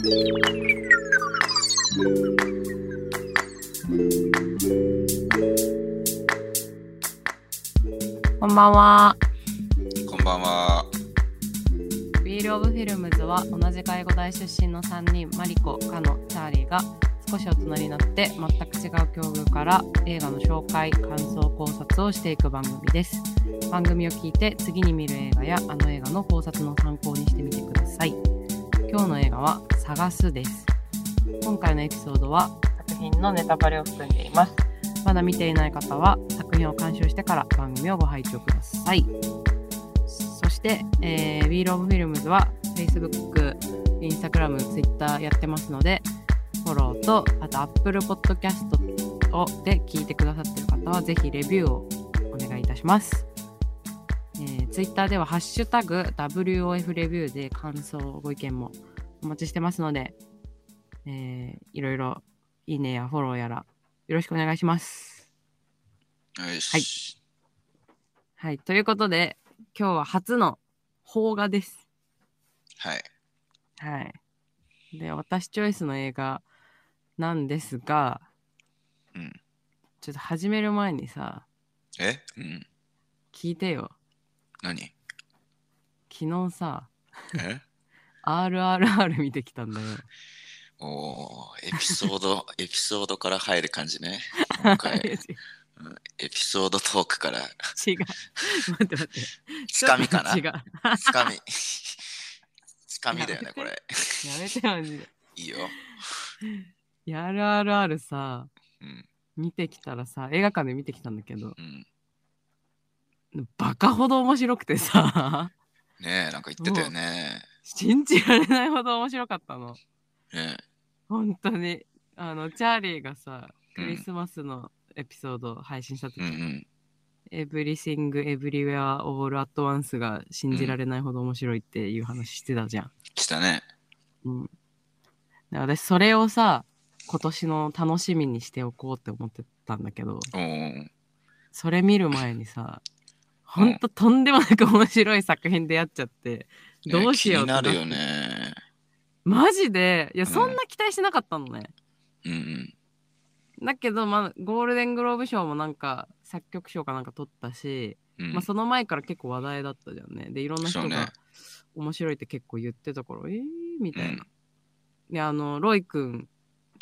こんばんは。こんばんは。 Wheel of Films は同じ外語大出身の3人、マリコ、カノ、チャーリーが少し大人になって全く違う境遇から映画の紹介、感想、考察をしていく番組です。番組を聞いて次に見る映画やあの映画の考察の参考にしてみてください。今日の映画は「探す」です。今回のエピソードは作品のネタバレを含んでいます。まだ見ていない方は作品を鑑賞してから番組をご拝聴ください。そして、えー、We Love Films は Facebook、Instagram、Twitter やってますので、フォローと、あと Apple Podcast をで聞いてくださっている方は、ぜひレビューをお願いいたします。えー、Twitter では、ハッシュタグ WOF レビューで感想、ご意見もお待ちしてますので、えー、いろいろいいねやフォローやらよろしくお願いします。よし。はい、ということで、今日は初の邦画です。はい。はい。で、私チョイスの映画なんですが、うん。ちょっと始める前にさ、え？うん。聞いてよ。何？昨日さ、え？RRR 見てきたんだよ。おーエピソード、エピソードから入る感じね。今回、うんエピソードトークから、違う。待って待って。つかみかな？違う。やつかみ。つかみだよね、これ。めてマジで。いいよ。RRR さ、うん。見てきたらさ、映画館で見てきたんだけど、うん。バカほど面白くてさ、ねえ、なんか言ってたよね。信じられないほど面白かったの。ね本当に。あの、チャーリーがさ、うんクリスマスのエピソードを配信した時、え。うんうん。Everything Everywhere All at Once が信じられないほど面白いっていう話してたじゃん。来たね。うん。で私、それをさ、今年の楽しみにしておこうって思ってたんだけど、それ見る前にさ、ほんととんでもなく面白い作品出会っちゃって、どうしようってなるよね。マジで？いや、うんそんな期待してなかったのね。うんうん。だけど、まあ、ゴールデングローブ賞もなんか作曲賞かなんか取ったし、うんまあ、その前から結構話題だったじゃんね。で、いろんな人が面白いって結構言ってたから、えー？みたいな。で、あの、ロイ君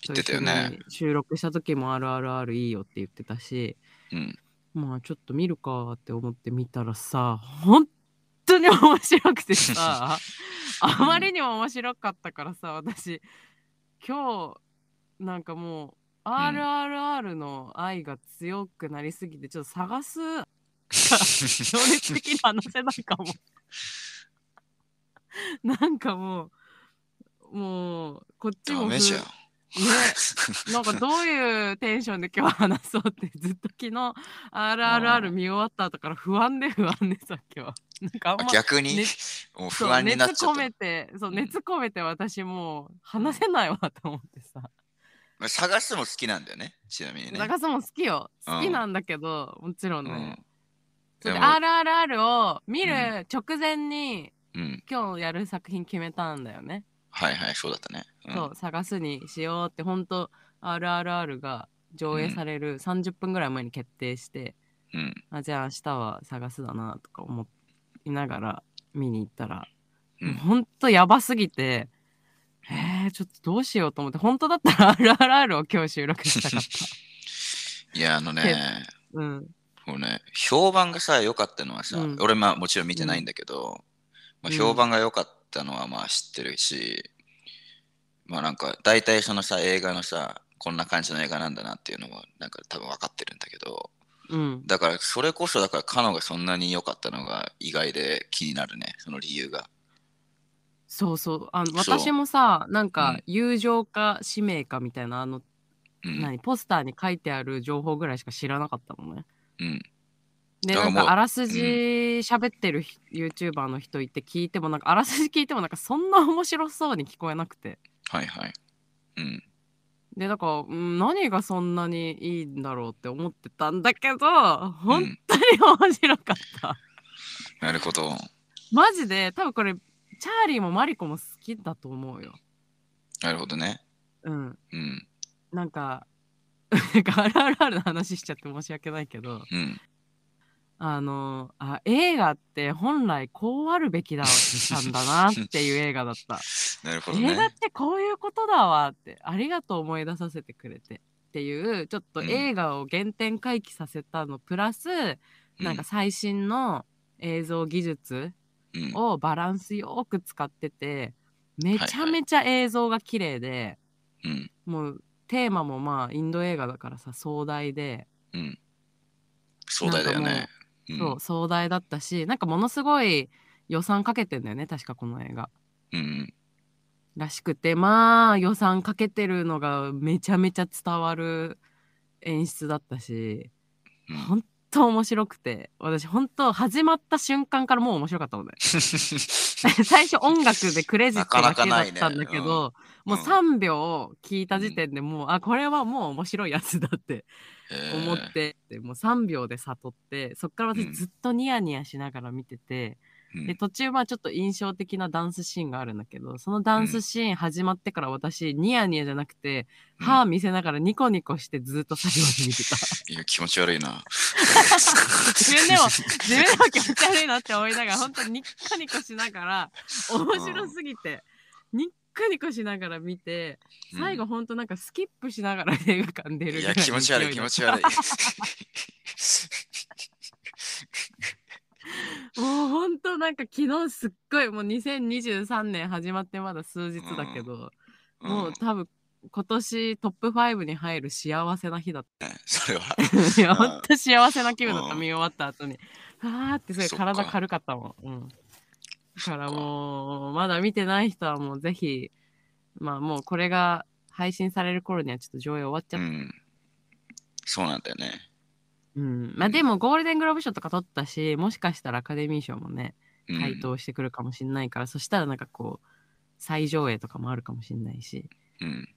と一緒たよねに収録した時も RRR いいよって言ってたし、うん。まあちょっと見るかって思って見たらさ、本当に面白くてさ、あまりにも面白かったからさ、私、今日、なんかもう、RRR の愛が強くなりすぎて、ちょっと探す情熱的に話せないかも。なんかもう、もう、こっちもふダメじゃん。ね、なんかどういうテンションで今日話そうってずっと昨日 RRR 見終わった後から不安で不安でさ今日なんかあんま逆に、ねもう不安になっちゃった。熱込め。てそううん。熱込めて私もう話せないわと思ってさ、まあ探すも好きなんだよね、ちなみにね。長さも好きよ。うん。好きなんだけど、もちろんね、うん。RRR を見る直前にうん。今日やる作品決めたんだよね、はいはい、そうだったね。うん。そう探すにしようって本当 RRR が上映される30分ぐらい前に決定して、うん。あじゃあ明日は探すだなとか思いながら見に行ったら、うん。ほんとやばすぎてえー、ちょっとどうしようと思って本当だったら RRR を今日収録したかった。いや、あのね、うん。もうね、評判がさ、良かったのはさ、うん。俺まあもちろん見てないんだけど、まあ、うん評判が良かったのはまあ知ってるし、まあなんか大体そのさ、映画のさ、こんな感じの映画なんだなっていうのもなんか多分分かってるんだけど、うんだからそれこそだからカノがそんなに良かったのが意外で気になるね、その理由が。そうそうあの私もさなんうかん友情か使命かみたいなあの、うん。何ポスターに書いてある情報ぐらいしか知らなかったのねうん。でだからもうなんかあらすじ喋ってるひ YouTuber の人いて聞いてもなんかあらすじ聞いてもなんかそんな面白そうに聞こえなくてはいはい。うん。でだから、うん、何がそんなにいいんだろうって思ってたんだけど本当に面白かった、なるほど。マジで多分これチャーリーもマリコも好きだと思うよなるほどね。うん。うん。なんか、なんか RRR の話しちゃって申し訳ないけど、うん。あの、あ、映画って本来こうあるべきだったんだなっていう映画だった。なるほど映画っね。てこういうことだわって、ありがとう思い出させてくれてっていう、ちょっとうん映画を原点回帰させたの、プラス、なんか最新の映像技術うん、をバランスよく使ってて、めちゃめちゃ映像が綺麗で、うん。もうテーマもまあインド映画だからさ壮大で、うん。壮大だよね。うんそう壮大だったしなんかものすごい予算かけてんだよね確かこの映画。うん。らしくてまあ予算かけてるのがめちゃめちゃ伝わる演出だったしうん。本当面白くて私本当始まった瞬間からもう面白かったもんね。最初音楽でクレジットだけだったんだけどね。うん。もう3秒聞いた時点でもう、あこれはもう面白いやつだって思って、でもう3秒で悟ってそっから私うん。ずっとニヤニヤしながら見てて、うん。で途中はちょっと印象的なダンスシーンがあるんだけどそのダンスシーン始まってから私ニヤニヤじゃなくて、うん。歯見せながらニコニコしてずっと最後まで見てた。いや、気持ち悪いな。自分でも 自分でも気持ち悪いなって思いながら本当にニッコニコしながら面白すぎて、ニッコニコしながら見てうん。最後本当なんかスキップしながら映画館出るいいの気持ち悪い、気持ち悪い。もう本当なんか昨日すっごいもう2023年始まってまだ数日だけど、もう多分今年トップ5に入る幸せな日だっうんそれは。た。いや本当幸せな気分だったうん見終わった後に。あーってすごいそっか体軽かったもん。うん。だからもうまだ見てない人はもうぜひまあもうこれが配信される頃にはちょっと上映終わっちゃった。うん。そうなんだよね。うん。まあでもゴールデングローブ賞とか取ったしもしかしたらアカデミー賞もねうん回答してくるかもしれないから、そしたらなんかこう再上映とかもあるかもしれないしうん。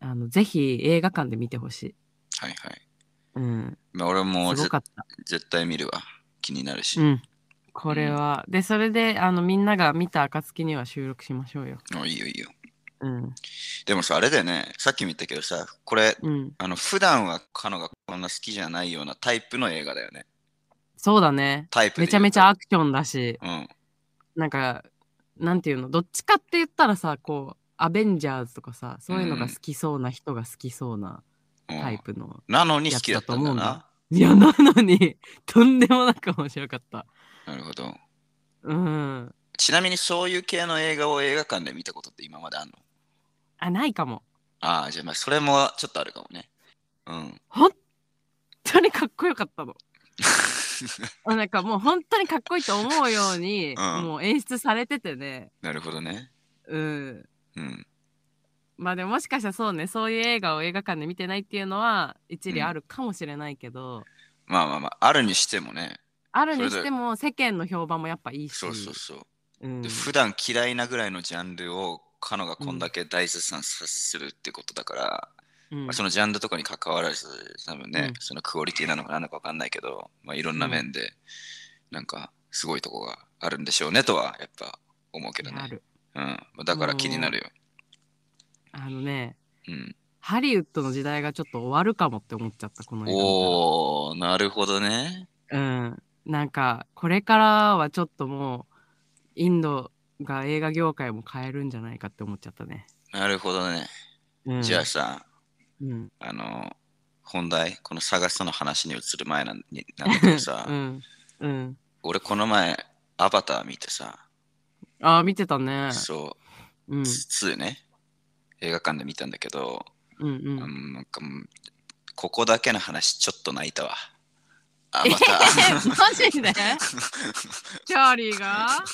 あのぜひ映画館で見てほしい、はいはい。うん、まあ、俺もぜすごかった、絶対見るわ。気になるし。うん、これは、でそれであのみんなが見た暁には収録しましょうよ、あいいよいいよ。うん。でもさ、あれだよね。さっきも言ったけどさ、これ、うん、あの、普段はカノがこんな好きじゃないようなタイプの映画だよね。そうだね。タイプめちゃめちゃアクションだし。うん。なんかなんていうの？どっちかって言ったらさこうアベンジャーズとかさそういうのが好きそうな人が好きそうなうん。タイプの、なのに好きだと思うんな。いやなのにとんでもなく面白かった。なるほど。うん。ちなみにそういう系の映画を映画館で見たことって今まであるの？あないかもああ、じゃあまあそれもちょっとあるかもね。うん。本当にかっこよかったの。あなんかもう本当にかっこいいと思うように、うんもう演出されててね。なるほどね。うん。うん。まあでももしかしたらそうね、そういう映画を映画館で見てないっていうのは一理あるかもしれないけど、まあまあまあ、あるにしてもね。あるにしても世間の評判もやっぱいいし。そうそうそう。うんで普段嫌いなぐらいのジャンルをカノがこんだけ大絶賛さするってことだから、うん。まあ、そのジャンルとかに関わらず多分ね、うん。そのクオリティなのか何なのか分かんないけど、まあ、いろんな面でなんかすごいとこがあるんでしょうねとはやっぱ思うけどね。うん、まあだから気になるよ、あのね、うん、ハリウッドの時代がちょっと終わるかもって思っちゃった、この映画。おーなるほどね。うん、なんかこれからはちょっともうインドが映画業界も変えるんじゃないかって思っちゃったね。なるほどね、うん、じゃあさうん、あの本題この探すの話に移る前なんになんだけどさ、うん、うん。俺この前アバター見てさ、ああ、見てたね。そううん、2ね映画館で見たんだけど、うん、う。うんん、なんかもうここだけの話ちょっと泣いたわ。あ、えまた。マジで？チャーリーが？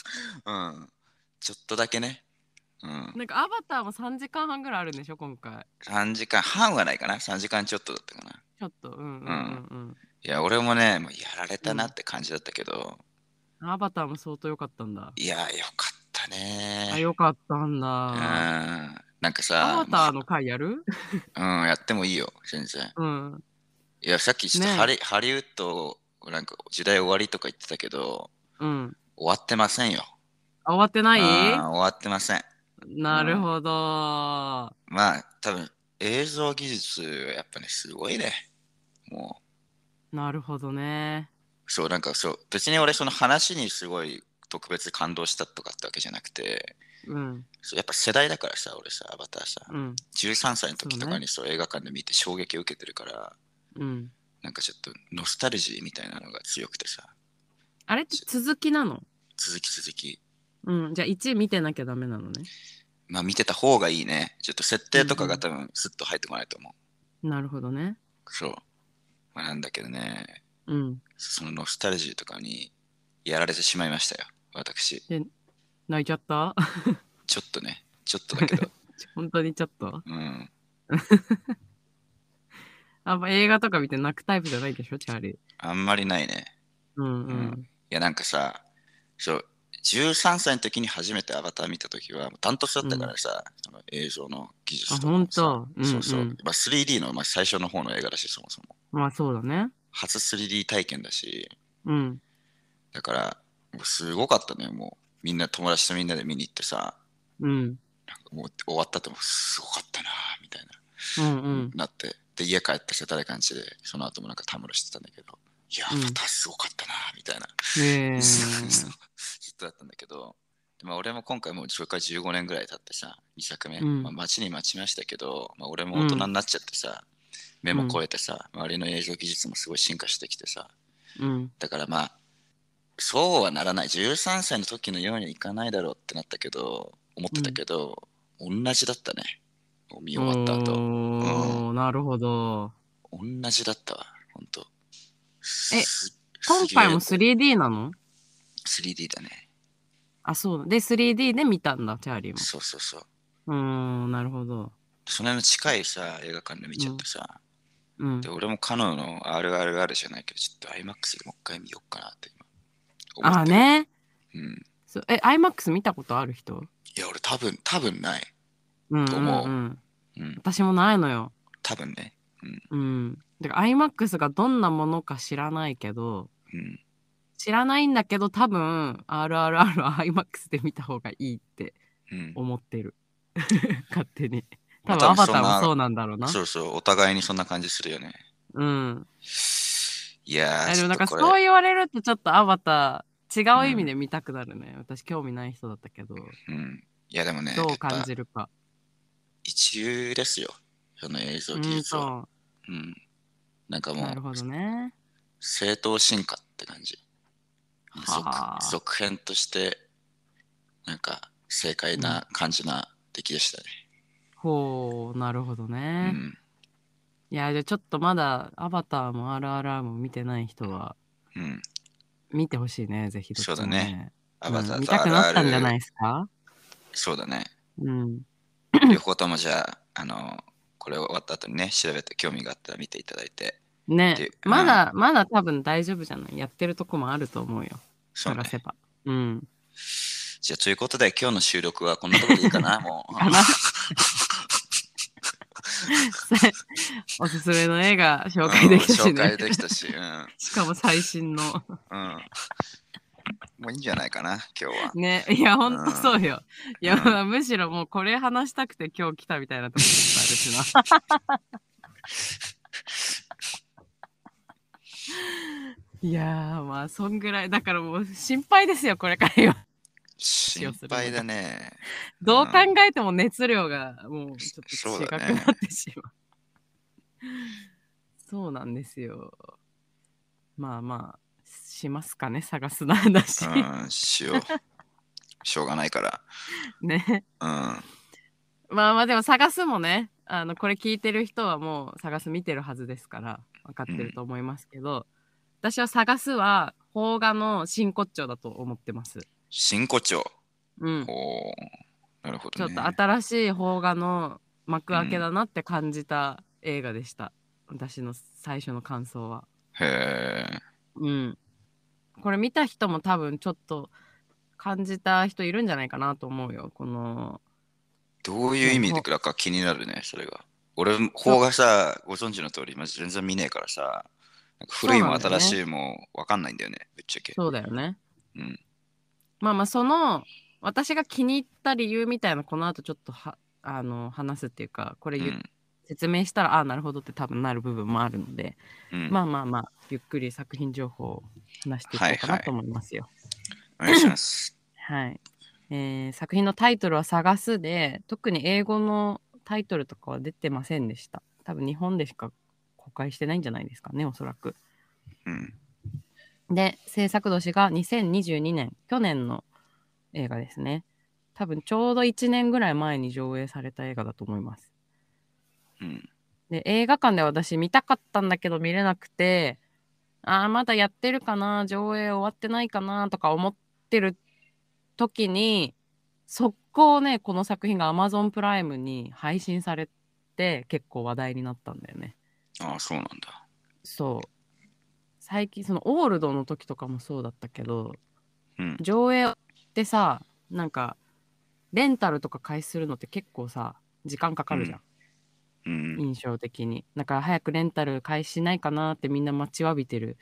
うん。ちょっとだけね。うん。なんかアバターも3時間半ぐらいあるんでしょ、今回。3時間半はないかな ?3 時間ちょっとだったかな。ちょっと、うん、うん、うんいや、俺もね、もうやられたなって感じだったけど、うん。アバターも相当良かったんだ。いや、よかったあ、ね。良かったんうん。だ。なんかアさバ、ターの回やる？うん、やってもいいよ、全然。うん。いや、さっきちょっとねハリ,、ハリウッド、なんか時代終わりとか言ってたけど、うん。終わってませんよ。あ終わってない？うん終わってません。なるほど。まあ、多分映像技術はやっぱね、すごいね。もなるほどね。う、そう、なんかそう、別に俺その話にすごい特別感動したとかってわけじゃなくて、うん。そうやっぱ世代だからさ、俺さ、アバターさ、うん。13歳の時とかにそう映画館で見て衝撃を受けてるから、うん。なんかちょっとノスタルジーみたいなのが強くてさ、あれって続きなの？続き続き。うん。じゃあ1見てなきゃダメなのね。まあ見てた方がいいね。ちょっと設定とかが多分スッと入ってこないと思う。なるほどね。そう。まあ、なんだけどね、うん。そのノスタルジーとかにやられてしまいましたよ、私。泣いちゃった？ちょっとね、ちょっとだけど。本当にちょっと？うん。あんま映画とか見て泣くタイプじゃないでしょ、チャーリー。あんまりないね。うんう。うんいや、なんかさ、そう、13歳の時に初めてアバター見た時は、ダントツだったからさ、その映像の技術とかもさあほんとうんそうそう。うんまあ、3D の、まあ、最初の方の映画だし、そもそも。まあそうだね。初 3D 体験だし、うん。だから、もうすごかったね、もう。みんな、友達とみんなで見に行ってさ、うん。なんかもう終わったってもすごかったな、みたいうんうん。な、なって。で、家帰って世田谷感じで、その後もなんかたむろしてたんだけど、いや、うんまたすごかったな、みたいな。うそうずっとだったんだけど、でまあ、俺も今回もうそれから15年ぐらい経ってさ、2作目、うんまあ、待ちに待ちましたけど、まあ、俺も大人になっちゃってさ、目も超えてさ、周りの映像技術もすごい進化してきてさ、うん。だからまあ、そうはならない。13歳の時のようにはいかないだろうってなったけど、思ってたけど、同じだったね。見終わった後。おーなるほど。同じだったわ、ほんと。えす今回もすげえ 3D なの？3D だね。あ、そうだ。で、3D で見たんだ、チャーリーも。そうそうそう。うーん、なるほど。その辺の近いさ、映画館で見ちゃってさ、うんで、。俺もカノの RRR じゃないけど、ちょっと IMAX でもう一回見ようかなって今。ってる。ね。うん。そうえ、IMAX 見たことある人？いや、俺多分、多分ない。うんと思ううんうん。うん。私もないのよ。多分ね。うん。だから IMAX がどんなものか知らないけど、うん。知らないんだけど多分 RRR は IMAX で見た方がいいってうん。思ってる。勝手に。まあ多分アバターもそうなんだろうな。そうそう、お互いにそんな感じするよね。うん。いやでもなんかそう言われるとちょっとアバター違う意味で見たくなるね。私興味ない人だったけど、うん。いや、でもね、どう感じるか。一流ですよ。その映像うん、技術は。そうん。なんかう。もなるほう、どね。正当進化って感じ。はあ続続編として、なんか正解な感じな出来でしたね。ほう、なるほどうね。ん。いや、じゃあちょっとまだアバターも RRR も見てない人はうん。見てほしいね、ぜひどっちもそうだね。アバターとうん見たくなったんじゃないですか？そうだね。うん。両方ともじゃあ、あの、これ終わった後にね、調べて興味があったら見ていただいて。ねで、まだ、まだ多分大丈夫じゃない？やってるとこもあると思うよ。そうね探。せば。うん。じゃあ、ということで、今日の収録はこんなところでいいかな、もう。おすすめの映画紹介できたしうん紹介ね。できたし、うん。しかも最新の。うん。もういいんじゃないかな、今日は。ね、いや、ほんとそうよ。いや、うんまあむしろもうこれ話したくて今日来たみたいなところもあるしな。いやー、まあ、そんぐらい。だからもう心配ですよ、これからよ。心配だね。どう考えても熱量がもうちょっと違くなってしまう。そうなんですよ。まあまあ、しますかね、探すな話。うん、しよう。しょうがないから。ね。うん。まあまあでも探すもね、あのこれ聞いてる人はもう探す見てるはずですから分かってると思いますけど、私は探すは邦画の真骨頂だと思ってます。真骨頂。うん。おーなるほちどね。ょっと新しい邦画の幕開けだなって感じた映画でした。私の最初の感想は。へえ。うん。これ見た人も多分ちょっと感じた人いるんじゃないかなと思うよ。この、どういう意味でだか気になるね、それが。俺、方がさ、ご存知の通り、まず全然見ねえからさ、古いも新しいも分かんないんだよね、ぶっちゃけ。そうだよね。うん。まあまあその私が気に入った理由みたいなこの後ちょっとはあの話すっていうかこれ言う、うん説明したらああなるほどって多分なる部分もあるので、うんまあまあまあゆっくり作品情報を話していこうかなと思いますよ。お願いします。はい、えー作品のタイトルは「探すで」特に英語のタイトルとかは出てませんでした。多分日本でしか公開してないんじゃないですかねおそらく。うん。で制作年が2022年去年の映画ですね。多分ちょうど1年ぐらい前に上映された映画だと思います。うん。で映画館で私見たかったんだけど見れなくてあーまだやってるかな上映終わってないかなとか思ってる時に速攻ねこの作品が Amazon プライムに配信されて結構話題になったんだよね。ああ、そうなんだ。そう。最近そのオールドの時とかもそうだったけどうん。上映ってさなんかレンタルとか開始するのって結構さ時間かかるじゃん。うん。印象的に。だから早くレンタル開始しないかなってみんな待ちわびてる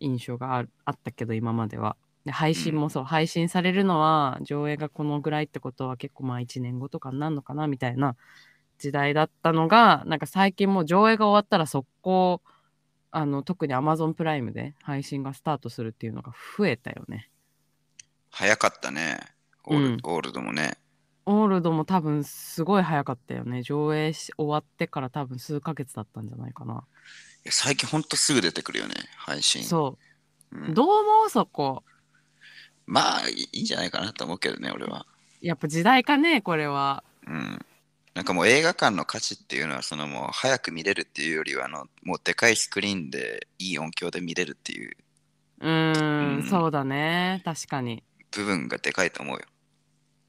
印象があるあったけど今までは。で配信もそう、配信されるのは上映がこのぐらいってことは結構まあ1年後とかになるのかなみたいな時代だったのがなんか最近もう上映が終わったら速攻あの特に Amazon プライムで配信がスタートするっていうのが増えたよね早かったね。オール,、うんオールドもね。オールドも多分すごい早かったよね上映し終わってから多分数ヶ月だったんじゃないかないや最近ほんとすぐ出てくるよね、配信。そううんどう思う？そこまあ、いいいんじゃないかなと思うけどね、俺は。やっぱ時代かねこれはうん。なんかもう映画館の価値っていうのは、そのもう早く見れるっていうよりは、あの、もうでかいスクリーンでいい音響で見れるっていう。うーんうん。そうだね。確かに。部分がでかいと思うよ。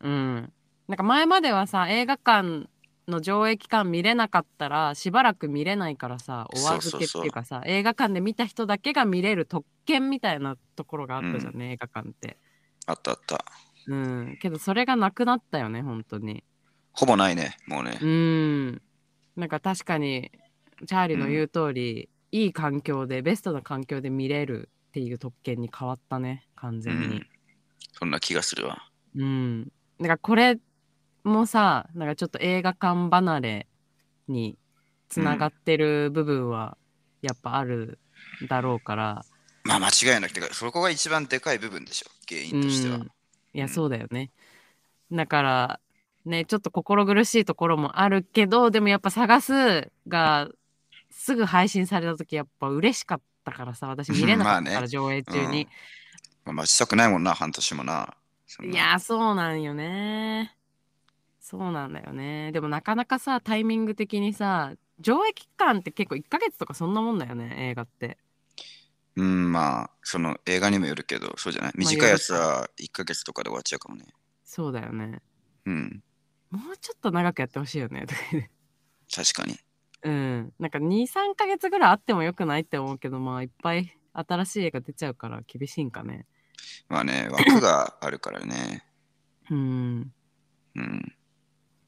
うん。なんか前まではさ映画館の上映期間見れなかったらしばらく見れないからさお預けっていうかさ映画館で見た人だけが見れる特権みたいなところがあったじゃんね、映画館って。あったあった。うん。けどそれがなくなったよね本当にほぼないね、もうねう。んなんか確かにチャーリーの言う通り、いい環境でベストな環境で見れるっていう特権に変わったね完う全にん。そんな気がするわ。うん。だからこれもさ、なんかちょっと映画館離れにつながってる部分はやっぱあるだろうから、まあ間違いなくてか、そこが一番でかい部分でしょ、原因としては。うんいや、うんそうだよね。だから、ね、ちょっと心苦しいところもあるけど、でもやっぱ探すがすぐ配信された時やっぱ嬉しかったからさ、私見れなかったから上映中に。まあ、待ちたくないもんな、半年もな。いやーそうなんよね。そうなんだよね。でもなかなかさタイミング的にさ上映期間って結構1ヶ月とかそんなもんだよね映画って。うん、まあ、その映画にもよるけど、そうじゃない？短いやつは1ヶ月とかで終わっちゃうかもね。そうだよね。うん、もうちょっと長くやってほしいよねとか言って確かに。うんなんか23ヶ月ぐらいあってもよくないって思うけどまあいっぱい新しい映画出ちゃうから厳しいんかねまあね、枠があるからね。うんうん、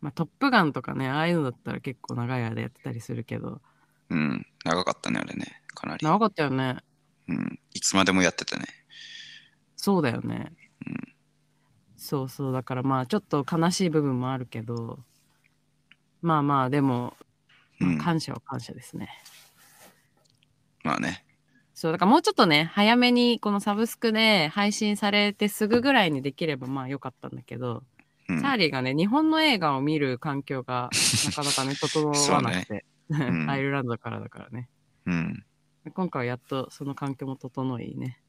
まあ「トップガン」とかねああいうのだったら結構長い間やってたりするけどうん、長かったね、あれね。かなり。長かったよねうん、いつまでもやってたね。そうだよね。うんそうそうだからまあちょっと悲しい部分もあるけどまあまあでも、まあうん感謝は感謝ですね。まあね。そうだからもうちょっとね早めにこのサブスクで配信されてすぐぐらいにできればまあよかったんだけど、うんチャーリーがね日本の映画を見る環境がなかなかね 整わなくて、ん アイルランドからだからねうん。今回はやっとその環境も整いね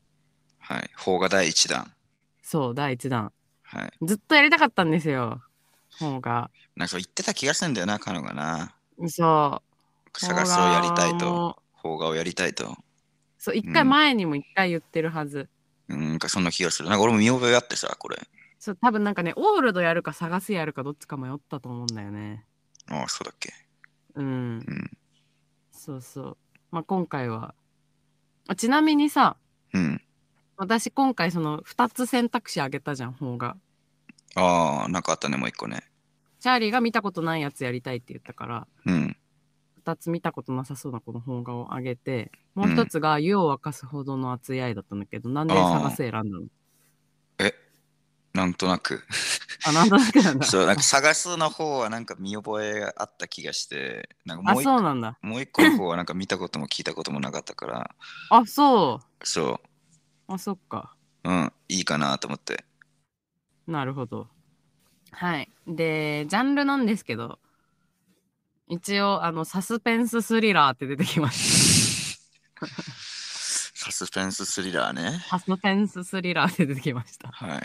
はい。法が第一弾。そう第1弾はい。ずっとやりたかったんですよ方がなんかそう言ってた気がするんだよな、カノがな。そう探すをやりたいと。邦画を邦画をやりたいと。そう一回前にも一回言ってるはず、うん、なんかそんな気がする。なんか俺も見覚えあってさ、これ。そう多分なんかねオールドやるか探すやるかどっちか迷ったと思うんだよねああ、そうだっけ。うんうん。そうそうまあ今回はあちなみにさうん。私今回その2つ選択肢あげたじゃん方がああ、なんかあったね、もう一個ね。チャーリーが見たことないやつやりたいって言ったからうん。2つ見たことなさそうなこの邦画をあげてもう一つが湯を沸かすほどの熱い愛だったんだけど、なんで探す選んだの？え？なんとなく。あ、なんとなくなんだ。そう、なんか探すの方はなんか見覚えがあった気がして、なんかあ、もう一そうなんだ。もう一個の方はなんか見たことも聞いたこともなかったから、あ、そ。そうあ、そっか。う、うん、いいかなと思って。なるほど。はい。で、ジャンルなんですけど、一応、あの、サスペンススリラーって出てきました。サスペンススリラーね。サスペンススリラーって出てきました。はい。はい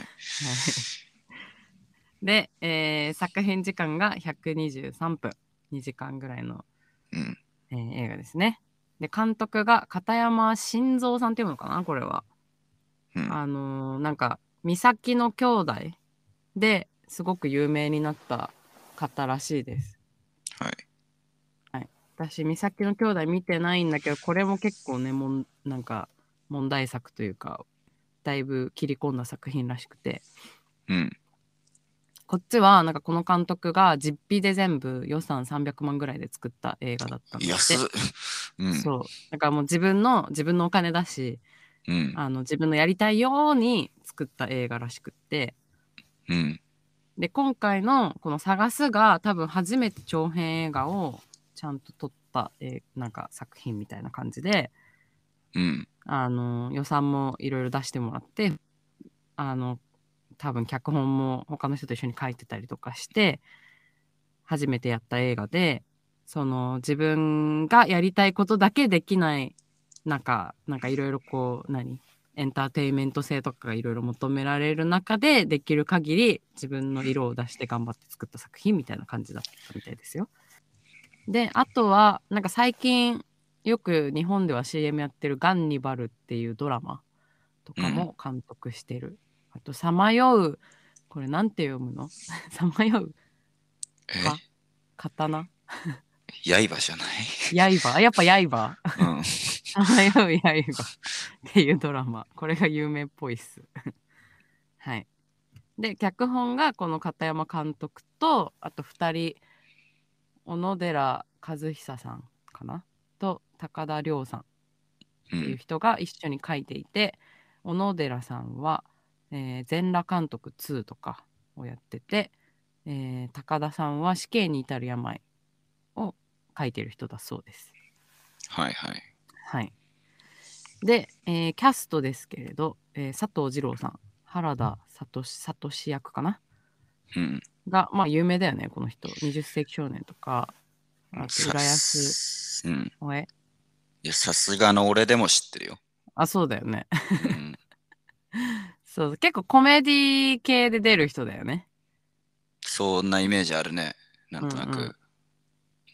で、えー作品時間が123分、2時間ぐらいの、うん。えー映画ですね。で、監督が片山晋三さんっていうのかな、これは。うん。あのーなんか、美咲の兄弟ですごく有名になった方らしいです。はい。私、美咲の兄弟見てないんだけど、これも結構ね、もんなんか問題作というか、だいぶ切り込んだ作品らしくて、うん。こっちはなんかこの監督が実費で全部予算300万ぐらいで作った映画だったんで安っ。うん。そう。だからもう自分の自分のお金だし、うん。あの自分のやりたいように作った映画らしくって、うん。で今回のこの「探す」が多分初めて長編映画をちゃんと撮った、えーなんか作品みたいな感じでうん。あの予算もいろいろ出してもらってあの多分脚本も他の人と一緒に書いてたりとかして初めてやった映画でその自分がやりたいことだけできない中なんかいろいろこう何？エンターテインメント性とかがいろいろ求められる中でできる限り自分の色を出して頑張って作った作品みたいな感じだったみたいですよ。であとはなんか最近よく日本では CM やってる「ガンニバル」っていうドラマとかも監督してる。あと「さまよう」これなんて読むの？さまようえ？か刀？刃じゃない？刃。あやっぱ刃。うん。さまよう刃っていうドラマ。これが有名っぽいっす。はい。で、脚本がこの片山監督と、あと2人、小野寺和久さんかな？と高田亮さん。っていう人が一緒に書いていて、小野寺さんは、えー全裸監督2とかをやってて、えー高田さんは死刑に至る病を書いてる人だそうです。はいはい。はい。で、えーキャストですけれど、えー佐藤二朗さん、原田聡聡役かな？うん。が、まあ有名だよね、この人。20世紀少年とか、あとさ浦安、すうん。おえいや、さすがの俺でも知ってるよ。あ、そうだよね。うん。そう、結構コメディ系で出る人だよね。そんなイメージあるね。なんとなく。うんうんうん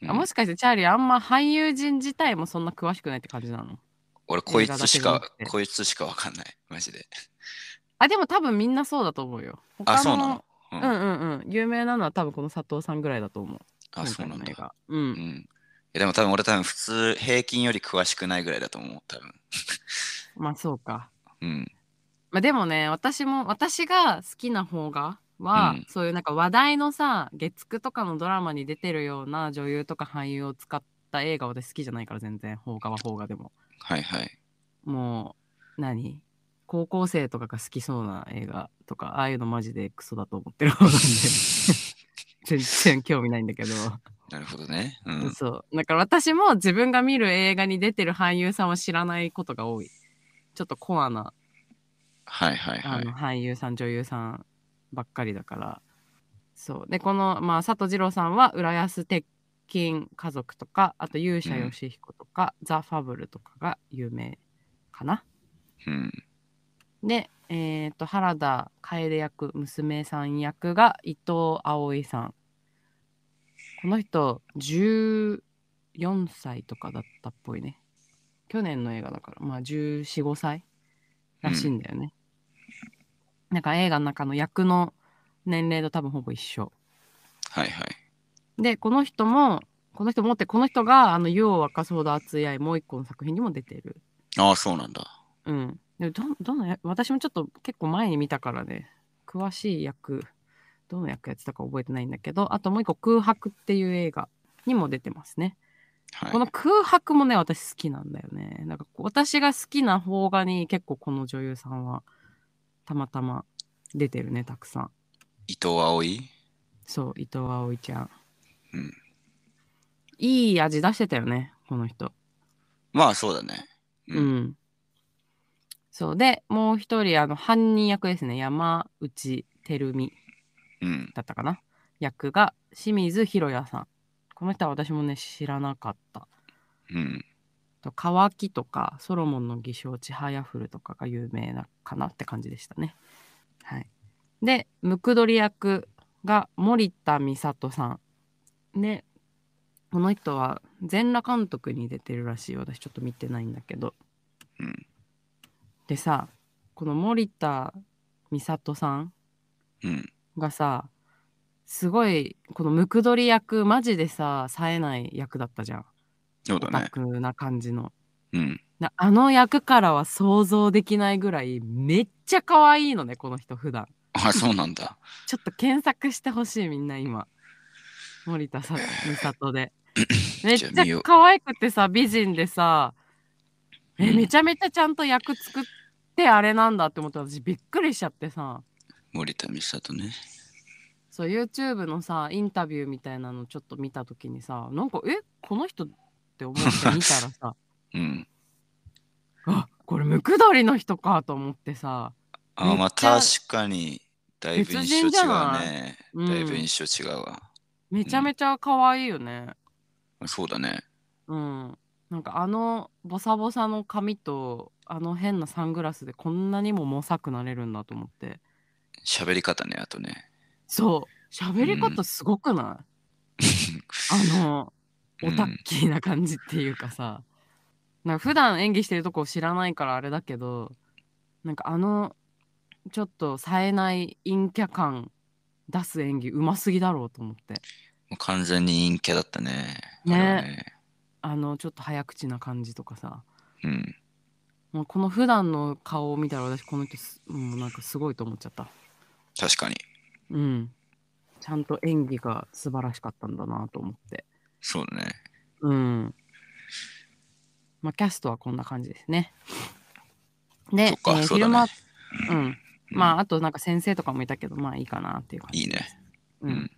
あもしかしてチャーリーあんま俳優陣自体もそんな詳しくないって感じなの？俺、こいつしかこいつしかわかんない。マジで。あ、でも多分みんなそうだと思うよ。あ、そうなの？ううんうんうん。有名なのは多分この佐藤さんぐらいだと思う。あ、そうなんだ。う。うんん。いやでも多分俺多分普通平均より詳しくないぐらいだと思う。多分。まあそうか。うん。まあ、でもね私も私が好きな方がは、うんそういうなんか話題のさ月9とかのドラマに出てるような女優とか俳優を使った映画は私好きじゃないから全然邦画は邦画でもはいはい。もう何？高校生とかが好きそうな映画とかああいうのマジでクソだと思ってる方なんで 全然興味ないんだけど、なるほどね。うん。そうだから私も自分が見る映画に出てる俳優さんは知らないことが多いちょっとコアなはいはいはいあの。俳優さん女優さんばっかりだから。そう。でこの、まあ、佐藤二朗さんは浦安鉄筋家族とかあと勇者ヨシヒコとか、ザ・ファブルとかが有名かな。うん。でえっ、と原田楓役娘さん役が伊藤葵さん。この人14歳とかだったっぽいね。去年の映画だからまあ1415歳らしいんだよね、なんか映画の中の役の年齢と多分ほぼ一緒はいはい。でこの人もこの人もってこの人があの湯を沸かすほど熱い愛もう一個の作品にも出てるああ、そうなんだ。うん。でどどのや私もちょっと結構前に見たからね、詳しい役、どの役やってたか覚えてないんだけど、あともう一個、空白っていう映画にも出てますね。はい。この空白もね、私好きなんだよね。なんか私が好きな邦画に結構この女優さんはたまたま出てるね、たくさん。伊藤葵？そう、伊藤葵ちゃん。うん。いい味出してたよね、この人。まあそうだね。う。ん。そう。で、もう一人、あの、犯人役ですね。山内照美うん。だったかな？役が清水博也さん。この人は私もね、知らなかった。うん。と乾きとか、ソロモンの偽証、ちはやふるとかが有名なかなって感じでしたね。はい。で、ムクドリ役が森田美里さん。で、この人は全裸監督に出てるらしいよ。私ちょっと見てないんだけど。うん。でさ、この森田美里さんうん。がさ、すごい、このムクドリ役、マジでさ、冴えない役だったじゃん。オタそうだね。クな感じの。うん。なあの役からは想像できないぐらいめっちゃ可愛いのねこの人普段あ、そうなんだ。ちょっと検索してほしいみんな今森田さ美里で めっちゃ可愛くてさ美人でさえうんめちゃめちゃちゃんと役作ってあれなんだって思って私びっくりしちゃってさ森田美里ね。そう YouTube のさインタビューみたいなのちょっと見た時にさなんかえこの人って思って見たらさ うん。あこれムクドリの人かと思ってさあ、まあ確かに、だいぶ別印象違うね。うんだいぶ印象違うわ。めちゃめちゃ可愛いよね。そうだね。うん。なんかあのボサボサの髪とあの変なサングラスでこんなにもモサくなれるんだと思って。喋り方ね、あとね。そう。喋り方すごくない、あの、オタッキーな感じっていうかさ。なんか普段演技してるとこ知らないからあれだけど、なんかあの、ちょっと冴えない陰キャ感出す演技うますぎだろうと思って。もう完全に陰キャだったね。ねね。あの、ちょっと早口な感じとかさ。うん。もうこの普段の顔を見たら私この人すもうなんかすごいと思っちゃった。確かに。うん。ちゃんと演技が素晴らしかったんだなと思って。そうだね。うん。まあキャストはこんな感じですね。でえーそうだね。うん。まああとなんか先生とかもいたけどまあいいかなっていう感じいいね。ううんん。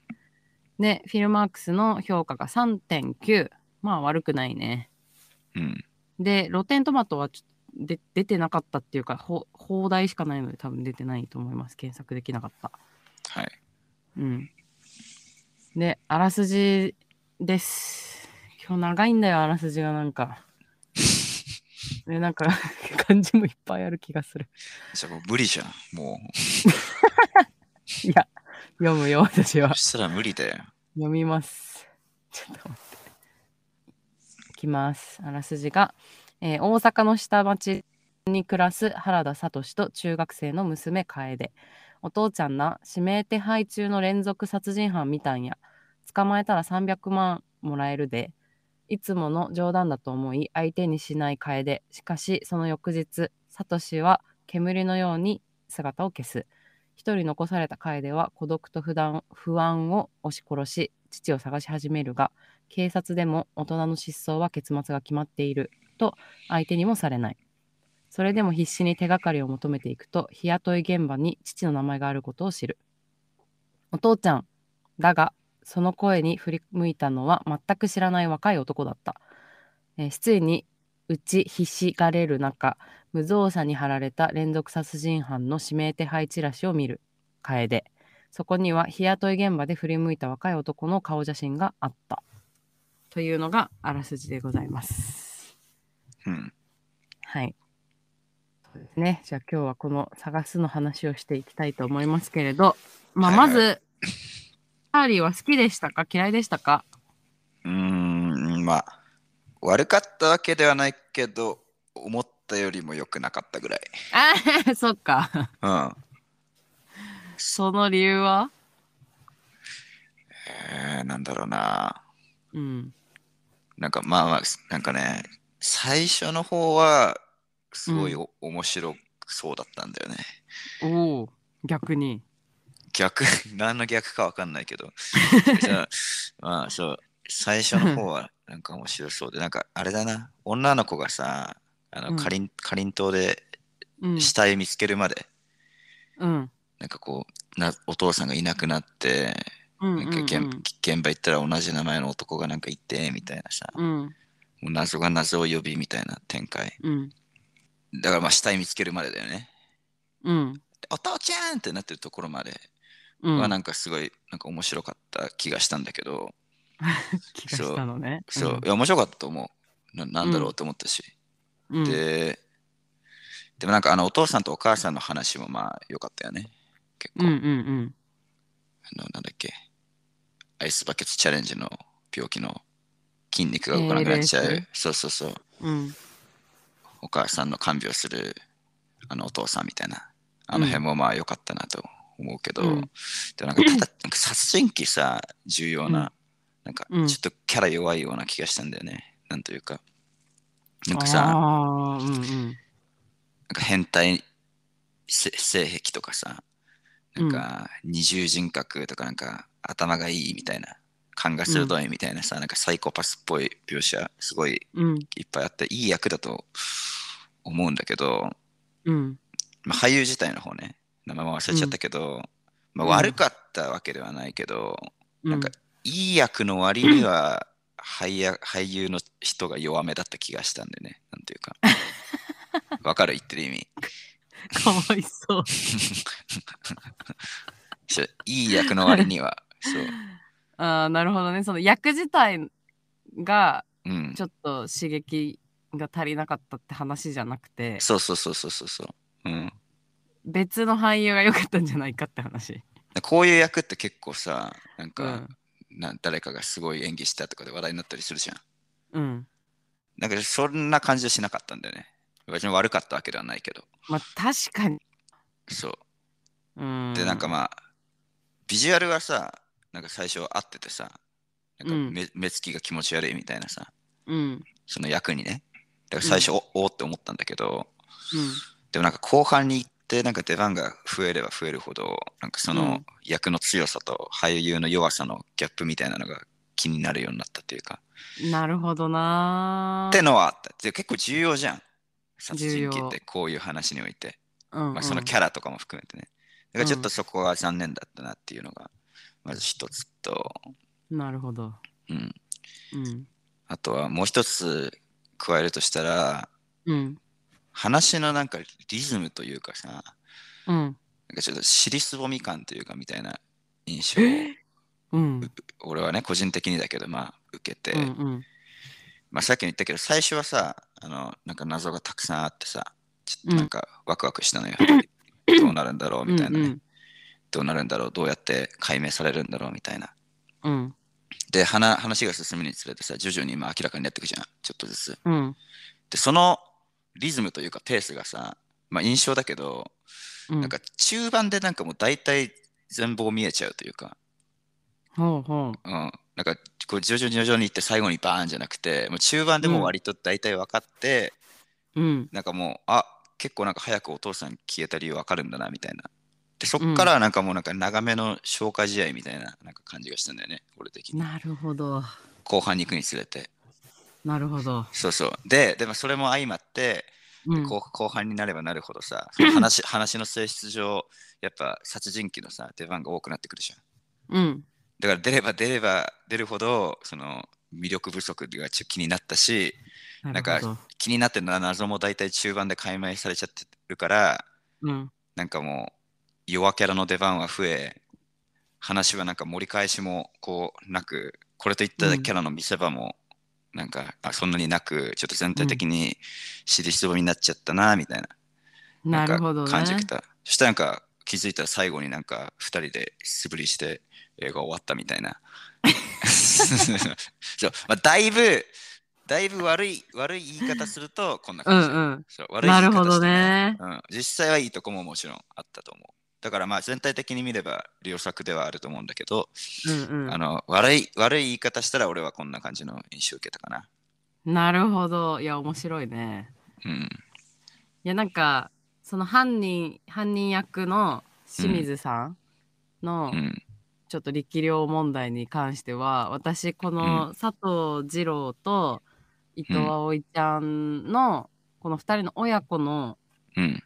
で、フィルマークスの評価が3.9。まあ悪くないね。うん。で、ロテントマトはちょっとで出てなかったっていうか、ほ放題しかないので多分出てないと思います。検索できなかった。はい。うん。で、あらすじです。今日長いんだよ、あらすじがなんか。で、なんか、漢字もいっぱいある気がする。じゃあもう無理じゃん。も いや、読むよ、私う。はそ。したら無理だよ。読みます。ちょっと待って。いきます。あらすじが、えー大阪の下町に暮らす原田聡と中学生の娘楓。お父ちゃんな指名手配中の連続殺人犯みたんや。捕まえたら300万もらえるで。いつもの冗談だと思い相手にしない楓。しかしその翌日、聡は煙のように姿を消す。一人残された楓は孤独と不安不安を押し殺し父を探し始めるが警察でも大人の失踪は結末が決まっていると相手にもされないそれでも必死に手がかりを求めていくと日雇い現場に父の名前があることを知るお父ちゃんだがその声に振り向いたのは全く知らない若い男だった、えー失意に打ちひしがれる中無造作に貼られた連続殺人犯の指名手配チラシを見る。楓。そこには日雇い現場で振り向いた若い男の顔写真があった。というのがあらすじでございます。うん。はい。そうですね。じゃあ今日はこの探すの話をしていきたいと思いますけれど。まあはいはい。まず、ーリーは好きでしたか？嫌いでしたか？うーん、まあ、悪かったわけではないけど、思ったよりも良くなかったぐらい。ああ そっかうん。その理由は？えー、なんだろうな。うんなんかまあまあ、なんかね、最初の方は、すごいお、面白そうだったんだよね。おお逆に逆、何の逆かわかんないけど。じゃあ、まあそう、最初の方はなんか面白そうで、なんかあれだな、女の子がさ、あうん。のかりんかりんとうでうん。死体見つけるまで、うん。なんかこうなお父さんがいなくなってうんなんか現現場行ったら同じ名前の男がなんかいてみたいなさ、うん。謎が謎を呼びみたいな展開。うん。だからまあ死体見つけるまでだよね。うん。お父ちゃんってなってるところまで。うんはなんかすごいなんか面白かった気がしたんだけど、気がしたのね。そう、いや面白かったと思う。ななんだろうと思ったし、うん、ででもなんかあのお父さんとお母さんの話もまあ良かったよね。結構、うんうんうん。あのなんだっけ。アイスバケツチャレンジの病気の筋肉が動かなくなっちゃう、ALS そうそうそう。うん。お母さんの看病するあのお父さんみたいな。あの辺もまあ良かったなと思うけど、うん。でもなんかただ なんか殺人鬼さ重要な、うん。なんかうん。ちょっとキャラ弱いような気がしたんだよね。なんというか。なんかさうんうん。なんか変態せ性癖とかさなんか二重人格とかなんか頭がいいみたいな勘が鋭いみたいなさ、なんかサイコパスっぽい描写すごいうん。いっぱいあっていい役だと思うんだけど、うん。まあ、俳優自体の方ね名前も忘れちゃったけど、まあ、うん悪かったわけではないけど、うん。なんかいい役の割には俳優俳優の人が弱めだった気がしたんでね。なんていうか。わかる？言ってる意味。かわいそう。いい役の割には。そう。ああなるほどね。その役自体がうん。ちょっと刺激が足りなかったって話じゃなくて。そうそうそうそうそうそう。うん別の俳優が良かったんじゃないかって話。こういう役って結構さなんか、うん。な誰かがすごい演技したとかで話題になったりするじゃん。うん。なんかそんな感じはしなかったんだよね。別に悪かったわけではないけど。まあ確かに。そう。うん、でなんかまあビジュアルはさなんか最初合っててさなんかうん。目,、目つきが気持ち悪いみたいなさうん。その役にね。だから最初、おおーって思ったんだけど。うん。でもなんか後半に行ってなんか出番が増えれば増えるほどなんかそうのん。役の強さと俳優の弱さのギャップみたいなのが気になるようになったというか。なるほどな。ってのはあったで結構重要じゃん。殺人鬼ってこういう話において、うんうん。まあ、そのキャラとかも含めてね。だからちょっとそこが残念だったなっていうのがまず一つと、なるほど。うん、うん。あとはもう一つ加えるとしたらうん話のなんかリズムというかさなん。うんかちょっと尻すぼみ感というかみたいな印象をうん。俺はね個人的にだけどまあ受けて、うんうん。まあ、さっきも言ったけど最初はさあのなんか謎がたくさんあってさちょっとなんかワクワクしたのよ、どうなるんだろうみたいなね、うんどうなるんだろう。どうやって解明されるんだろうみたいな。うん。で話話が進むにつれてさ徐々にまあ明らかになっていくじゃん。ちょっとずつ。うん。でそのリズムというかペースがさまあ印象だけど、うん。なんか中盤でなんかもう大体全貌見えちゃうというか、ほうほう。ん、なんかこう徐々に徐々にいって最後にバーンじゃなくてもう中盤でもう割と大体分かって、ううん。なんかもうあ結構なんか早くお父さん消えた理由分かるんだなみたいな。でそっからなんかもうなんか長めの消化試合みたいななんか感じがしたんだよね俺的に。なるほど。後半に行くにつれてなるほど。そうそう。ででもそれも相まってうん。後後半になればなるほどさその 話話の性質上やっぱ殺人鬼のさ出番が多くなってくるじゃん。うん。だから出れば出れば出るほどその魅力不足がちょっと気になったしなるほど。気になってる謎も大体中盤で解明されちゃってるからうん。なんかもう弱キャラの出番は増え話はなんか盛り返しもこうなくこれといったキャラの見せ場もなんか、あそんなになくちょっと全体的に尻すぼみになっちゃったなみたいな。なるほどね。感じてた、そしたらなんか気づいたら最後になんか2人で素振りして映画終わったみたいな。そう、まあ、だいぶだいぶ悪い悪い言い方するとこんなう感じ、んうん。そう悪い言方ないるほどね。うん、実際はいいとこももちろんあったと思う。だからまあ全体的に見れば良作ではあると思うんだけど、うんうんあの悪い悪い言い方したら俺はこんな感じの印象を受けたかな。なるほどいや面白いねうん。いやなんかその犯人犯人役の清水さんのうん。ちょっと力量問題に関しては私この佐藤二郎と伊藤葵ちゃんのこの2人の親子のうん。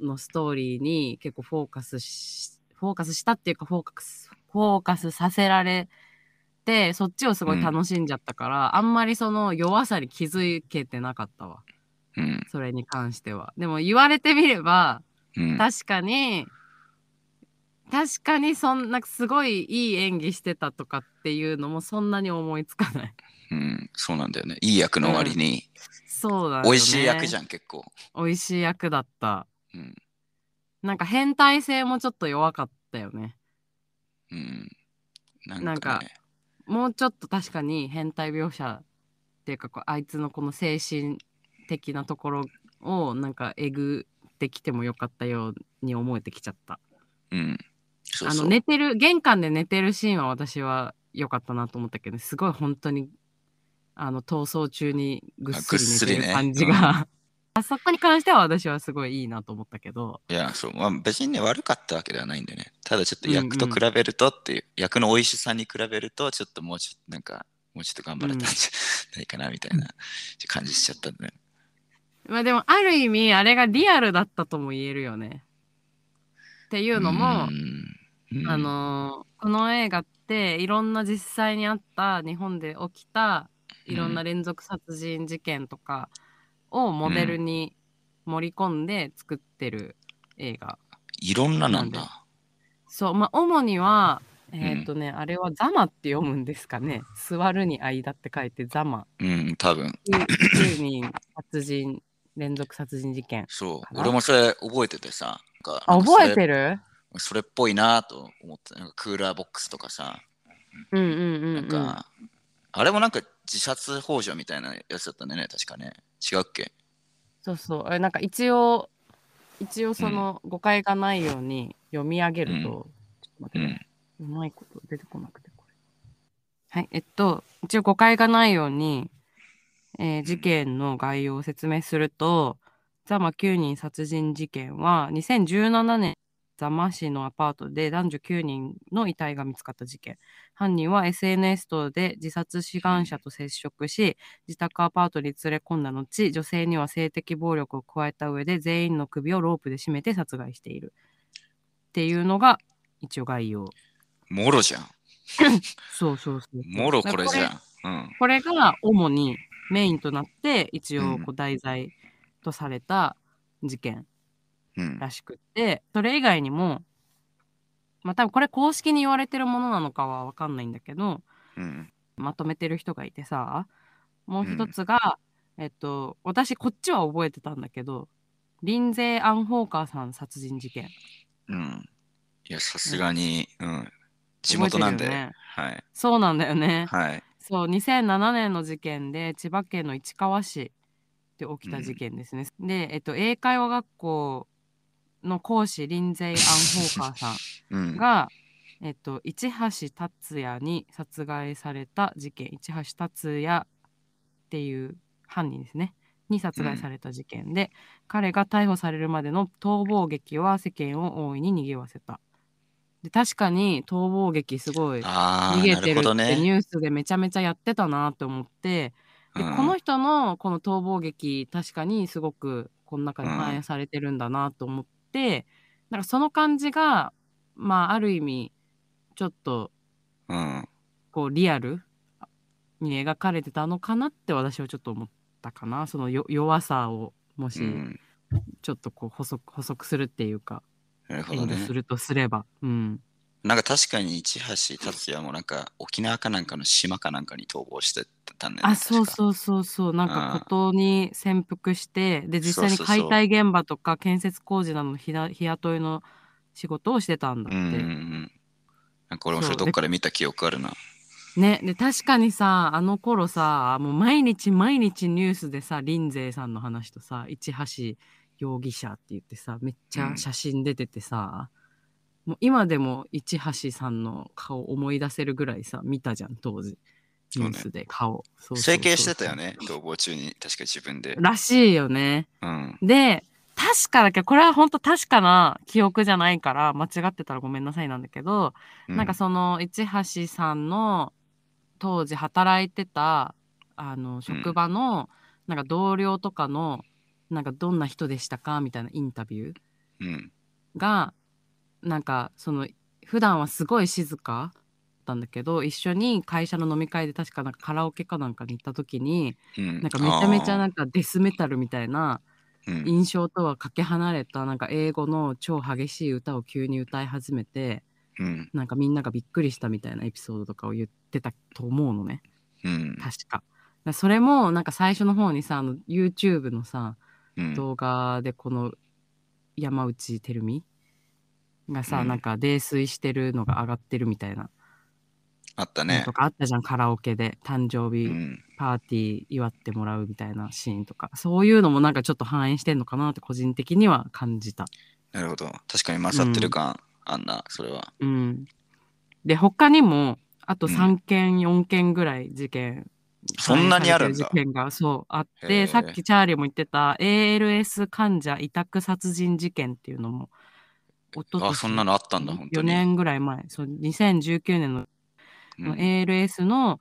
のストーリーに結構フォーカスし、フォーカスしたっていうかフォーカス、フォーカスさせられて、そっちをすごい楽しんじゃったから、あんまりその弱さに気づけてなかったわ。うん。それに関しては。でも言われてみれば、うん。確かに、確かにそんなすごいいい演技してたとかっていうのもそんなに思いつかない。うん。そうなんだよね。いい役の割に、そうだよね。美味しい役じ。ゃん、結構。美味しい役だった。うん。なんか変態性もちょっと弱かったよね。うん。なんか,、ね、なんかもうちょっと確かに変態描写っていうかこうあいつのこの精神的なところをなんかえぐってきてもよかったように思えてきちゃった。うん。そうそうあの寝てる玄関で寝てるシーンは私は良かったなと思ったけど、すごい本当にあの逃走中にぐっすり寝てる感じが、あそこに関しては私はすごいいいなと思ったけどいや、そう。まあ、別にね、悪かったわけではないんでね。ただちょっとうんうん役と比べるとっていう、役の美味しさに比べると、ちょっともうちょっとなんか、もうちょっと頑張れたんじゃないかな、みたいな感じしちゃったんだね。まあでもある意味あれがリアルだったとも言えるよね。っていうのも、うんうんあのーこの映画っていろんな実際にあった日本で起きたいろんな連続殺人事件とかをモデルに盛り込んで作ってる映画。いろんななんだ。そう、まあ主には、えっ、とね、あれはザマって読むんですかね。座るに間って書いてザマ。うん、多分。9人殺人、連続殺人事件。そう。俺もそれ覚えててさ。あ、覚えてる？それっぽいなと思って、なんかクーラーボックスとかさ、うんうんうん、うん。なんか、あれもなんか自殺幇助みたいなやつだったね、確かね。違うっけ？そうそう。あれなんか一応、一応その誤解がないように読み上げると、うんちょっと待ってね、うん。うまいこと出てこなくてこれ。はい、えっと、一応誤解がないように、えー事件の概要を説明すると、ザマ9人殺人事件は2017年、ザマ市のアパートで男女9人の遺体が見つかった事件。犯人は SNS 等で自殺志願者と接触し、自宅アパートに連れ込んだ後、女性には性的暴力を加えた上で全員の首をロープで絞めて殺害している。っていうのが一応概要。もろじゃん。そうそうそう。もろこれじゃん。うん。これが主にメインとなって一応うんこう題材とされた事件うん。らしくって、それ以外にも、まあ多分これ公式に言われてるものなのかはわかんないんだけど、うん。まとめてる人がいてさ、もう一つが、えっと、私こっちは覚えてたんだけど、リンゼー・アン・ホーカーさん殺人事件。うん。いや、さすがに、うん。地元なんで。ねはい。そうなんだよね。はい。そう、2007年の事件で、千葉県の市川市で起きた事件ですね。で、えっと、英会話学校の講師、リンゼイ・アン・ホーカーさ うんん。が、えっと、市橋達也に殺害された事件、市橋達也っていう犯人ですね。に殺害された事件で、彼が逮捕されるまでの逃亡劇は世間を大いに賑わせた。で確かに逃亡劇すごい逃げてる。ってニュースでめちゃめちゃやってたなって思って、でうんこの人のこの逃亡劇確かにすごくこの中で反映されてるんだなと思って、なんかその感じがまあある意味ちょっとうん。こうリアルに描かれてたのかなって私はちょっと思ったかなそのよ弱さをもしうん。ちょっとこう補足補足するっていうかなるほどねす。るとすれば、うんなんか確かに市橋達也もなんか沖縄かなんかの島かなんかに逃亡してたんだよね。あ、そうう。そうそうそう。なんかうん孤島に潜伏して、で、実際に解体現場とか建設工事などの日だ日雇いの仕事をしてたんだって。うん。なんか俺もそれどっかで見た記憶あるな。ね、で、確かにさ、あの頃さ、もう毎日毎日ニュースでさ、林勢さんの話とさ、市橋容疑者って言ってさ、めっちゃ写真出ててさ、もう今でも市橋さんの顔思い出せるぐらいさ、見たじゃん、当時。ニュースで顔。そう整形してたよね、逃亡中に。確か自分で。らしいよね。うん。で、確かだけど、これは本当確かな記憶じゃないから、間違ってたらごめんなさいなんだけど、うなんかその、市橋さんの当時働いてた、あの、職場の、なんか同僚とかの、なんかどんな人でしたかみたいなインタビューうん。がなんかその普段はすごい静かだったんだけど一緒に会社の飲み会で確かなんかカラオケかなんかに行った時にうん。なんかめちゃめちゃあなんかデスメタルみたいな。印象とはかけ離れたなんか英語の超激しい歌を急に歌い始めてうん。なんかみんながびっくりしたみたいなエピソードとかを言ってたと思うのねうん。確か。だからそれもなんか最初の方にさあの YouTube のさうん。動画でこの山内照美がさ、うんなんか泥酔してるのが上がってるみたいなあったねのと。かあったじゃん、カラオケで誕生日うん。パーティー祝ってもらうみたいなシーンとかそういうのもなんかちょっと反映してんのかなって個人的には感じた。なるほど。確かに勝ってる感あんな、それは。うん、で他にもあとうん3件、4件ぐらい事件そんなにあるんだ事件がそうあってさっきチャーリーも言ってた ALS 患者委託殺人事件っていうのも一昨あ、そんなのあったんだ、本当4に。年ぐらい前そう2019年のうん ALS の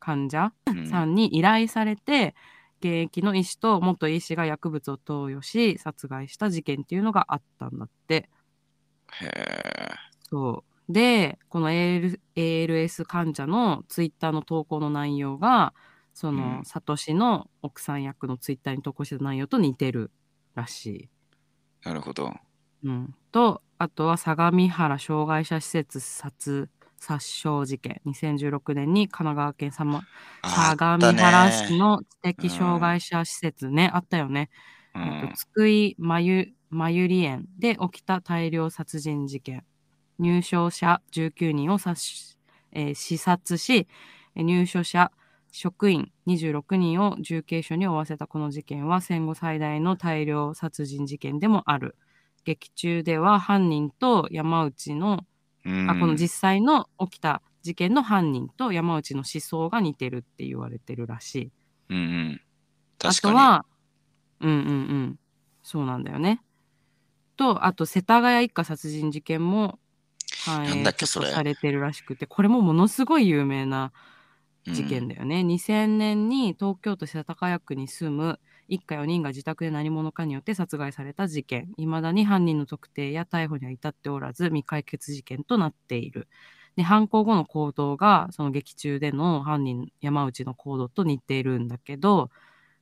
患者うんさんに依頼されて、現役の医師と元医師が薬物を投与し殺害した事件っていうのがあったんだって。へえ。そうでこの AL ALS 患者のツイッターの投稿の内容がその、うんサトシの奥さん役のツイッターに投稿してた内容と似てるらしい。なるほど。うん、とあとは相模原障害者施設殺殺傷事件。2016年に神奈川県さまあ相模原市の知的障害者施設ね、あったよね。うえっとん、津久井まゆまゆり園で起きた大量殺人事件。入賞者19人を殺し、えー視察しえー入所者職員26人を重軽傷に負わせた。この事件は戦後最大の大量殺人事件でもある劇中では犯人と山内の、うんあこの実際の起きた事件の犯人と山内の思想が似てるって言われてるらしい。うんうん。あ確かに。とは、うんうんうん。そうなんだよね。と、あと、世田谷一家殺人事件も反なん映だっけそれされてるらしくて、これもものすごい有名な事件だよね。2000年に東京都世田谷区に住む一家4人が自宅で何者かによって殺害された事件。未だに犯人の特定や逮捕には至っておらず、未解決事件となっている。で、犯行後の行動が、その劇中での犯人、山内の行動と似ているんだけど、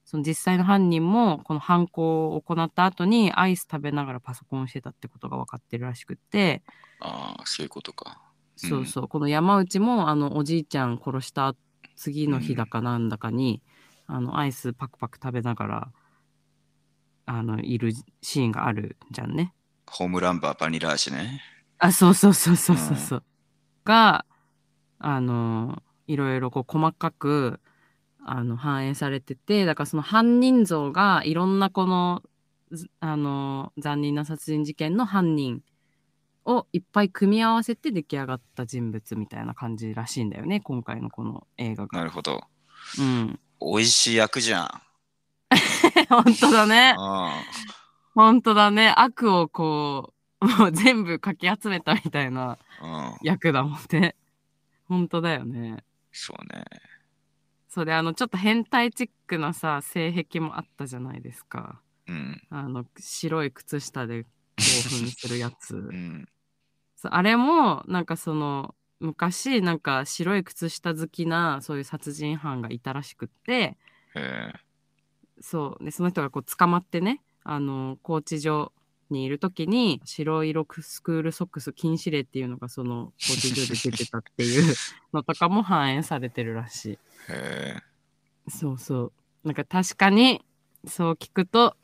その実際の犯人も、この犯行を行った後にアイス食べながらパソコンをしてたってことが分かってるらしくって、ああ、そういうことか。そうそう、この山内も、あの、おじいちゃん殺した次の日だかなんだかに、あの、アイスパクパク食べながら、あの、いるシーンがあるじゃんね。ホームランバーバニラ味ね。あ、そうそうそうそうそうそう。が、あの、いろいろこう細かく、あの、反映されてて、だからその犯人像がいろんなこの、ずあの、残忍な殺人事件の犯人をいっぱい組み合わせて出来上がった人物みたいな感じらしいんだよね、今回のこの映画が。なるほど。うん。美味しい役じゃん。本当だね。あ本当だね。悪をこう、もう全部かき集めたみたいな。役だもんね。本当だよね。そうね。それあのちょっと変態チックなさ性癖もあったじゃないですかうん。あの白い靴下で興奮するやつうん。あれもなんかその昔なんか白い靴下好きなそういう殺人犯がいたらしくって。そうでその人がこう捕まってねあの拘置所にいる時に白色スクールソックス禁止令っていうのがその拘置所で出てたっていう のとかも反映されてるらしい。へえ。そうそう。なんか確かにそう聞くと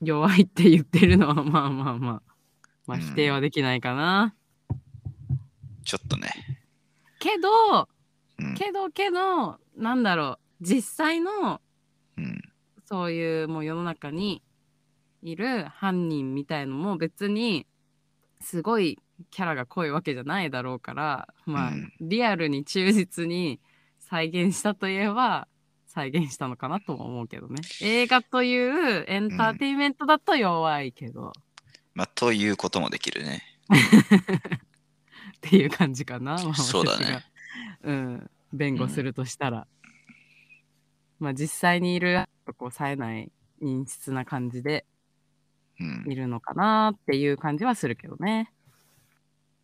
弱いって言ってるのはまあまあまあ。まあうん否定はできないかな。ちょっとね。けど、うん。けどけど、なんだろう。実際のうん。そういうもう世の中にいる犯人みたいのも別にすごいキャラが濃いわけじゃないだろうから、まあうんリアルに忠実に再現したといえば再現したのかなとも思うけどね。映画というエンターテインメントだと弱いけど、まあ、ということもできるね。っていう感じかな。まあそうだね。うん。弁護するとしたら。まあ実際にいるこう冴えない陰湿な感じでうんいるのかなっていう感じはするけどね。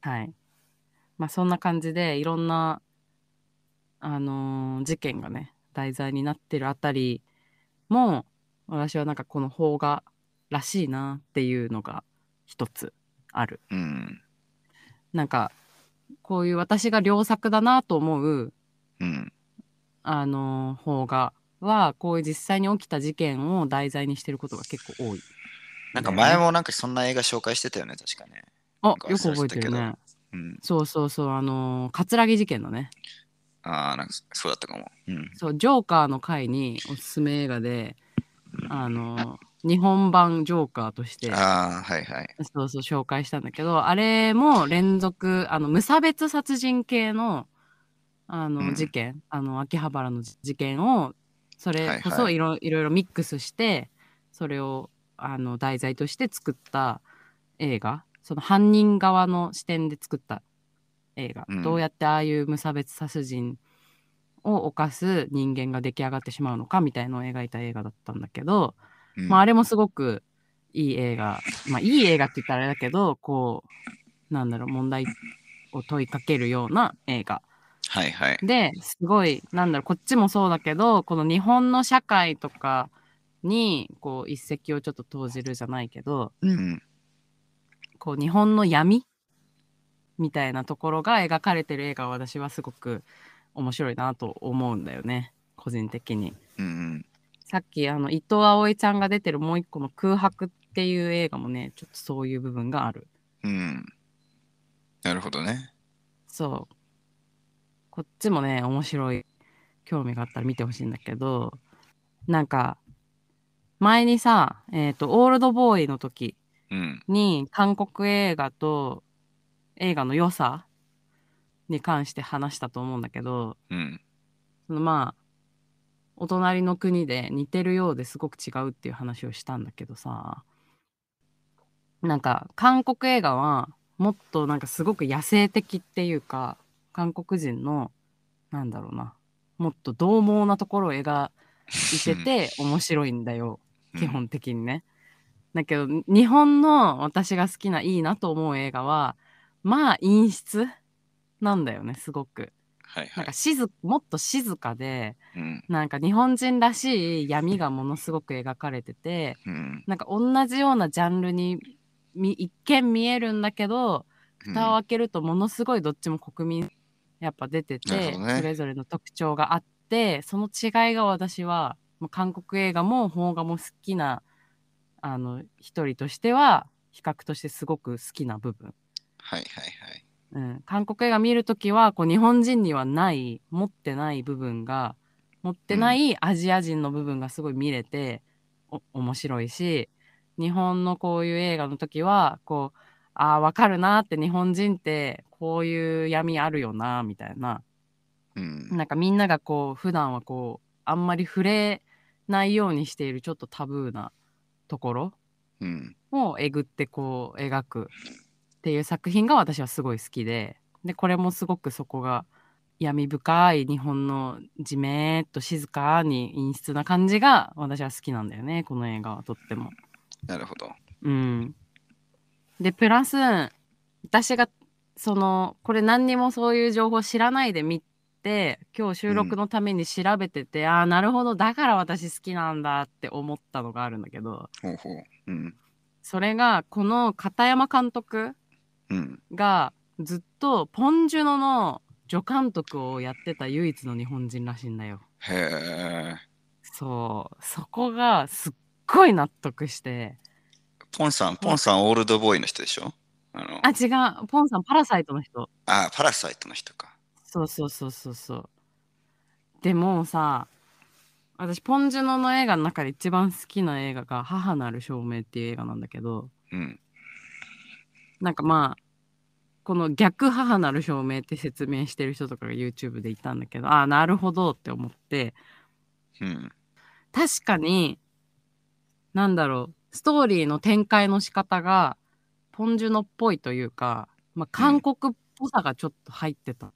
はい。まあそんな感じでいろんな、あのー事件がね、題材になってるあたりも、私はなんかこの邦画らしいなっていうのが一つある。うん。なんか、こういう私が良作だなと思う、うん。あのー邦画は、こういう実際に起きた事件を題材にしてることが結構多い。なんか前もなんかそんな映画紹介してたよね、確かね。あよく覚えてるね。うん。そうそうそう、あのー、葛城事件のね。ああ、なんかそうだったかも。うん。そう、ジョーカーの回におすすめ映画で、あの、日本版ジョーカーとして、ああ、はいはい。そうそう紹介したんだけど、あれも連続、あの、無差別殺人系の、あの、うん。事件、あの、秋葉原の事件を、それこそいろ,、い。ろいろミックスして、それを、あの、題材として作った映画、その犯人側の視点で作った映画、うん。どうやってああいう無差別殺人を犯す人間が出来上がってしまうのかみたいのを描いた映画だったんだけど、うんまあ、あれもすごくいい映画、まあ、いい映画って言ったらあれだけど、こう、なんだろう、問題を問いかけるような映画。はいはい。で、すごい、なんだろう、こっちもそうだけど、この日本の社会とかに、こう、一石をちょっと投じるじゃないけど、うん。こう、日本の闇みたいなところが描かれてる映画は私はすごく面白いなと思うんだよね、個人的に。うんうん。さっきあの伊藤葵ちゃんが出てるもう一個の空白っていう映画もね、ちょっとそういう部分がある。うん。なるほどね。そう。こっちもね、面白い、興味があったら見てほしいんだけど、なんか、前にさ、えっ、と、オールドボーイの時うん。に韓国映画と映画の良さに関して話したと思うんだけど、うん。そのまあ、お隣の国で似てるようですごく違うっていう話をしたんだけどさ、なんか韓国映画はもっとなんかすごく野生的っていうか、韓国人の、なんだろうな、もっと獰猛なところを描いてて 面白いんだよ、基本的にね。だけど、日本の私が好きないいなと思う映画は、まあ陰湿なんだよね、すごく。はいはいなんか。静もっと静かでうん。なんか日本人らしい闇がものすごく描かれててうん。なんか同じようなジャンルにみ一見見えるんだけど蓋を開けるとものすごいどっちも国民やっぱ出てて、なるほどねそれぞれの特徴があってその違いが私は韓国映画も邦画も好きなあの一人としては比較としてすごく好きな部分。はいはいはい。うん、韓国映画見るときはこう日本人にはない持ってない部分が持ってないアジア人の部分がすごい見れてお面白いし日本のこういう映画の時はこうああわかるなって日本人ってこういう闇あるよなみたいなうん。なんかみんながこう普段はこうあんまり触れないようにしているちょっとタブーなところうん。をえぐってこう描くっていう作品が私はすごい好きででこれもすごくそこが闇深い日本のじめーっと静かに陰湿な感じが私は好きなんだよねこの映画はとっても。なるほど。うん、でプラス私がそのこれ何にもそういう情報知らないで見て今日収録のために調べてて、ああなるほどだから私好きなんだって思ったのがあるんだけどほうほう。うん。それがこの片山監督うん。がずっとポン・ジュノの助監督をやってた唯一の日本人らしいんだよ。へえ。そう。そこがすっごい納得して。ポンさん、ポンさん、オールドボーイの人でしょ？あの、あ違う。ポンさんパラサイトの人。あ、パラサイトの人か。そうそうそうそうそう。でもさ私ポン・ジュノの映画の中で一番好きな映画が「母なる証明」っていう映画なんだけど。うん。なんかまあこの逆母なる証明って説明してる人とかが YouTube でいたんだけどああなるほどって思ってうん。確かになんだろうストーリーの展開の仕方がポン・ジュノっぽいというか、まあ、韓国っぽさがちょっと入ってた、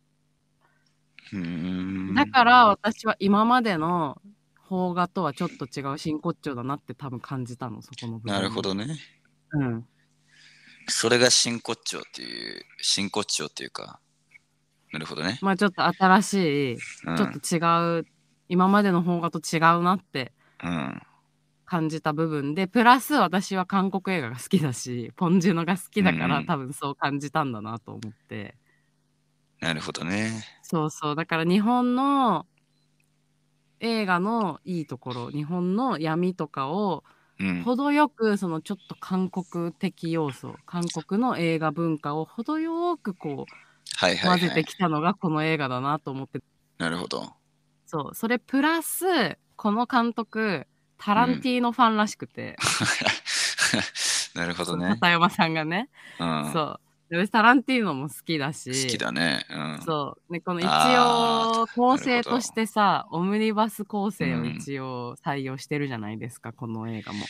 うーん。だから私は今までの邦画とはちょっと違う真骨頂だなって多分感じたのそこの部分なるほどね。うん。それが真骨頂っていう、真骨頂っていうか、なるほどね。まあちょっと新しい、うんちょっと違う、今までの方がと違うなってうん。感じた部分で、プラス私は韓国映画が好きだし、ポンジュノが好きだから、うん多分そう感じたんだなと思って。なるほどね。そうそう。だから日本の映画のいいところ、日本の闇とかをうん。程よくそのちょっと韓国的要素、韓国の映画文化を程よくこうはいはい、はい。混ぜてきたのがこの映画だなと思って、なるほど。そう、それプラスこの監督、タランティーノファンらしくて、なるほどね。片山さんがね、うん。そう。タランティーノも好きだし、好きだね。うん。そう。で、この一あ応、構成としてさ、オムニバス構成をうん一応採用してるじゃないですか、この映画も。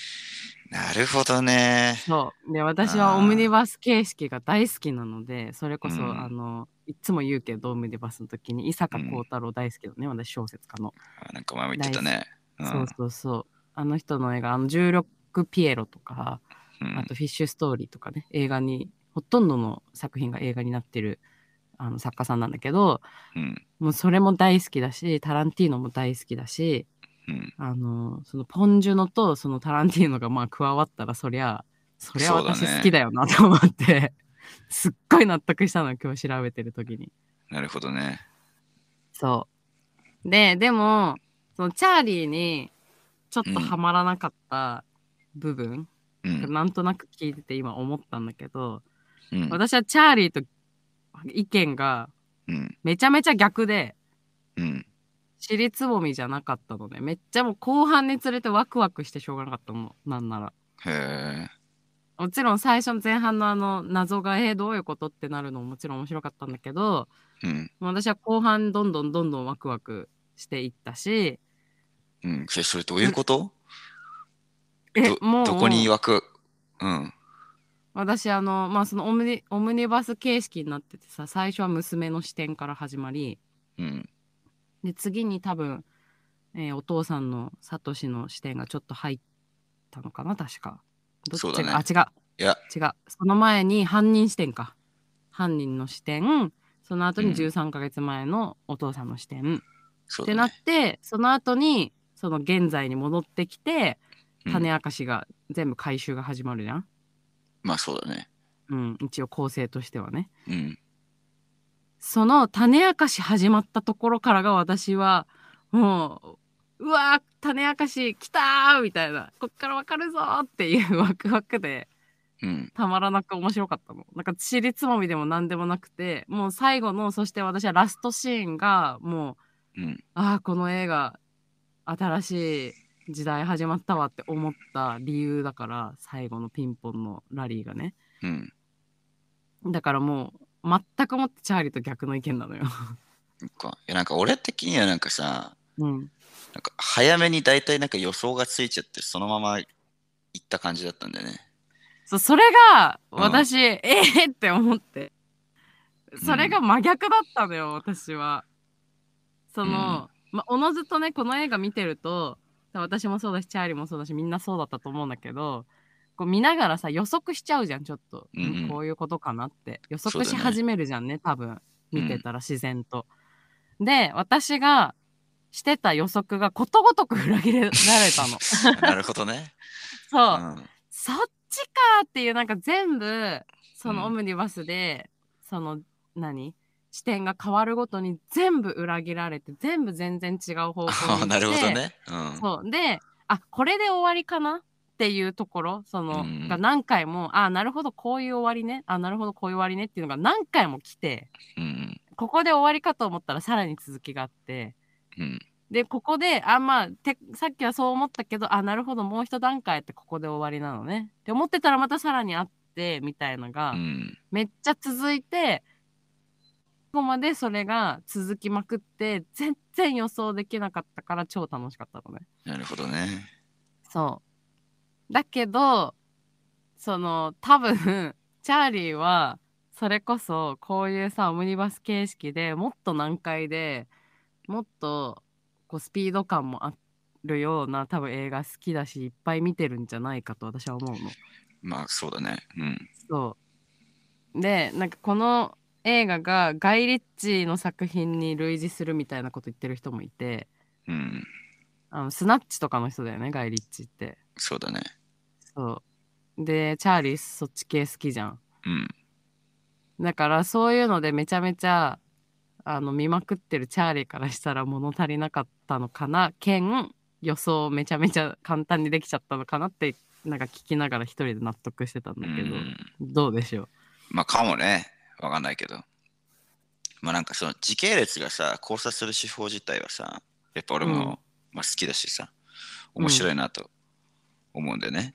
なるほどね。そう。で、私はオムニバス形式が大好きなので、それこそ、うんあの、いつも言うけど、オムニバスの時に、伊坂幸太郎大好きだね、私小説家の。あなんか前も言ってたね。うんそうそうそう。あの人の映画、あの、16ピエロとか、うんあとフィッシュストーリーとかね、映画に、ほとんどの作品が映画になってるあの作家さんなんだけど、うん。もうそれも大好きだし、タランティーノも大好きだし、うん。あの、そのポンジュノとそのタランティーノがまあ加わったら、そりゃ、そりゃ私好きだよなと思って、すっごい納得したの、今日調べてる時に。なるほどね。そう。で、でも、そのチャーリーにちょっとハマらなかった部分、うん。なんとなく聞いてて今思ったんだけど、うん。私はチャーリーと意見がうん。めちゃめちゃ逆で、うん。尻つぼみじゃなかったので、めっちゃもう後半につれてワクワクしてしょうがなかったの、なんなら。へえ。もちろん最初の前半のあの謎がえーどういうことってなるのももちろん面白かったんだけどうん。私は後半どんどんどんどんワクワクしていったしうん。それどういうこと？えどもうどこに枠うん。私あのまあそのオムニオムニバス形式になっててさ最初は娘の視点から始まり。うん。で次に多分、えーお父さんのサトシの視点がちょっと入ったのかな確か。どっちが、そうだね。あ違う。いや、違う。その前に犯人視点か。犯人の視点。その後にうん。13ヶ月前のお父さんの視点、ってなっそうだね。てその後にその現在に戻ってきてうん。種明かしが全部回収が始まるじゃん、まあそうだね。うん、一応構成としてはねうん。その種明かし始まったところからが私はもううわー種明かし来たーみたいなこっからわかるぞーっていうワクワクでうん。たまらなく面白かったの。なんか尻つまみでも何でもなくてもう最後のそして私はラストシーンがもううん。ああこの映画新しい時代始まったわって思った理由だから最後のピンポンのラリーがねうん。だからもう全くもってチャーリーと逆の意見なのよ。いやなんか俺的にはなんかさ、うん、なんか早めに大体なんか予想がついちゃってそのまま行った感じだったんだよね。そうそれがうん私、ええって思ってそれが真逆だったのよ私は。その、まあおのずとねこの映画見てると私もそうだしチャーリーもそうだしみんなそうだったと思うんだけどこう見ながらさ予測しちゃうじゃんちょっと、うんうんうんこういうことかなって予測し始めるじゃんね多分見てたら自然と。で私がしてた予測がことごとく裏切られたの。なるほどね。そう、うん。そっちかっていうなんか全部そのうんオムニバスで、その何視点が変わるごとに全部裏切られて全部全然違う方向に行ってあなるほどね。うん。そうであこれで終わりかなっていうところその、うんが何回もあなるほどこういう終わりねあなるほどこういう終わりねっていうのが何回も来てうん。ここで終わりかと思ったらさらに続きがあってうん。でここであまあてさっきはそう思ったけどあなるほどもう一段階ってここで終わりなのねって思ってたらまたさらにあってみたいのが、うん。めっちゃ続いてここまでそれが続きまくって全然予想できなかったから超楽しかったのね。なるほどね。そうだけどその多分チャーリーはそれこそこういうさオムニバス形式でもっと難解でもっとこうスピード感もあるような多分映画好きだしいっぱい見てるんじゃないかと私は思うの。まあそうだね。うん。そう。で、なんかこの映画がガイ・リッチーの作品に類似するみたいなこと言ってる人もいて、うん。あのスナッチとかの人だよね、ガイ・リッチーって。そうだね。そう。で、チャーリーそっち系好きじゃん。うん。だからそういうのでめちゃめちゃあの見まくってるチャーリーからしたら物足りなかったのかな兼予想めちゃめちゃ簡単にできちゃったのかなってなんか聞きながら一人で納得してたんだけど、うんどうでしょまあかもね。わかんないけど。まあなんかその時系列がさ、交差する手法自体はさ、やっぱ俺も、うん。まあ、好きだしさ、面白いなと思うんでね。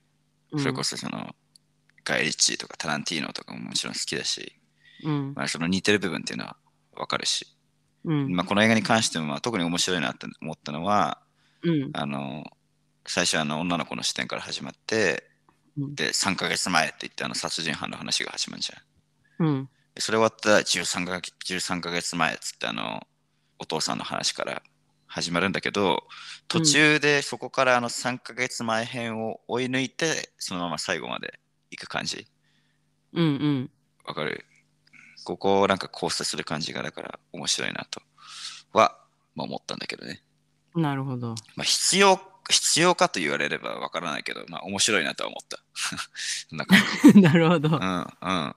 う、それこそその、ガイ・リッチーとかタランティーノとかももちろん好きだし、うん。まあ、その似てる部分っていうのはわかるし、うん。まあ、この映画に関してもまあ特に面白いなって思ったのは、うん。あの、最初あの女の子の視点から始まって、うん。で、3ヶ月前って言ってあの殺人犯の話が始まるじゃん。うん。でそれ終わったら13ヶ月 ,13 ヶ月前っつってあの、お父さんの話から始まるんだけど、途中でそこからあの3ヶ月前編を追い抜いて、そのまま最後まで行く感じ。うんうんわかる？ここをなんか交差する感じがだから面白いなとは、まあ、思ったんだけどね。なるほどまあ、必要、必要かと言われればわからないけど、まあ面白いなとは思った。な なるほどうん、うん、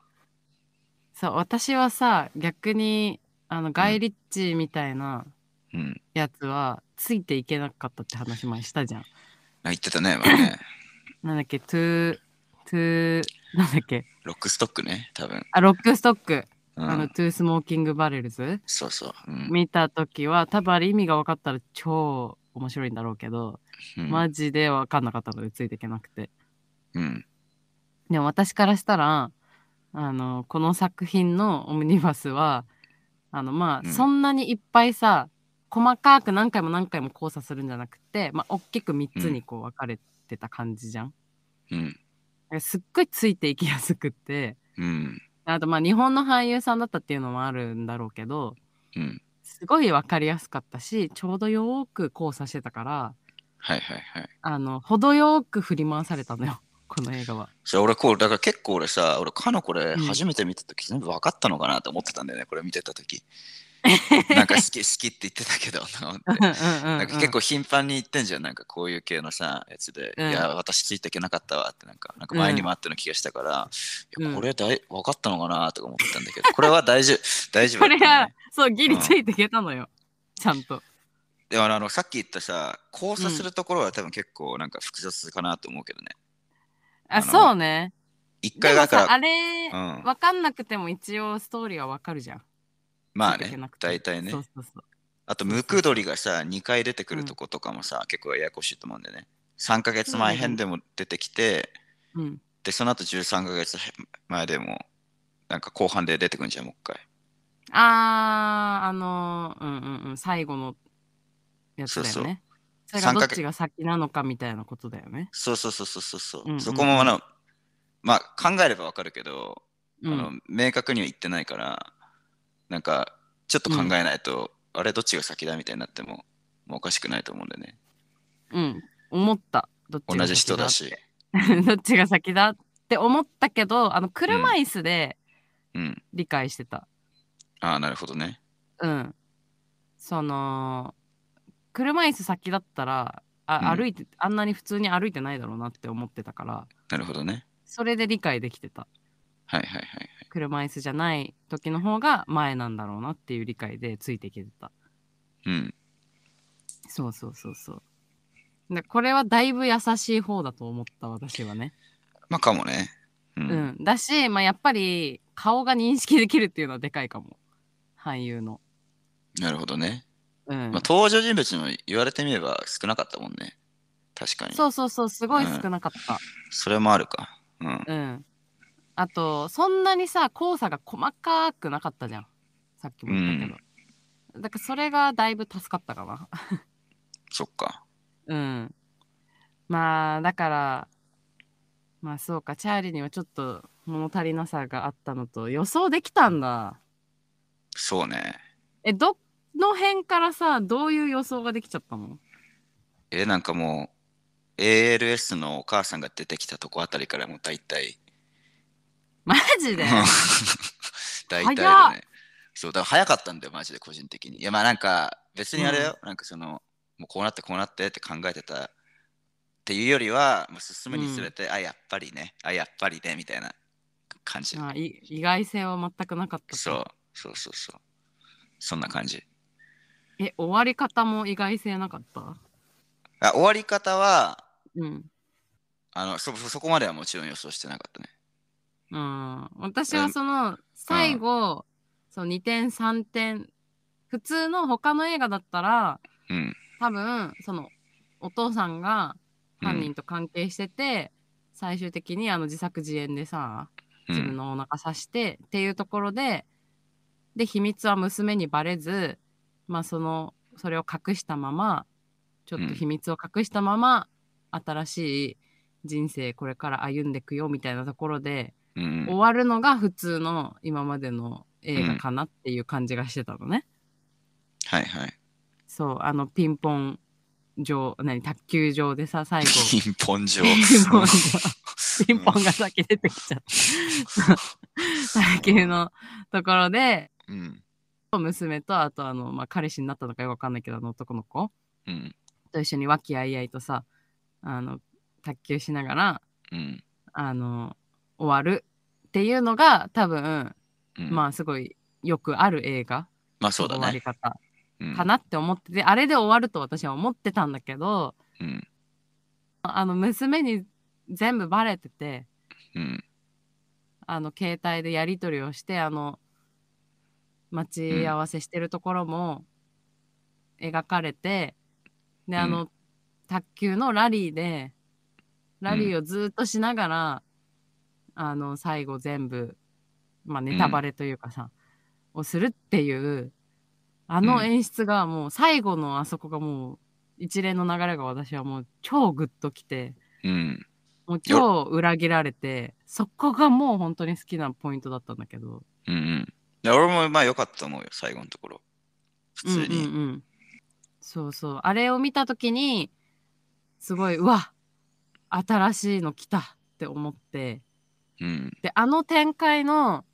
そう私はさ逆にあのガイ・リッチーみたいなうん。やつはついていけなかったって話前したじゃんあ言ってたね、まあね。なんだっけ Two Two なんだっけ Lock Stock ね、多分。あ Lock Stock うん、あの Two Smoking Barrels そうそう。うん見た時は多分あれ意味が分かったら超面白いんだろうけど、うんマジで分かんなかったのでついていけなくてうん。でも私からしたらあのこの作品のオムニバスはあのまあ、うんそんなにいっぱいさ細かく何回も何回も交差するんじゃなくてまあ大きく3つにこう分かれてた感じじゃん、うん。すっごいついていきやすくってうん。あとまあ日本の俳優さんだったっていうのもあるんだろうけどうん。すごい分かりやすかったしちょうどよーく交差してたからはいはいはい。あの程よく振り回されたのよこの映画は。それ俺こう、だから結構俺さ、俺、かのこれうん初めて見たとき全部分かったのかなと思ってたんだよね、これ見てたとき。なんか好き、好きって言ってたけど、ななんか結構頻繁に言ってんじゃん、なんかこういう系のさ、やつで、うんいや、私ついていけなかったわって、なんか、なんか前にもあったような気がしたから、いやうんこれ大分かったのかなとか思ってたんだけど、これは大丈夫、大丈夫これだったんだがね。そうギリついていけたのよ、ちゃんと。でもあの、さっき言ったさ、交差するところは多分結構なんか複雑かなと思うけどね。あそうね。一回だから、あれ、うん分かんなくても一応ストーリーは分かるじゃん。まあね大体ねそ。うそうそう。あと、ムクドリがさ、2回出てくるとことかもさ、結構ややこしいと思うんだよね。3ヶ月前編でも出てきて、うん、で、その後13ヶ月前でも、なんか後半で出てくるんじゃん、もう一回。あー、あのー、うんうんうん、最後のやつだよね。それがどっちが先なのかみたいなことだよね。そうそうそうそうそうそう、うんうんうんそこもあの、まあ考えればわかるけど、うん、あの明確には言ってないから、なんかちょっと考えないと、あれどっちが先だみたいになっても、もうおかしくないと思うんでね。うん、思った。どっちが同じ人だ先し。どっちが先だって思ったけど、あの車椅子でうん。理解してた。ああ、なるほどね。うん。その、車椅子先だったら、あうん歩いて、あんなに普通に歩いてないだろうなって思ってたから、なるほどね。それで理解できてた。はいはいはい。車椅子じゃない時の方が前なんだろうなっていう理解でついていけてた。うん。そうそうそうそう。でこれはだいぶ優しい方だと思った私はね。まあかもね。うん。うん。だし、まあ、やっぱり顔が認識できるっていうのはでかいかも。俳優の。なるほどね。うん。まあ登場人物も言われてみれば少なかったもんね。確かに。そうそうそう、すごい少なかった。それもあるか。うん。うん。あと、そんなにさ、交差が細かくなかったじゃん。さっきも言ったけど。だからそれがだいぶ助かったかな。そっか。うん。まあ、だから、まあそうか、チャーリーにはちょっと物足りなさがあったのと、予想できたんだ。そうね。え、どの辺からさ、どういう予想ができちゃったの？え、なんかもう、ALS のお母さんが出てきたとこあたりからもう大体、マジで？大体だね。そう、だから早かったんだよ、マジで個人的に。いや、まあなんか、別にあれよ、なんかその、もうこうなってこうなってって考えてたっていうよりは、もう進むにつれて、あ、やっぱりね、あ、やっぱりね、みたいな感じ。あい意外性は全くなかったとそう、そうそうそう。そんな感じ。え終わり方も意外性なかった？あ終わり方は、うんあのそ、そこまではもちろん予想してなかったね。うん私はその最後、その2点3点普通の他の映画だったらうん。多分そのお父さんが犯人と関係してて、最終的にあの自作自演でさうん。自分のお腹刺してっていうところで、で秘密は娘にバレずまあそのそれを隠したままちょっと秘密を隠したまま、新しい人生これから歩んでいくよみたいなところで、うん終わるのが普通の今までの映画かなっていう感じがしてたのね。はいはい。そうあのピンポン場何卓球場でさ最後ピンポン上。ピンポンピンポンが先出てきちゃった。卓球のところでうん。娘とあとあの、まあ、彼氏になったのかよくわかんないけどあの男の子うん。と一緒に和気あいあいとさあの卓球しながらうん。あの終わるっていうのが多分、うん、まあすごいよくある映画まあそうだね。終わり方うんかなって思ってて、あれで終わると私は思ってたんだけどうん。あの娘に全部バレててうん。あの携帯でやり取りをしてあの待ち合わせしてるところも描かれて、であの、卓球のラリーでラリーをずっとしながら、あの最後全部、まあ、ネタバレというかさ、をするっていうあの演出がもう最後のあそこがもう一連の流れが私はもう超グッときてうん。もう超裏切られてそこがもう本当に好きなポイントだったんだけど。うんうん。いや俺もまあ良かったと思うよ、最後のところ。普通に。うんうんうん、そうそうあれを見た時にすごいうわ新しいの来たって思ってうん。であの展開の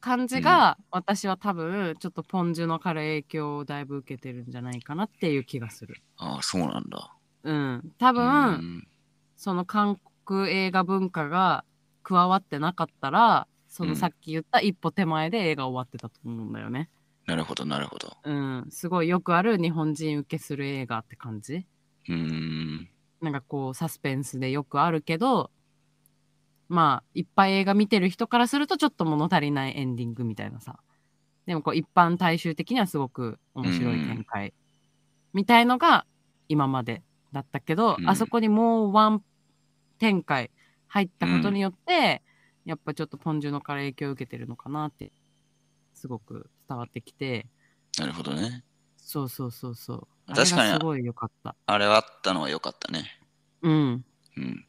感じが、私は多分ちょっとポン・ジュノから影響をだいぶ受けてるんじゃないかなっていう気がする。ああ、そうなんだ。うん、多分、うんその韓国映画文化が加わってなかったらそのうんさっき言った一歩手前で映画終わってたと思うんだよね。なるほど、なるほど。うん、すごいよくある日本人受けする映画って感じ？うーん。なんかこうサスペンスでよくあるけどまあいっぱい映画見てる人からするとちょっと物足りないエンディングみたいなさでもこう一般大衆的にはすごく面白い展開みたいのが今までだったけど、うんあそこにもうワン展開入ったことによって、やっぱちょっとポンジュノから影響を受けてるのかなってすごく伝わってきて。なるほどね。そうそうそうそう。確かに。すごい良かった。あれはあったのは良かったね。うん。うん。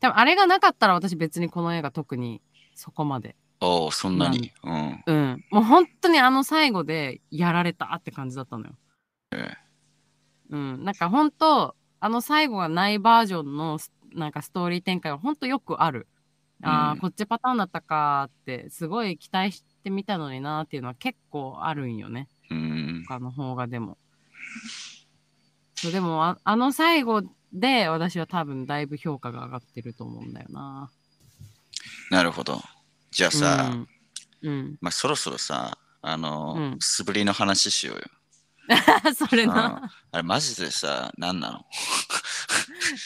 多分あれがなかったら私別にこの映画特にそこまで。おお、そんなに？うん。うん。もう本当にあの最後でやられたって感じだったのよ。えうん。なんか本当あの最後がないバージョンのスなんかストーリー展開は本当よくあるあー、うん。こっちパターンだったかってすごい期待してみたのになっていうのは結構あるんよね。うん。他の方がでも。そうでもああの最後で私は多分だいぶ評価が上がってると思うんだよな。なるほど。じゃあさ、うん、うん、まあそろそろさ、あの、うん。素振りの話しようよ。それな。あれマジでさ、何なの？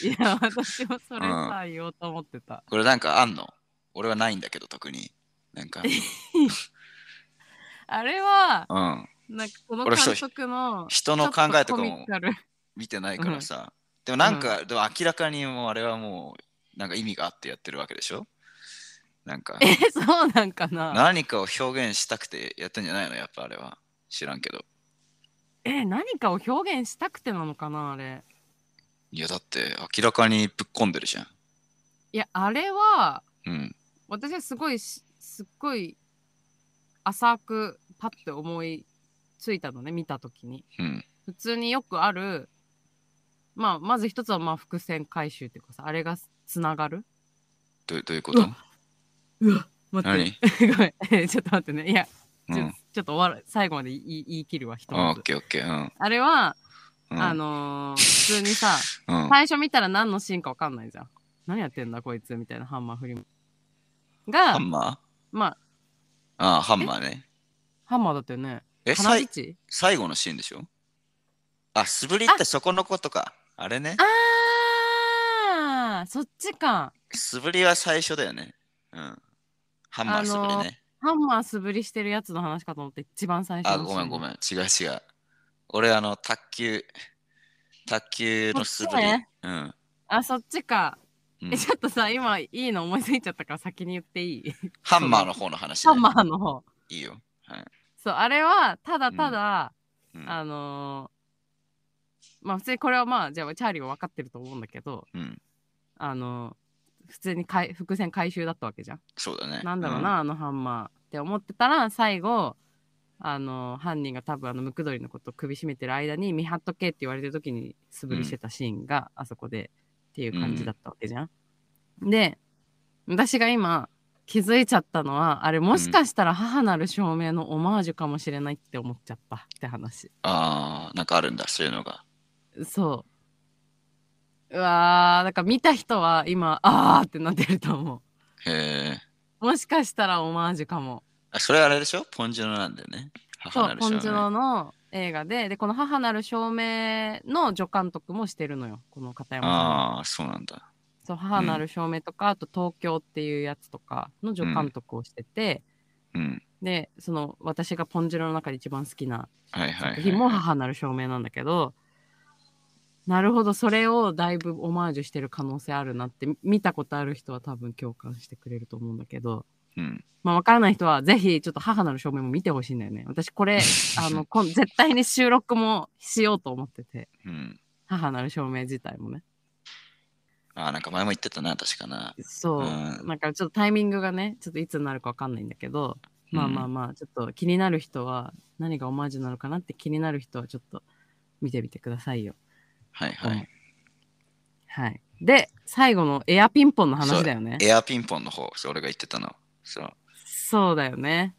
いや、私もそれさ、言おうと思ってた。これなんかあんの？俺はないんだけど、特に。なんか、あれは、うん。なんかこの監督の人の考えとかも見てないからさ。でもなんか、でも明らかにもうあれはもう、なんか意味があってやってるわけでしょ？なんか、え、そうなんかな？何かを表現したくてやってんじゃないの？やっぱあれは。知らんけど。え、何かを表現したくてなのかなあれ？いやだって明らかにぶっこんでるじゃん。いや、あれは、うん。私はすごいし、すっごい浅くパッて思いついたのね、見たときに。うん。普通によくあるまあまず一つはまあ伏線回収っていうかさあれがつながる？どうどういうこと？うわ待って何？ごめんえ ちょっと待ってねいやちょ,、うん。ちょっと終わる最後まで言い言い切るわ一あオッつケーオッケー。うん。あれは、うん、あのー普通にさうん、最初見たら何のシーンかわかんないじゃん何やってんだこいつみたいなハンマー振りがハンマー？まあああ、ハンマーね。ハンマーだったよねえ、金さい槌最後のシーンでしょ？あ、素振りってそこのことか。あれね。あーそっちか素振りは最初だよね。うん。ハンマー素振りね。ハンマー素振りしてるやつの話かと思って一番最初あ、ごめんごめん。違う違う。俺、あの、卓球、卓球の素振り。ねうん。あそっちか、うんえちょっとさ今いいの思いついちゃったから先に言っていい？ハンマーの方の話、ね。ハンマーの方いいよ。はい。そうあれはただただ、うん。あのーまあ普通にこれはまあじゃあチャーリーは分かってると思うんだけどうん、あのー普通にかい伏線回収だったわけじゃんそうだね。なんだろうな、あのハンマーって思ってたら最後あの犯人が多分あのムクドリのことを首絞めてる間に見張っとけって言われてる時に素振りしてたシーンがあそこでっていう感じだったわけじゃん。で私が今気づいちゃったのはあれもしかしたら母なる証明のオマージュかもしれないって思っちゃったって話。ああ、なんかあるんだ、そういうのが。そう。うわーだから見た人は今あーってなってると思へえ。う。もしかしたらオマージュかも。あ、それあれでしょ？ポンジュノなんだよね。そう、母なる少年。ポンジュノの映画で、で、この母なる証明の助監督もしてるのよ、この片山さん。は。ああ、そうなんだ。そう、母なる証明とか、あと東京っていうやつとかの助監督をしてて、うん。で、その私がポンジュノの中で一番好きなはいはいはい、作品も母なる証明なんだけど、なるほど、それをだいぶオマージュしてる可能性あるなって、見たことある人は多分共感してくれると思うんだけど、うん。まあ、わからない人は、ぜひ、ちょっと母なる証明も見てほしいんだよね。私、これ、あの、こん絶対に収録もしようと思ってて、うん。母なる証明自体もね。ああ、なんか前も言ってたな、確かな。そう。うんなんか、ちょっとタイミングがね、ちょっといつになるかわかんないんだけど、まあまあまあ、ちょっと気になる人は、何がオマージュなのかなって気になる人は、ちょっと見てみてくださいよ。はいはい。はい。で、最後のエアピンポンの話だよね。エアピンポンの方、それが言ってたの。そう。そうだよね。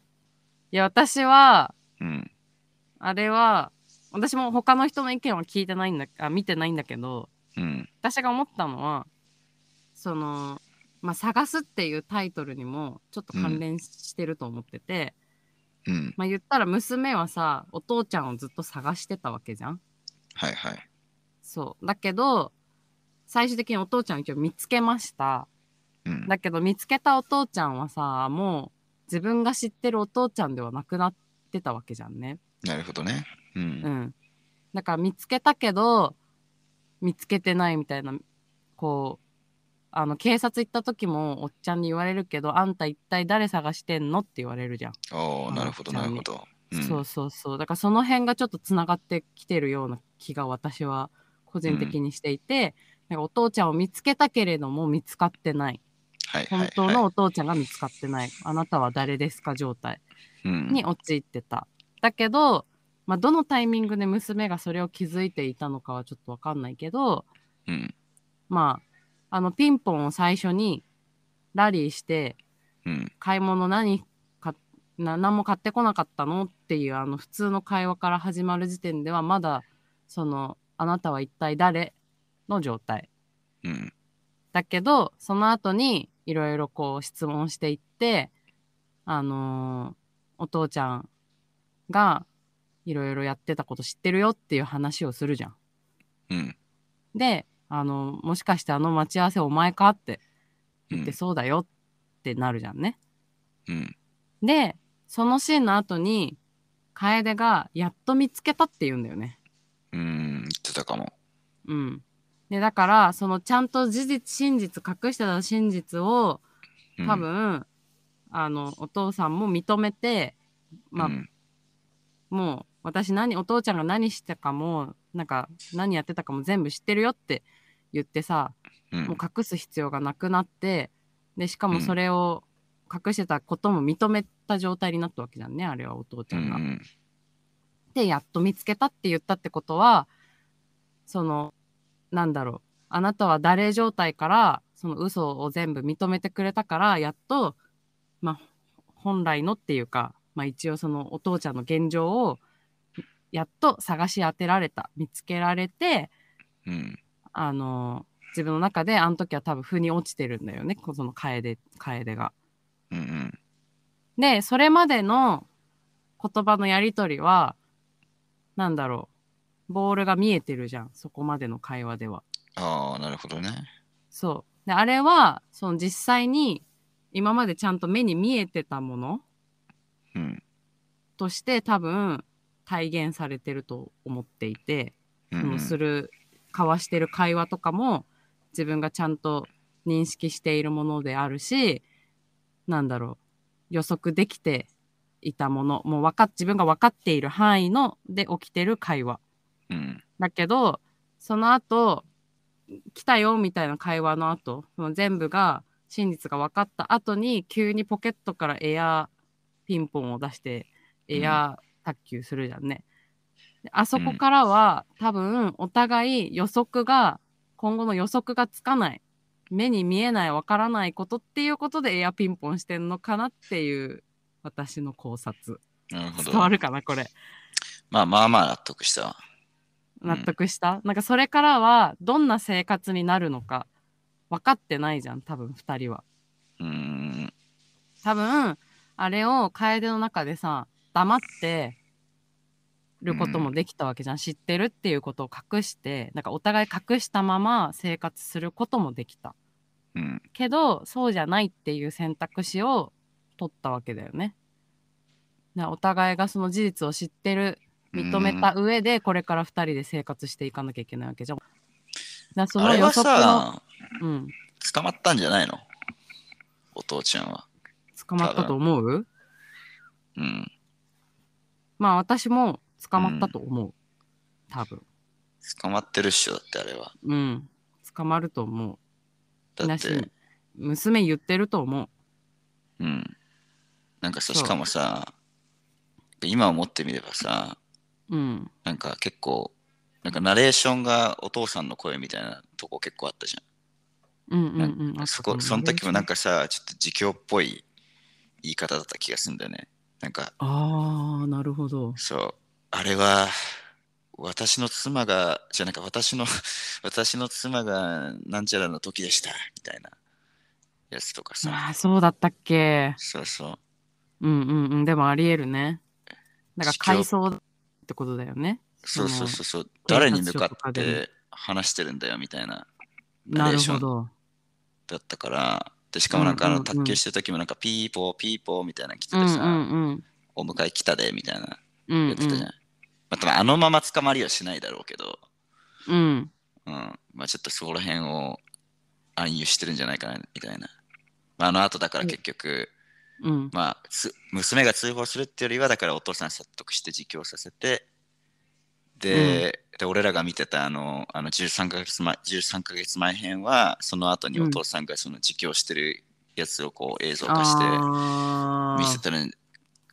いや、私は、うん。あれは、私も他の人の意見は聞いてないんだ、あ、見てないんだけど、うん。私が思ったのはそのまあ「探す」っていうタイトルにもちょっと関連してると思ってて、うん。まあ言ったら娘はさお父ちゃんをずっと探してたわけじゃんはいはい。そうだけど最終的にお父ちゃんを一応見つけましたうん。だけど見つけたお父ちゃんはさもう自分が知ってるお父ちゃんではなくなってたわけじゃんねなるほどね。う。うんんだから見つけたけど見つけてないみたいなこうあの警察行った時もおっちゃんに言われるけどあんた一体誰探してんのって言われるじゃん、おおなるほどあなるほど。うんそうそうそうだからその辺がちょっとつながってきてるような気が私は個人的にしていて、なんかお父ちゃんを見つけたけれども見つかってないはいはいはい。本当のお父ちゃんが見つかってない、あなたは誰ですか状態うんに陥ってた。だけど、まあ、どのタイミングで娘がそれを気づいていたのかはちょっとわかんないけど、うん。まあ、あのピンポンを最初にラリーしてうん。買い物何かな何も買ってこなかったのっていうあの普通の会話から始まる時点ではまだそのあなたは一体誰の状態うん。だけどその後にいろいろこう質問していってあのーお父ちゃんがいろいろやってたこと知ってるよっていう話をするじゃん。うん。であのもしかしてあの待ち合わせお前かってうん言ってそうだよってなるじゃんね。うん。でそのシーンの後に楓がやっと見つけたって言うんだよね。うん。言ってたかも。うん。でだからそのちゃんと事実真実隠してた真実をうん。多分、あのお父さんも認めてまあ、うん。もう私何お父ちゃんが何してたかもなんか何やってたかも全部知ってるよって言ってさうん。もう隠す必要がなくなってでしかもそれを隠してたことも認めた状態になったわけじゃんねあれはお父ちゃんが。うん。でやっと見つけたって言ったってことはそのなんだろうあなたは誰状態からその嘘を全部認めてくれたからやっとまあ本来のっていうか、まあ、一応そのお父ちゃんの現状をやっと探し当てられた見つけられてうん。あの自分の中であの時は多分腑に落ちてるんだよねこその楓楓が。うんうん。でそれまでの言葉のやり取りはなんだろうボールが見えてるじゃんそこまでの会話では。ああ、なるほどね。そう。であれはその実際に今までちゃんと目に見えてたものうん。として多分体現されてると思っていて、そうんうんのする交わしてる会話とかも自分がちゃんと認識しているものであるしなんだろう予測できていたものもう分かっ自分が分かっている範囲ので起きてる会話うん。だけどその後来たよみたいな会話の後その全部が真実が分かった後に急にポケットからエアピンポンを出してエア卓球するじゃんね。であそこからは、多分お互い予測が今後の予測がつかない目に見えない分からないことっていうことでエアピンポンしてんのかなっていう私の考察なるほど。伝わるかなこれ。まあまあまあ納得した納得した、なんかそれからはどんな生活になるのか分かってないじゃん多分2人は。うーん。多分あれを楓の中でさ黙ってることもできたわけじゃん、知ってるっていうことを隠してなんかお互い隠したまま生活することもできた。うん。けどそうじゃないっていう選択肢を取ったわけだよね。お互いがその事実を知ってる認めた上でこれから2人で生活していかなきゃいけないわけじゃん。その予測の、さ、うん、捕まったんじゃないの？お父ちゃんは。捕まったと思う？うん。まあ私も捕まったと思う。多分。捕まってるっしょ、だってあれは。うん。捕まると思う。だって、、娘言ってると思う。うん。なんかさ、しかもさ、今思ってみればさ、うん。なんか結構、なんかナレーションがお父さんの声みたいなとこ結構あったじうんうんゃん。うん。なんかそこ、その時もなんかさ、ちょっと自供っぽい言い方だった気がするんだよね。なんか、ああ、なるほど。そう、あれは、私の妻が、じゃなんか私の、私の妻がなんちゃらの時でした、みたいなやつとかさ。ああ、そうだったっけ。そうそう。うんうんうん。でもありえるね。だから自供回想ってことだよね。そうそうそうそう。警誰察に向かって話してるんだよみたいなナなるレーションほど。だったから。で、しかもなんかあうんうんうんの卓球してる時もなんかピーポーピーポーみたいなの来てうんうてさ、んうん。お迎え来たでみたいなうんやってたじゃん。まあ多分あのまま捕まりはしないだろうけど、うん。うん。まあちょっとそこら辺を暗喩してるんじゃないかなみたいな。まあ、あの後だから結局、うん。まあつ娘が通報するっていうよりはだからお父さん説得して自供させてで,、で俺らが見てたあのあの13ヶ月前13ヶ月前編はその後にお父さんがその自供してるやつをこう映像化して見せてる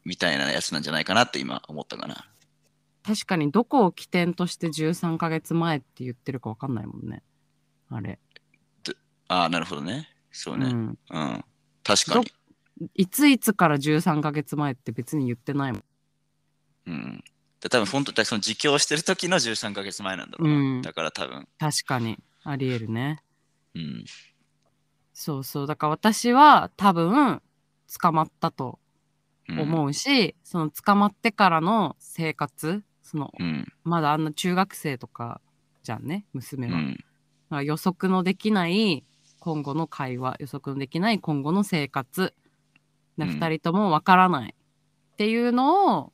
みたいなやつなんじゃないかなって今思ったかな。確かにどこを起点として13ヶ月前って言ってるか分かんないもんね。あれ。ああ、なるほどね。そうね。うん。うん。確かに。いついつから13ヶ月前って別に言ってないもん。うん。で多分本当にその自供してる時の13ヶ月前なんだろうな。うんだから多分。確かに。ありえるね。うん。そうそう。だから私は多分捕まったとうん、思うし、その捕まってからの生活、そのうん。まだあんな中学生とかじゃんね、娘は。うん。予測のできない今後の会話予測のできない今後の生活でうん2人ともわからないっていうのを、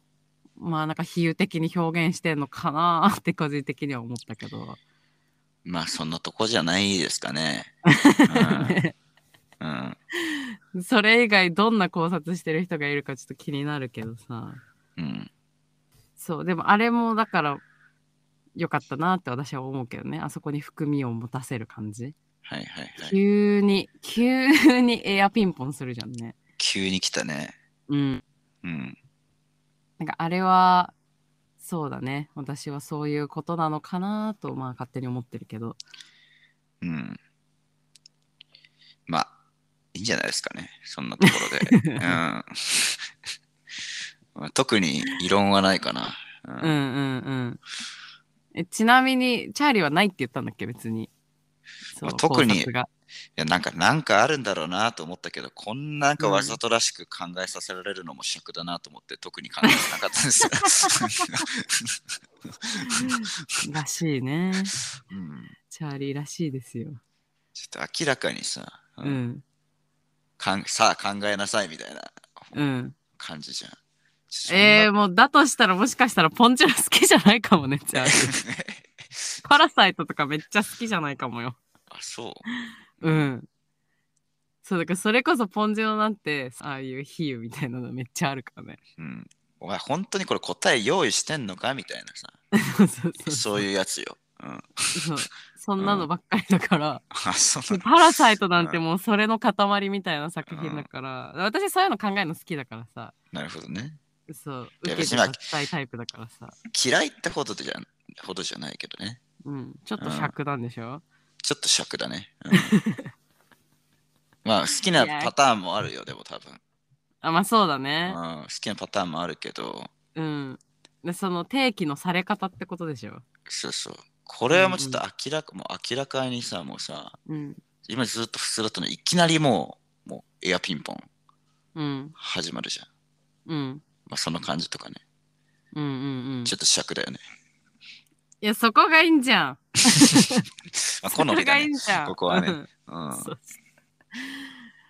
まあなんか比喩的に表現してんのかなって個人的には思ったけど、まあそんなとこじゃないですかね。うん。うん。それ以外どんな考察してる人がいるかちょっと気になるけどさうん。そうでもあれもだから良かったなって私は思うけどねあそこに含みを持たせる感じはいはいはい。急に急にエアピンポンするじゃんね急に来たね。うんうん。なんかあれはそうだね。私はそういうことなのかなと、まあ勝手に思ってるけど。うん。まあ、いいんじゃないですかね。そんなところで。うん。ま あ特に異論はないかな。ううんうんうん。えちなみに、チャーリーはないって言ったんだっけ、別に。まあ特にいやなんかなんかあるんだろうなと思ったけど、こんななんかわざとらしく考えさせられるのも尺だなと思って特に考えてなかったんですよ。らしいね。うん、チャーリーらしいですよ。ちょっと明らかにさ、ううんん。かんさあ考えなさいみたいなうん。感じじゃん。えー、ー、もうだとしたらもしかしたらポンチラ好きじゃないかもね、チャーリー。パラサイトとかめっちゃ好きじゃないかもよ。あ、そう。うん。そう、だからそれこそポンジュノなんて、ああいう比喩みたいなのめっちゃあるからね。うん。お前本当にこれ答え用意してんのかみたいなさ。そういうやつよ。うん。そうそんなのばっかりだから、あ、そうパラサイトなんてもうそれの塊みたいな作品だから、私そういうの考えるの好きだからさ、なるほどね。そう、受けてたいタイプだからさ、嫌いってほどじゃほどじゃないけどね。うん、ちょっと尺なんでしょ、ちょっと尺だね。うん まあ好きなパターンもあるよ、でも多分。あ、まあそうだうん、ね。好きなパターンもあるけど、うん。で、その定期のされ方ってことでしょ？そうそう。これはもうちょっと明らか、もう明らかにさ、もうさ、うん。今ずっと普通だったのにいきなりもう、もうエアピンポンうん。始まるじゃん。うん。まあその感じとかね。うんうんうん。ちょっと尺だよね。いや、そこがいいんじゃん。まあ、好そこみだねがいいん。じゃん。ここはねうん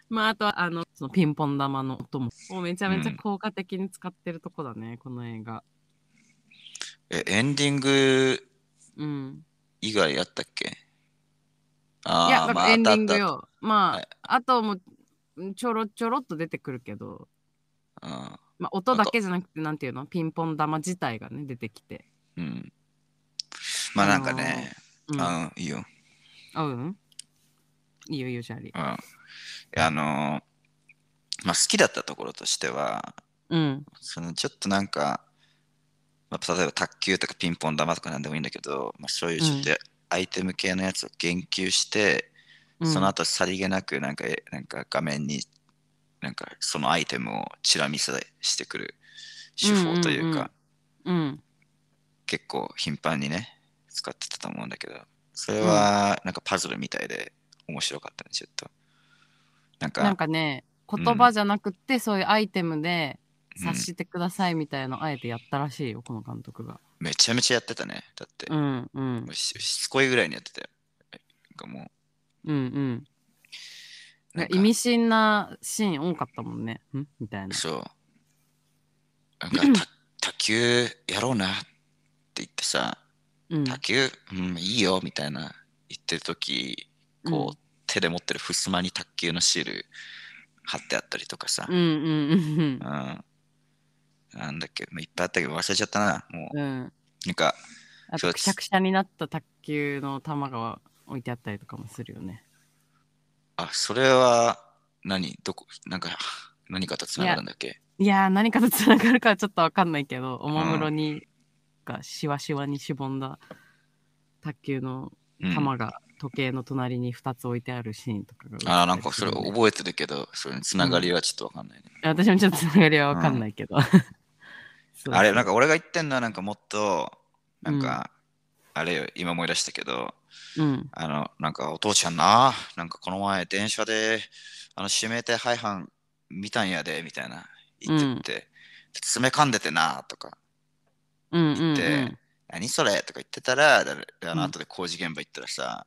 まあ、あとは、あの、そのピンポン玉の音も、もうめちゃめちゃ効果的に使ってるとこだね、この映画。え、エンディングうん。以外やったっけ？あいや、あ、だまあ、エンディングよ。まあ、はいあともう、ちょろちょろっと出てくるけど、うんまあ、音だけじゃなくて、なんていうの？ピンポン玉自体がね、出てきて。うん。まあなんかね、うん。うん、いいよ。あうん？いいよ、いいよ、チャーリー。うん。あのーまあ好きだったところとしては、うん。そのちょっとなんか、まあ、例えば卓球とかピンポン玉とかなんでもいいんだけど、まあ、そういうちょっとアイテム系のやつを言及して、うんその後さりげなくなんかえなんか画面になんかそのアイテムをチラ見せしてくる手法というか、うん。結構頻繁にね使ってたと思うんだけどそれはなんかパズルみたいで面白かったねちょっと。なんかなんかね、言葉じゃなくて、そういうアイテムでうん。察してくださいみたいなのあえてやったらしいよ、この監督が。めちゃめちゃやってたねだって、うんうん。もうししつこいぐらいにやってたよ。なんかもう。んうん。うなんか。意味深なシーン多かったもんね。ん？みたいな。そう。なんかた 卓球やろうなって言ってさうん。卓球、うん、いいよみたいな。言ってる時こう、うん。手で持ってる襖に卓球のシール貼ってあったりとかさ、うんなんだっけ、まあ、いっぱいあったけど忘れちゃったな。もう。うん。うん。なんかくしゃくしゃになった卓球の球が置いてあったりとかもするよね。あそれは何？どこ？なんか何かとつながるんだっけ？いやー、何かとつながるかはちょっとわかんないけど、おもむろに、がしわしわにしぼんだ卓球のうん。球が時計の隣に2つ置いてあるシーンとかが、あーなんかそれ覚えてるけどそれにつながりはちょっとわかんないね、私もちょっとつながりはわかんないけど。そうあれなんか俺が言ってんのはなんかもっとなんか、あれよ今思い出したけどうん。あの、なんかお父ちゃんな、なんかこの前電車で、あの、指名手配犯見たんやで、みたいな言ってて、爪噛んでてな、とかうんうん、うん。何それ？とか言ってたら、だあうんの後で工事現場行ったらさ、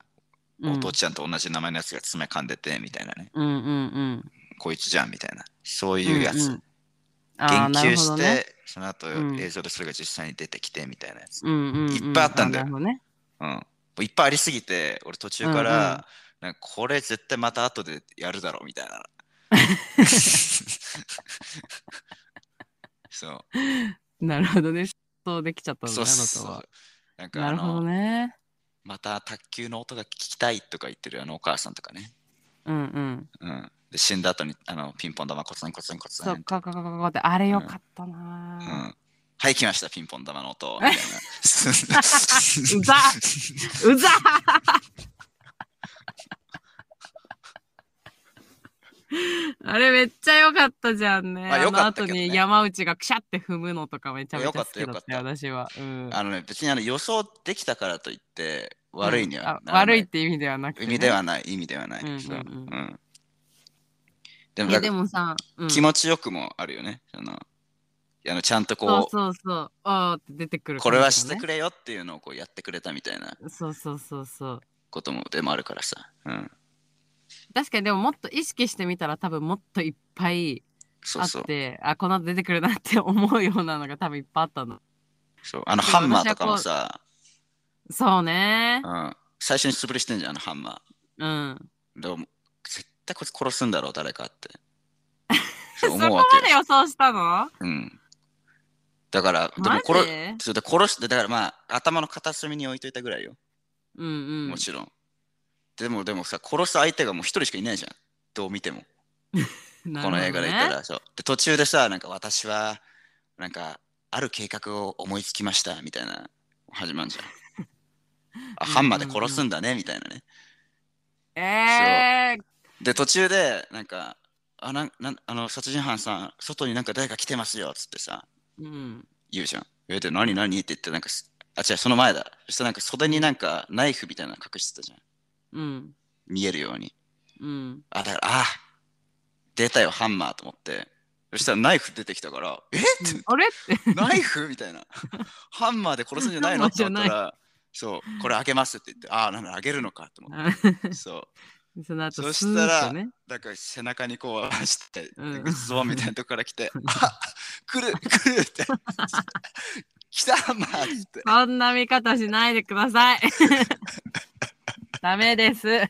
うんお父ちゃんと同じ名前のやつが爪噛んでて、みたいなね、うんうんうん。こいつじゃん、みたいな、そういうやつ。うんうん言及して、ねその後、うん映像でそれが実際に出てきて、みたいなやつ。うんうんうん、いっぱいあったんだよね。うん。いっぱいありすぎて、俺途中かうんうんら、なんかこれ絶対また後でやるだろうみたいな。そう。なるほどね。そうできちゃったんだね、そうそうあなたは。なんかなるほどあの、ね。また卓球の音が聞きたいとか言ってるあのお母さんとかね。うんうん。うん。で、死んだ後にあのピンポン玉コツンコツンコツンそっかかかかかって、あれよかったなうぁん。はい、来ました、ピンポン玉の音。みたいな。うざうざ あれめっちゃ良かったじゃんね。まあ良かったけどねあの後に山内がくしゃって踏むのとかめちゃめちゃ好きだったよ、私は。うん。あのね、別にあの予想できたからといって、悪いにはうん悪いって意味ではなくて、意ね。味ではない、意味ではない。うんうんうんそううんでもいやでもさ、うん、気持ちよくもあるよね。あのあのちゃんとそうこうそうそう。あーって出てくる、これはしてくれ。れよっていうのをこうやってくれたみたいなそうそうそうそう。こともでもあるからさ。うん。確かにでももっと意識してみたら多分もっといっぱいあ。って、あ、この後出てくるなって思うようなのが多分いっぱいあったの。そうあのハンマーとかも私さ、そうね。うん、最初に素振りしてんじゃん、あのハンマうん。ー。でも絶対こいつ殺すんだろう、誰かって。そこまで予想したの？うん。だから、でもマ殺ジそうで殺して、だからまあ、頭の片隅に置いといたぐらいよ。うんうんも。ちろん。でも、でもさ、殺す相手がもう一人しかいないじゃん。どう見ても。この映画で言ったら、そう。で、途中でさ、なんか私は、なんか、ある計画を思いつきました、みたいな、始まるじゃん。あ、ハンマーで殺すんだね、みたいなね。えー、で、途中で、なんか、あ、なん、なん、あの、殺人犯さん、外になんか誰か来てますよ、つってさ、うん。言うじゃん。え、で、何何？って言って、なんかす、あ、違う、その前だ。そしたらなんか袖になんかナイフみたいなの隠してたじゃん。うん。見えるように。うん。あ、だから、あ、出たよ、ハンマーと思って。そしたらナイフ出てきたから、え？って、あれ？って。ナイフ？みたいな。ハンマーで殺すんじゃないの？ってハンマーじゃない思ったら、そう、これあげますって言って、ああ、なんだ、あげるのかと思って。そう。その後そスーしたら。だから背中にこう合わせて、うんグッズボンみたいなとこから来て、あ来る来るって。来たハンマーって。そんな見方しないでください。ダメです。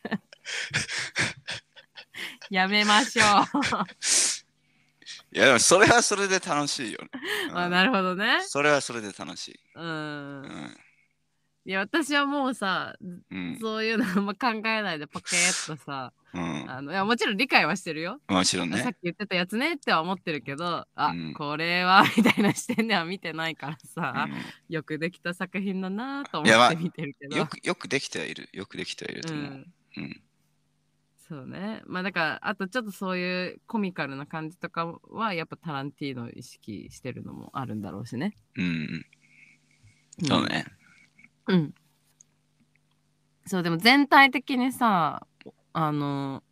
やめましょいや、でもそれはそれで楽しいよね。う。あなるほどね。それはそれで楽しい。う。うんん。いや、私はもうさ、うん。そういうのあんま考えないでパケーっとさ、うん、あのいやもちろん理解はしてるよ。もちろんね。さっき言ってたやつねっては思ってるけど、あ、うんこれはみたいな視点では見てないからさ、うよくできた作品だなと思って見てるけど。んよくよくできてはいる。よくできてはいると思う。うん。うん。そうね。まあだから、あとちょっとそういうコミカルな感じとかは、やっぱタランティーノを意識してるのもあるんだろうしね。うん。そうね。うん。そう、でも全体的にさ、あの、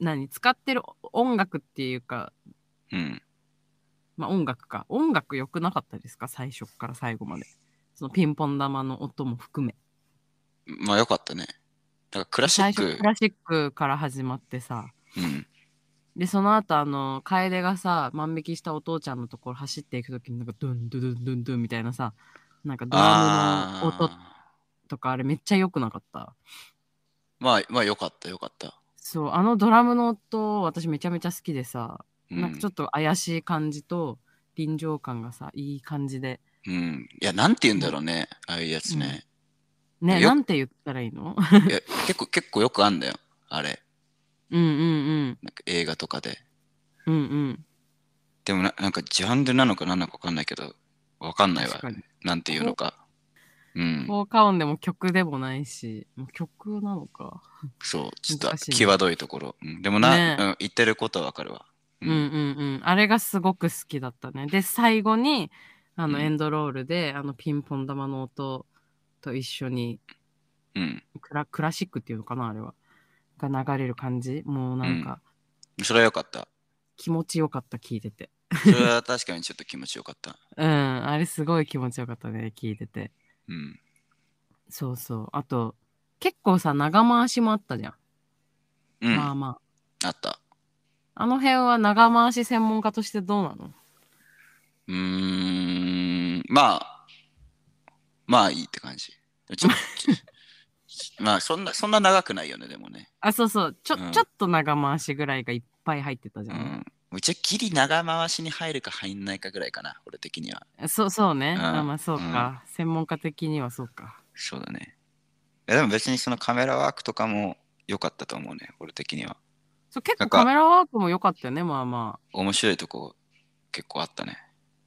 何使ってる音楽っていうか、うん。まあ音楽か。音楽良くなかったですか？最初から最後まで。そのピンポン玉の音も含め。まあよかったね。だからクラシック最初ク。ラシックから始まってさ。うん。で、その後、あの、楓がさ、万引きしたお父ちゃんのところ走っていくときに、なんか、ドゥンドゥンドゥンドゥンみたいなさ、なんかドラムの音あとか、あれめっちゃ良くなかった。ーまあまあよかったよかった。そう、あのドラムの音、私めちゃめちゃ好きでさ、うん、なんかちょっと怪しい感じと、臨場感がさ、いい感じで。うん。いや、なんて言うんだろうね。ああいうやつね。ね、よなんて言ったらいいの？いや結構結構よくあんだよ。あれ。うんうんうん。なんか映画とかで。うんうん。でもななんかジャンルなのか何なのかわかんないけど、わかんないわ。なんていうのか。うん。効果音でも曲でもないし、もう曲なのか。そう。ちょっと際どいところ。うん、でもな、ねうん、言ってることはわかるわ。うんうんうん。あれがすごく好きだったね。で、最後に、あの、うんエンドロールで、あの、ピンポン玉の音と一緒に、うん。クラクラシックっていうのかな、あれは。が流れる感じ。もうなんか、それはよかった。気持ちよかった、聞いてて。それは確かにちょっと気持ちよかった。うん、あれすごい気持ちよかったね、聞いてて。うん。そうそう。あと、結構さ、長回しもあったじゃん。うん。まあまあ。あった。あの辺は長回し専門家としてどうなの？うーん。まあ、まあいいって感じ。ちょ まあそんな、そんな長くないよね、でもね。あ、そうそう。ちょ、うんちょっと長回しぐらいがいっぱい入ってたじゃん。うん。うちはギリ長回しに入るか入んないかぐらいかな、俺的には。そうそうね。うんあまあそうか、専門家的にはそうか。そうだね。いやでも別にそのカメラワークとかも良かったと思うね、俺的には。そう結なんか構カメラワークも良かったよね、まあまあ。面白いとこ結構あったね。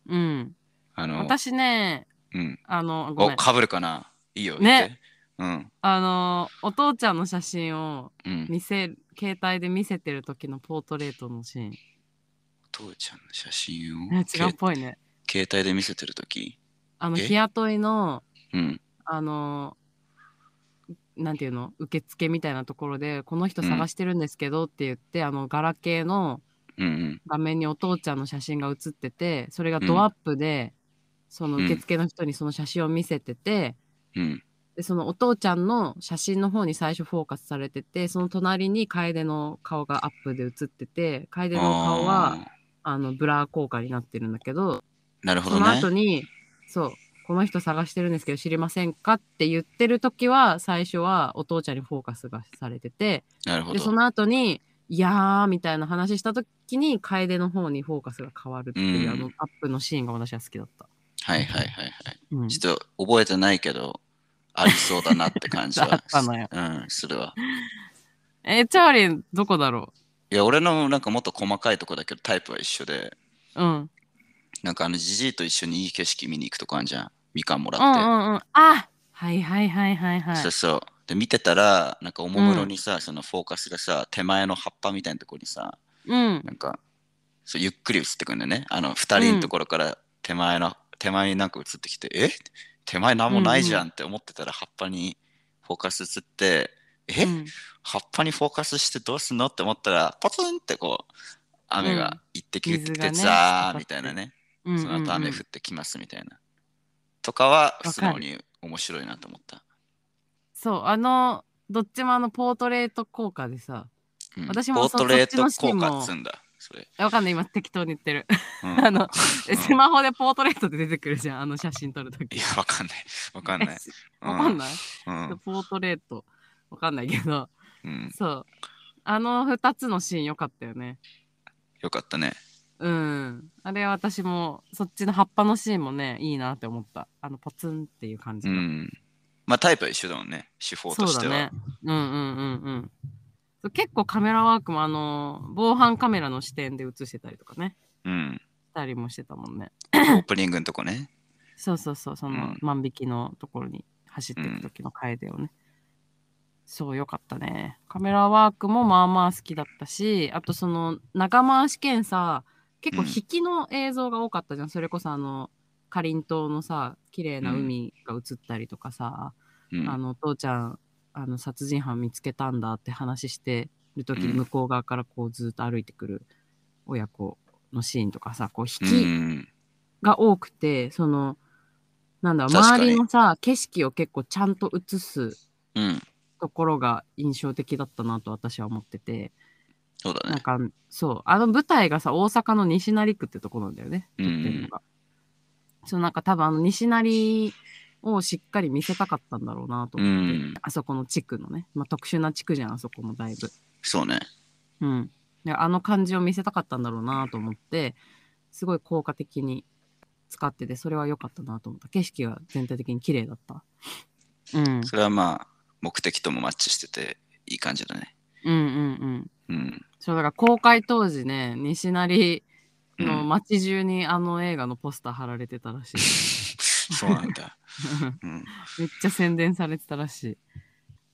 うん。あの、私ね、うん。あの、ごめお、ん。かぶるかな？いいよ。ね言って。あの、お父ちゃんの写真をうん。うん。見せ、携帯で見せてる時のポートレートのシーン。父ちゃんの写真をね違うっぽいね。け携帯で見せてるとき。あの、え？日雇いの、うん。あの、なんていうの？受付みたいなところで、この人探してるんですけどって言って、あの、ガラケーのうんうん。画面にお父ちゃんの写真が写ってて、それがドアップで、その受付の人にその写真を見せてて、うん。で、そのお父ちゃんの写真の方に最初フォーカスされてて、その隣に楓の顔がアップで写ってて、楓の顔は、ああの、ブラー効果になってるんだけど、ーなるほどねその後。に、そう、この人探してるんですけど知りませんかって言ってる時は、最初はお父ちゃんにフォーカスがされてて、なるほで、そど。の後に、いやーみたいな話した時に、楓の方にフォーカスが変わるっていう、うんあのアップのシーンが私は好きだった。はいはいはいはい。うん、ちょっと覚えてないけど、ありそうだなって感じはあ ったのようん、するわ。えチャーリー、どこだろいや、俺のなんかもっと細かいとこだけど、タイプは一緒で、ううん。なんかあの、じじいと一緒にいい景色見に行くとかあるじゃん。みかんもらうんうって。んうん。あはいはいはいはいはい。そうそう。で、見てたら、なんかおもむろにさ、そのフォーカスがさ、手前の葉っぱみたいなところにさ、うん。なんか、そうゆっくり映ってくるんだよね。あの、二人のところから手前の、手前になんか映ってきて、え？手前なんもないじゃんって思ってたら、葉っぱにフォーカス映って、え、うん葉っぱにフォーカスしてどうすんのって思ったら、ポツンってこう、雨が一滴降ってきて、水がねザーみたいなね。うんその後雨降うんってきますみたいな。とかは、る素直に面白いなと思った。そう、あの、どっちもあの、ポートレート効果でさ、うん私もそポートレート効も果っつんだ、それ。わかんない、今適当に言ってる。うん あの、えうんスマホでポートレートで出てくるじゃん、あの写真撮るとき。いや、わかんない。わかんない。わかんない、うん。ポートレート。わかんないけど、うん。そう。あの二つのシーン良かったよね。よかったね。うん。あれは私も、そっちの葉っぱのシーンもね、いいなって思った。あの、ポツンっていう感じが。うん。まあ、タイプは一緒だもんね。手法としては。そうだね。うんうんうんうん。そう結構カメラワークもあの、防犯カメラの視点で映してたりとかね。うん。したりもしてたもんね。オープニングのとこね。そうそうそう、そのうん万引きのところに走っていく時の楓をね。そう、よかったね。カメラワークもまあまあ好きだったし、あとその長回し兼さ、結構うん引きの映像が多かったじゃん。それこそあの、かりんとうのさ、綺麗な海が映ったりとかさ、うん。あの、お父ちゃん、あの、殺人犯見つけたんだって話してる時にうん向こう側からこうずっと歩いてくる親子のシーンとかさ、こうう引き、ん。が多くて、その、なんだろう、周りのさ、景色を結構ちゃんと映すうん。ところが印象的だったなと私は思ってて、そうだね。なんか、そう、あの舞台がさ、大阪の西成区ってとこなんだよね、撮ってるのが。そう、なんか多分あの西成をしっかり見せたかったんだろうなとう思って、ん。あそこの地区のね、まあ特殊な地区じゃん、あそこもだいぶ。そうね。うん。であの感じを見せたかったんだろうなと思って、すごい効果的に使ってて、それは良かったなと思った。景色が全体的に綺麗だった。うん。それはまあ、目的ともマッチしてて、いい感じだね。うんうんうん。うん。そう、だから公開当時ね、西成のうん街中にあの映画のポスター貼られてたらしい。そうなんだ。うん。めっちゃ宣伝されてたらしい。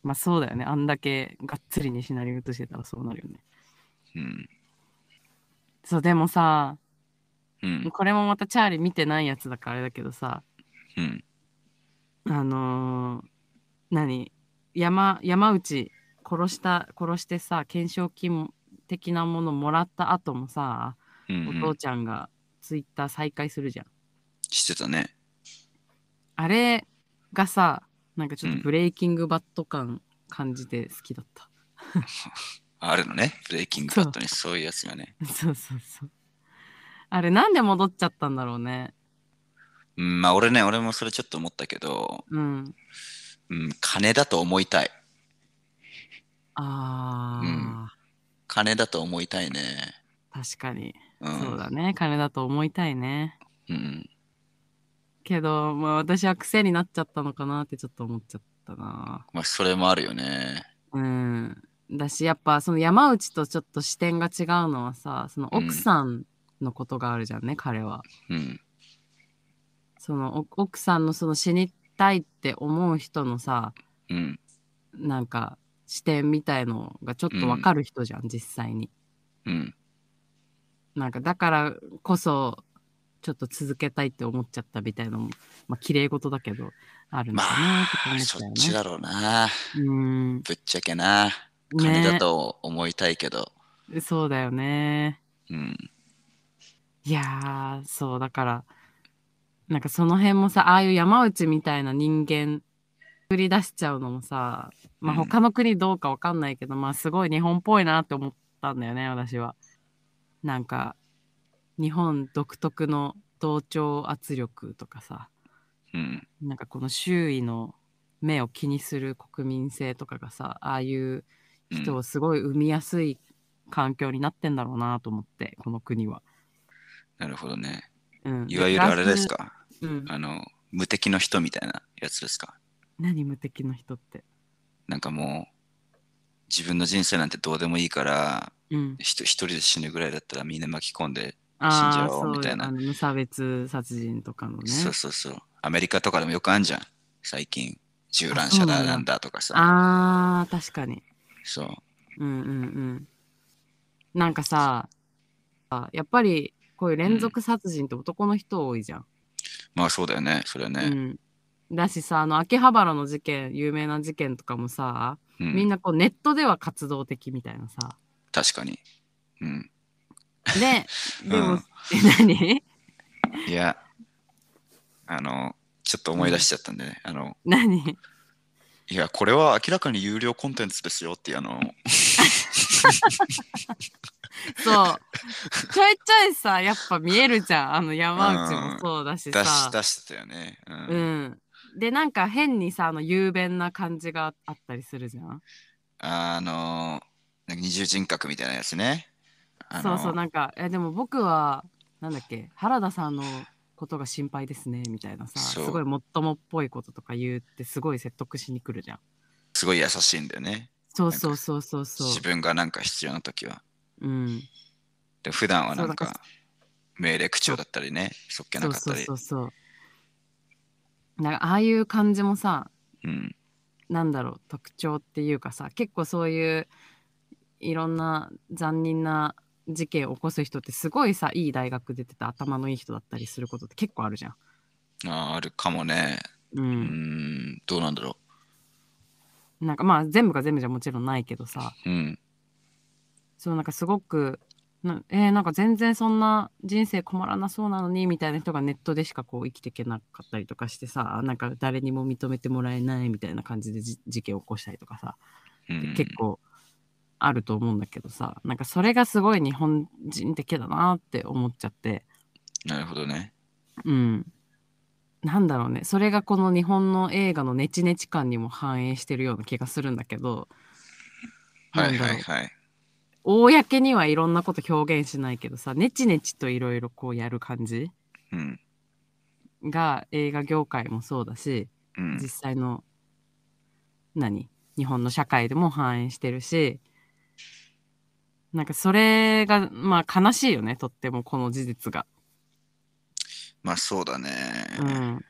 まあそうだよね。あんだけがっつり西成映してたらそうなるよね。うん。そう、でもさ、うん。これもまたチャーリー見てないやつだからあれだけどさ、うん。あのー何？山、山内殺した、殺してさ、懸賞金的なものもらった後もさ、うんうんお父ちゃんがツイッター再開するじゃん。してたね。あれがさ、なんかちょっうんとブレイキングバット感感じて好きだった。あるのね。ブレイキングバットにそういうやつがね。そうそうそう。あれなんで戻っちゃったんだろうね。うん、まあ俺ね、俺もそれちょっと思ったけど、うん。うん、金だと思いたい。あー、うん金だと思いたいね。確かに。うん。そうだね。金だと思いたいね。うん。けど、まあ私は癖になっちゃったのかなってちょっと思っちゃったな。まあそれもあるよね。うん。だし、やっぱその山内とちょっと視点が違うのはさ、その奥さんのことがあるじゃんね、彼は。うん。そのお奥さんのその死にたいって思う人のさうん。なんか視点みたいのがちょっとわかる人じゃん、実際に。うん。なんかだからこそちょっと続けたいって思っちゃったみたいなのもまあ綺麗事だけどあるのまかなあとか思っ、ちそゃうよね。っちだろうな。うーんぶっちゃけな。金だねと思いたいけど。そうだよね。うん。いやーそうだからなんかその辺もさああいう山内みたいな人間作り出しちゃうのもさまあうん他の国どうかわかんないけど、まあすごい日本っぽいなって思ったんだよね私は。なんか日本独特の同調圧力とかさうん。なんかこの周囲の目を気にする国民性とかがさああいう人をすごい生みやすい環境になってんだろうなと思ってこの国は。なるほどね。うん、いわゆるあれですか？うん、あの、無敵の人みたいなやつですか？何無敵の人って？なんかもう、自分の人生なんてどうでもいいから、うん。一人で死ぬぐらいだったらみんな巻き込んで、あ死んじゃおうみたいな無差別殺人とかのね。そうそうそう。アメリカとかでもよくあんじゃん。最近、銃乱射だなんだとかさ。ああ確かに。そう。うんうんうん。なんかさあやっぱりこういう連続殺人って男の人多いじゃん。まあそうだよね。それはね。うん、だしさあの秋葉原の事件有名な事件とかもさ、うんみんなこうネットでは活動的みたいなさ。確かに。うん。で でも、うんえ何？いや、あの、ちょっと思い出しちゃったんでね。あの、何？いや、これは明らかに有料コンテンツですよっていう、あの、そう。ちょいちょいさ、やっぱ見えるじゃん。あの山内もそうだし出しさ。出してたよね。うん。うん。で、なんか変にさ、あの雄弁な感じがあったりするじゃん。あの、なんか二重人格みたいなやつね。あのそうそう、なんか、え、でも僕は、なんだっけ、原田さんのことが心配ですね、みたいなさ、すごいもっともっぽいこととか言って、すごい説得しに来るじゃん。すごい優しいんだよね。そうそうそうそうそう。自分がなんか必要な時は。うん。で普段はなんかか命令口調だったりね、そっけなかったりそうそうそ。うそう。なんかああいう感じもさ、うん。なんだろう特徴っていうかさ結構そういういろんな残忍な事件を起こす人ってすごいさいい大学出てた頭のいい人だったりすることって結構あるじゃん。あーあるかもね。う、うんん、どうなんだろなんかまあ全部が全部じゃもちろんないけどさう。うん。そうなんかすごくなえーなんか全然そんな人生困らなそうなのにみたいな人がネットでしかこう生きていけなかったりとかしてさなんか誰にも認めてもらえないみたいな感じでじ事件を起こしたりとかさうん、結構あると思うんだけどさなんかそれがすごい日本人的だなって思っちゃって。なるほどね。うん。なんだろうね。それがこの日本の映画のネチネチ感にも反映してるような気がするんだけどはいはいはい。公にはいろんなこと表現しないけどさネチネチといろいろこうやる感じうん。が映画業界もそうだしうん実。際の何？日本の社会でも反映してるしなんかそれがまあ悲しいよねとってもこの事実が。まあそうだね。うん、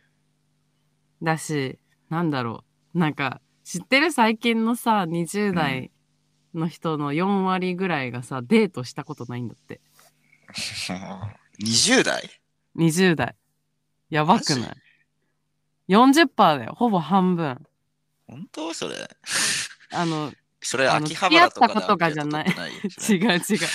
だしなんだろうなんか知ってる最近のさ20代の人の4割ぐらいがさデートしたことないんだって。20代？20代。やばくない ?40% だよ。ほぼ半分。本当？それ？あの それあの秋葉原とか付き合ったことがじゃない。でアンケート取って違う違う。付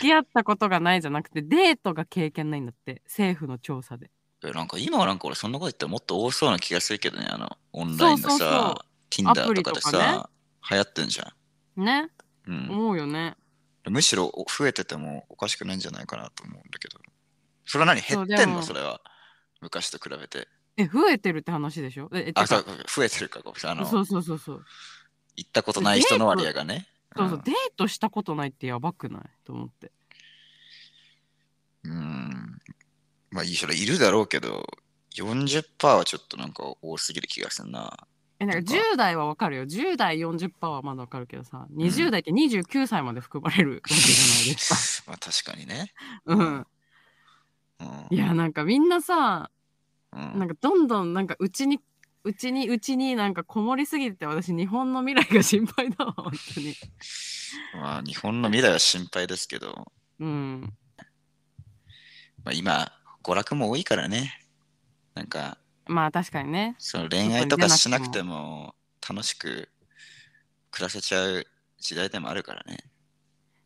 き合ったことがないじゃなくてデートが経験ないんだって。政府の調査で。えなんか今はなんか俺そんなこと言ったらもっと多そうな気がするけどね、あの、オンラインのさ、そうそうそう。ア Tinder とかでとかね。さ、流行ってんじゃね。ん。うん。思うよねむしろ増えててもおかしくないんじゃないかなと思うんだけど。それは何？減ってんの？それは。昔と比べて。え増えてるって話でしょ？えあ、かそう、増えてるかごめんなさいあの、そうそうそうそう行ったことない人の割合がね。そうそう、デートしたことないってやばくない？と思って。うん。うんまあいい、それいるだろうけど、40%はちょっとなんか多すぎる気がするな。え、なんかなんか10代はわかるよ。10代40%はまだわかるけどさ、20代って29歳まで含まれるわけじゃないです まあ確かにね。か。うん。うん。いや、なんかみんなさ、うんなんかどんどんなんかうちにうちにうちになんかこもりすぎて私日本の未来が心配だわ本当に まあ、日本の未来は心配ですけど、うんまあ、今、娯楽も多いからね。なんか、まあ確かにね。その恋愛とかしなくても楽しく暮らせちゃう時代でもあるからね。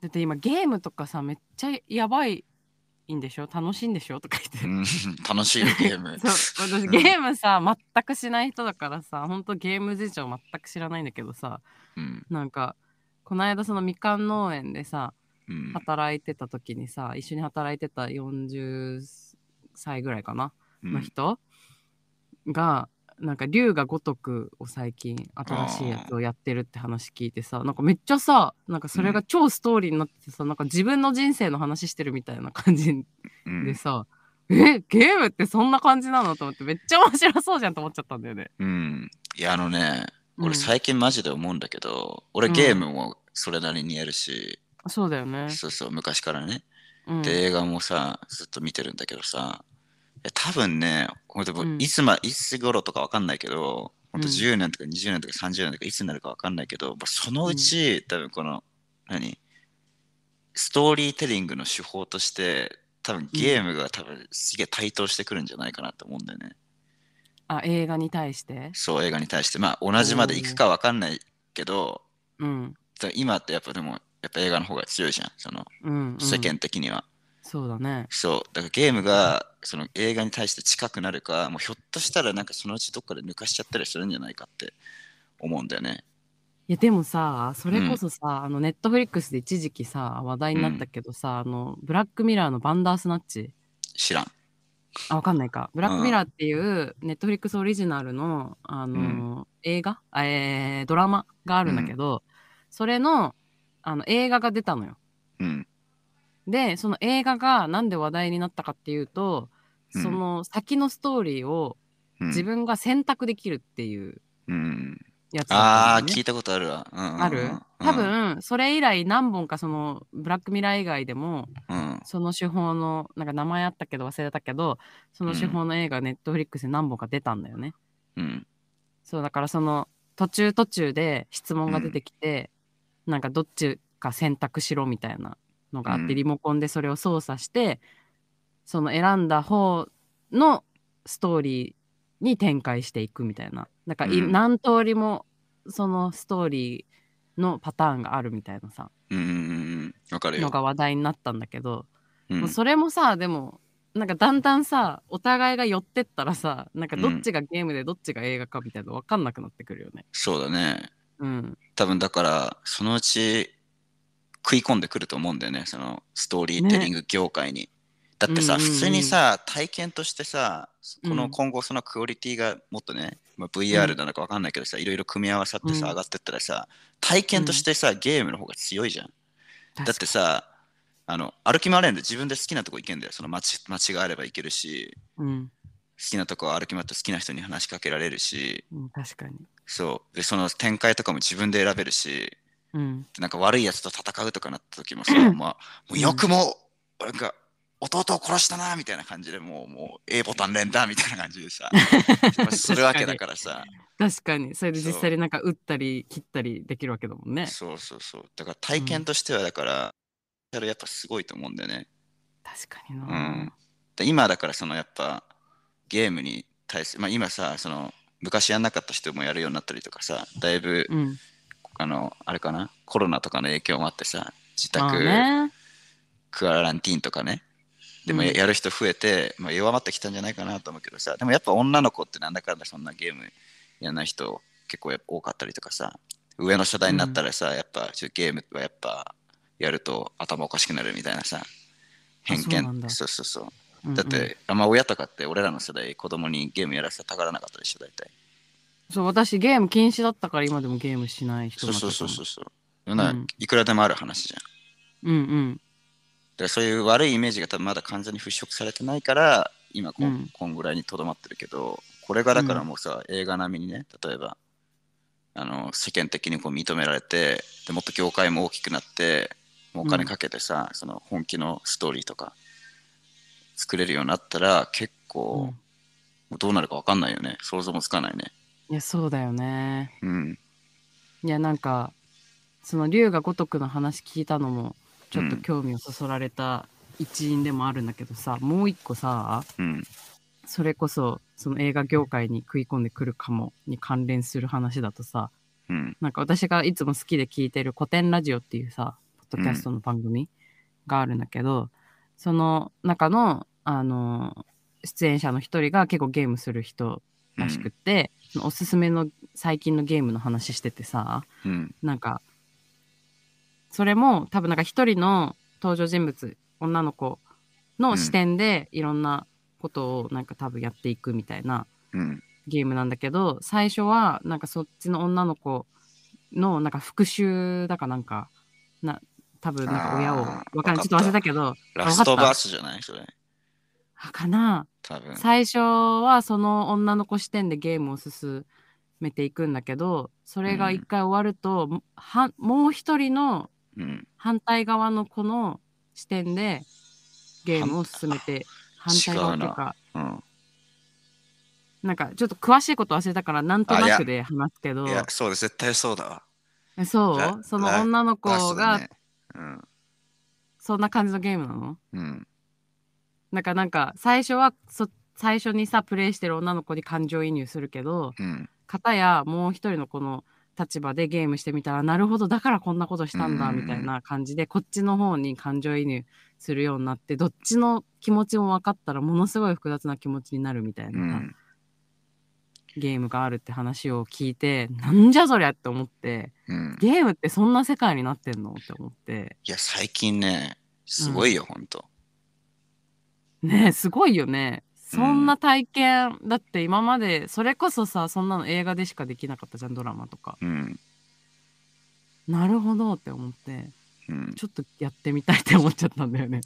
だって今ゲームとかさめっちゃやばいんでしょ？楽しいんでしょ？とか言って。うん。楽しいよ、ゲーム。そう。私ゲームさ全くしない人だからさほんとゲーム事情全く知らないんだけどさうん。なんかこの間そのみかん農園でさうん。働いてた時にさ一緒に働いてた40歳ぐらいかなうん。の人がなんか龍が如くを最近新しいやつをやってるって話聞いてさなんかめっちゃさなんかそれが超ストーリーになっててさ、なんか自分の人生の話してるみたいな感じうんでさ、えゲームってそんな感じなのと思ってめっちゃ面白そうじゃんと思っちゃったんだよね。うん。いや、あのね、うん俺最近マジで思うんだけど、俺うんゲームもそれなりにやるし、そうだよね。そうそう、昔からね。うん、で、映画もさ、ずっと見てるんだけどさ、多分ね、ほんともううんいつま、いつ頃とかわかんないけど、ほんとうん10年とか20年とか30年とかいつになるかわかんないけど、まあそのうち、多分この、何？ストーリーテリングの手法として、多分ゲームが多分すげえ台頭してくるんじゃないかなと思うんだよね。あ映画に対して？そう、映画に対して。まあ同じまで行くかわかんないけど、うん。今ってやっぱでも、やっぱ映画の方が強いじゃん、そのうん、うん。世間的には。そうだね。そう、だからゲームがその映画に対して近くなるか、もうひょっとしたらなんかそのうちどっかで抜かしちゃったりするんじゃないかって思うんだよね。いやでもさそれこそさ、あのネットフリックスで一時期さ話題になったけどさ、あのブラックミラーのバンダースナッチ知らん。あわかんないかブラックミラーっていうネットフリックスオリジナルの、あの映画、あえードラマがあるんだけど、それのあの映画が出たのよ。うん。でその映画がなんで話題になったかっていうと、うんその先のストーリーをうん、自分が選択できるっていううん。やつだああ、聞いたことあるわ。うんうんうんある？多、分それ以来何本かそのブラックミラー以外でもうんその手法のなんか名前あったけど忘れたけどその手法の映画ネットフリックスで何本か出たんだよね。うん。そうだからその途中途中で質問が出てきて、なんかどっちか選択しろみたいなのがあって、うんリモコンでそれを操作してその選んだ方のストーリーに展開していくみたいななんか何通りもそのストーリーのパターンがあるみたいなさうんうんうん。わかるよ。のが話題になったんだけど、うんもうそれもさでもなんかだんだんさお互いが寄ってったらさなんかどっちがゲームでどっちが映画かみたいなの分かんなくなってくるよね。そうだね。うん、多分だから、そのうち食い込んでくると思うんだよね、そのストーリーテリング業界に。だってさ、うんうんうん普通にさ、体験としてさ、こうんの今後そのクオリティがもっとね、まあ、VR なのかわかんないけどさ、いろいろ組み合わさってさ、うん上がってったらさ、体験としてさ、ゲームの方が強いじゃん。だってさ、あの歩き回れるんで自分で好きなとこ行けんだよ。その街街があれば行けるし、うん、好きなとこ歩き回って好きな人に話しかけられるし、うん、確かに。そう。で、その展開とかも自分で選べるし、うん、なんか悪いやつと戦うとかなった時もさ、まあ、もうよくも、なんか、弟を殺したなみたいな感じでもう、もう A ボタン連打みたいな感じでさ、するわけだからさ、確かにそれで実際になんか打ったり切ったりできるわけだもんね。そうそうそう。だから体験としては、だから、やっぱすごいと思うんだよね。確かにな。うん。で今だから、そのやっぱ、ゲームに対する、まあ今さ、その、昔やんなかった人もやるようになったりとかさ、だいぶ、うん、あの、あれかな、コロナとかの影響もあってさ、自まあ宅、ね。クアランティーンとかね。でもうんややる人増えて、まあ、弱まってきたんじゃないかなと思うけどさ、でもやっぱ女の子ってなんだかんだそんなゲームやんない人結構多かったりとかさ、上の世代になったらさ、やっぱちょゲームはやっぱやると頭おかしくなるみたいなさ、偏見。そうそうそう。うんうんだって、あんま親とかって俺らの世代子供にゲームやらせたがらなかったでしょ、大体。そう私ゲーム禁止だったから今でもゲームしない人そうそうそうそうそう。なうんいくらでもある話じゃん。うんうんだからそういう悪いイメージが多分まだ完全に払拭されてないから今こ,、うんん、こんぐらいにとどまってるけどこれがだからもうさ、映画並みにね例えばあの世間的にこう認められてでもっと業界も大きくなってもうお金かけてさ、その本気のストーリーとか作れるようになったら結構、どうなるかわかんないよね。想像もつかないね。いや、そうだよね。うん。いや、なんか、その龍が如くの話聞いたのも、ちょっとうん興味をそそられた一因でもあるんだけどさ、もう一個さ、うん。それこそ、その映画業界に食い込んでくるかもに関連する話だとさ、うん。なんか私がいつも好きで聞いてる古典ラジオっていうさ、ポッドキャストの番組があるんだけど、その中の、あの、出演者の一人が結構ゲームする人らしくって、そのおすすめの最近のゲームの話しててさ、うん。なんか、それも多分なんか一人の登場人物、女の子の視点でいろんなことをなんか多分やっていくみたいなうん。ゲームなんだけど、最初はなんかそっちの女の子のなんか復讐だかなんか、な、多分なんか親を、わかんない。ちょっと忘れたけど、ラストバーススじゃない？それ。かな多分。最初はその女の子視点でゲームを進めていくんだけど、それが一回終わると、もはもう一人のうん。反対側の子の視点でゲームを進めて反対側っていうん。なんかちょっと詳しいこと忘れたからなんとなくで話すけどいや、そうです。絶対そうだわ。えそラうその女の子がね。うん。そんな感じのゲームなの？うん。なんかなんか最初はそ最初にさプレイしてる女の子に感情移入するけどうん。片やもう一人のこの立場でゲームしてみたらなるほどだからこんなことしたんだうんみたいな感じでこっちの方に感情移入するようになってどっちの気持ちも分かったらものすごい複雑な気持ちになるみたいうなさ、ん。ゲームがあるって話を聞いてなんじゃそりゃって思ってうん。ゲームってそんな世界になってんの？って思っていや、最近ね、すごいよ、ほんと。ねえすごいよねそんな体験、だって今までそれこそさそんなの映画でしかできなかったじゃんドラマとかうん。なるほどって思ってうん。ちょっとやってみたいって思っちゃったんだよね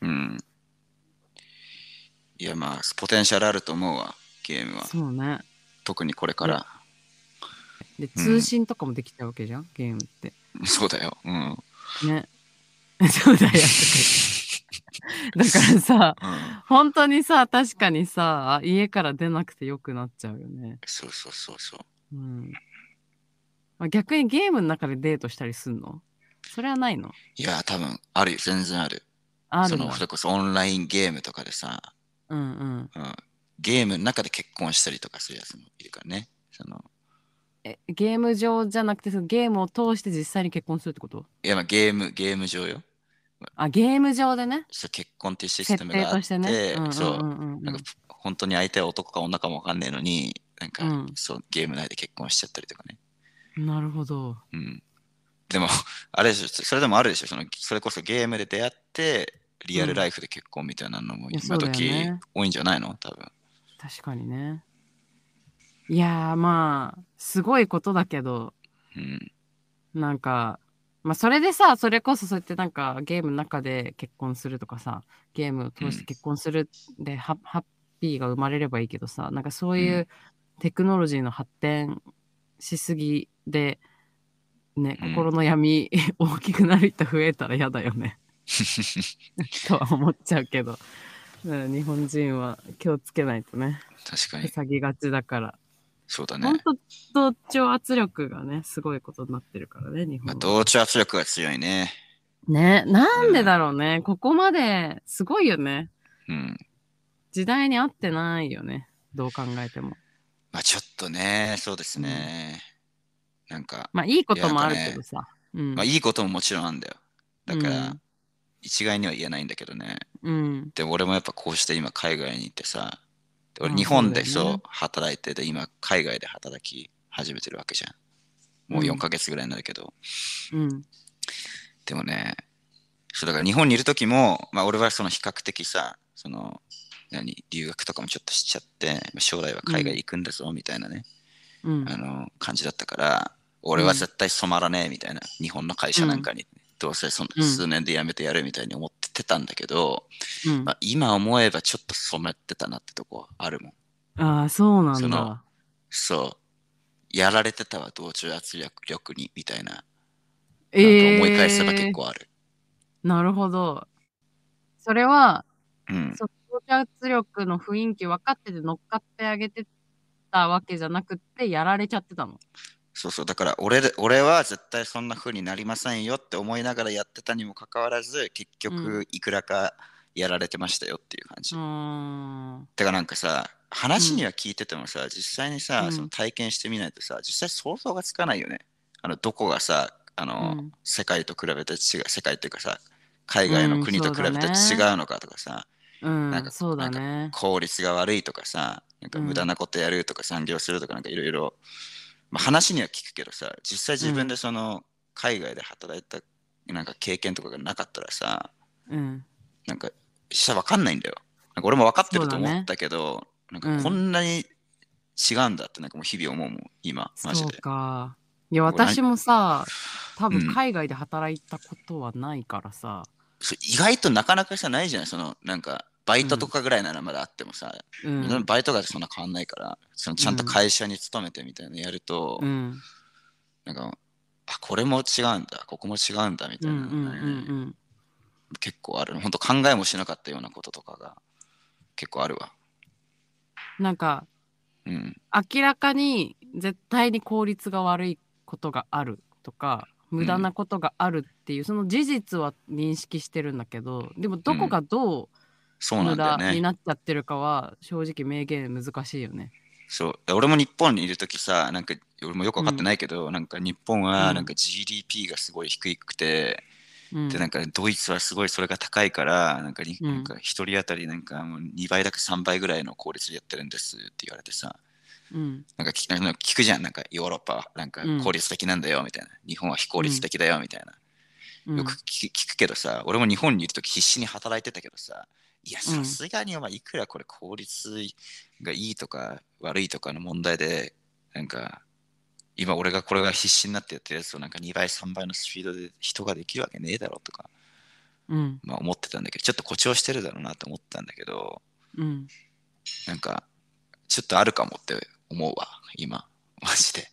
うん。いや、まあ、ポテンシャルあると思うわ、ゲームは。そうね特にこれから。でうん通信とかもできちゃうわけじゃん、ゲームってそうだよ。うん。ね そうだよ だからさうん。本当にさ確かにさ家から出なくてよくなっちゃうよねそうそうそうそう。うんまあ逆にゲームの中でデートしたりすんの？それはないの？いや、多分あるよ、全然ある。その、あるんだそれこそオンラインゲームとかでさ、うんうんうん、ゲームの中で結婚したりとかするやつもいるからね。そのえゲーム上じゃなくてそのゲームを通して実際に結婚するってこと？いや、まあ、ゲーム、ゲーム上よ。あゲーム上でね。そう結婚っていうシス設テムがあって、ね。う。んうんそう、なんか本当に相手は男か女かもわかんないのに、なんか、うん。そうゲーム内で結婚しちゃったりとかね。なるほど。うん。でも、あれでしょ、それでもあるでしょ、そのそれこそゲームで出会って、リアルライフで結婚みたいなのも今時ね。多いんじゃないの？多分。確かにね。いやーまあすごいことだけどうん。なんかまあそれでさそれこそそうやってなんかゲームの中で結婚するとかさゲームを通して結婚するで、ハハッピーが生まれればいいけどさなんかそういううテクノロジーの発展しすぎでねうん。心の闇 大きくなる人増えたら嫌だよね。とは思っちゃうけど、うん日本人は気をつけないとね。確かに。塞ぎがちだからそうだ本ね。当同調圧力がねすごいことになってるからね日まあ。同調圧力が強いね。ねなんでだろうね、ここまですごいよねうん。時代に合ってないよねどう考えてもまあちょっとね、そうですね。なんか、まあいいこともあるけどさ、うんまあいいことももちろんあるんだよ。だから、うん一概には言えないんだけどね。うんでも俺もやっぱこうして今海外に行ってさ、で俺あ日本でそうそうだよね。働いてて、今海外で働き始めてるわけじゃん。もううん4ヶ月ぐらいになるけど。うん。でもね、そうだから日本にいる時も、まあ俺はその比較的さ、その、何、留学とかもちょっとしちゃって、まあ将来は海外行くんだぞみたいなね、うん。あの感じだったから、俺は絶対染まらねえみたいな、日本の会社なんかに、どうせそのうん。数年で辞めてやるみたいに思ってたんだけど、うんまあ、今思えばちょっと染めてたなってとこあるもん。ああそうなんだそう。やられてたわ、同調圧力にみたいな。なんかえ思い返せばえ結構ある。なるほどそれはうん。そ同調圧力の雰囲気分かってて乗っかってあげてたわけじゃなくってやられちゃってたの？そうそう、だから俺で俺は絶対そんな風になりませんよって思いながらやってたにもかかわらず、結う局いくらかやられてましたよっていう感じ。うーん。てかなんかさ、話には聞いててもさ、実際にさ、うんその体験してみないとさ、実際想像がつかないよね。あのどこがさ、あの、うん世界と比べて違う、世界っていうかさ、海外の国と比べて違うのかとかさ、うん、なんかそうだなんね。効率が悪いとかさ、なんかうん無駄なことやるとか産業するとかなんかいろいろ、まあ、話には聞くけどさ、実際自分でその海外で働いたなんか経験とかがなかったらさ、うん。なんか下わかんないんだよ。なんか俺も分かってると思ったけど、なんうんかこんなに違うんだってなんかもう日々思うもん、今、マジそうで。か。いや、私もさ、多うん分海外で働いたことはないからさ。そう意外となかなかさないじゃない？そのなんかバイトとかぐらいならまだあってもさ、うん。バイトがそんな変わんないから、そのちゃんと会社に勤めてみたいなのやると、うん。なんか、あ、これも違うんだ、ここも違うんだみたうんういなんのがね、うん結構ある。本当考えもしなかったようなこととかが結構あるわ。うん。なんか、うん。明らかに絶対に効率が悪いことがあるとか無駄なことがあるっていう、その事実は認識してるんだけどでもどこがどそううな無んだよね。駄になっちゃってるかは正直明言難しいよね。そう。俺も日本にいるときさ、なんか、俺もよくわかってないけど、なんか日本うん。はなんか GDP がすごい低くて、うん、で、なんかドイツはすごいそれが高いから、なんかに、うん。なんか一人当たりなんかもう2倍だか3倍ぐらいの効率でやってるんですって言われてさ、うん。なんか聞くじゃん、なんかヨーロッパ。はなんかうん。効率的なんだよみたいな、日本は非効率的だよみたいな。うん。よく聞聞くけどさ、俺も日本にいるとき必死に働いてたけどさ、いや、うん。さすがにお前いくらこれ効率がいいとか悪いとかの問題で、なんか、今俺がこれが必死になってやってるやつをなんか2倍、3倍のスピードで人ができるわけねえだろとか、うん。まあ思ってたんだけど、ちょっと誇張してるだろうなと思ったんだけど、うん。なんか、ちょっとあるかもって思うわ、今、マジで。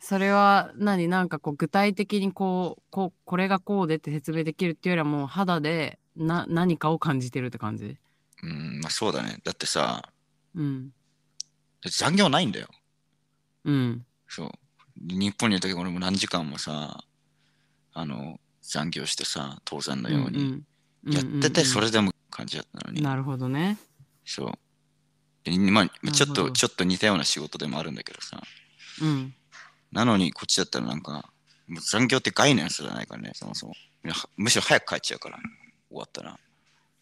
それは何？なんかこう具体的にこうこうこれがこうでって説明できるっていうよりはもう肌でな何かを感じてるって感じ？うん、まあそうだね。だってさ、うん残業ないんだよ。うんそう。日本にいる時俺も何時間もさ、あの、残業してさ、当然のようにうんやってて、それれでも感じだったのに。なるほどねそう。でまあ、ちょっと、ちょっと似たような仕事でもあるんだけどさ。うんなのに、こっちだったらなんか、もう残業って概念すらないからね、そもそも。むしろ早く帰っちゃうから、終わったら。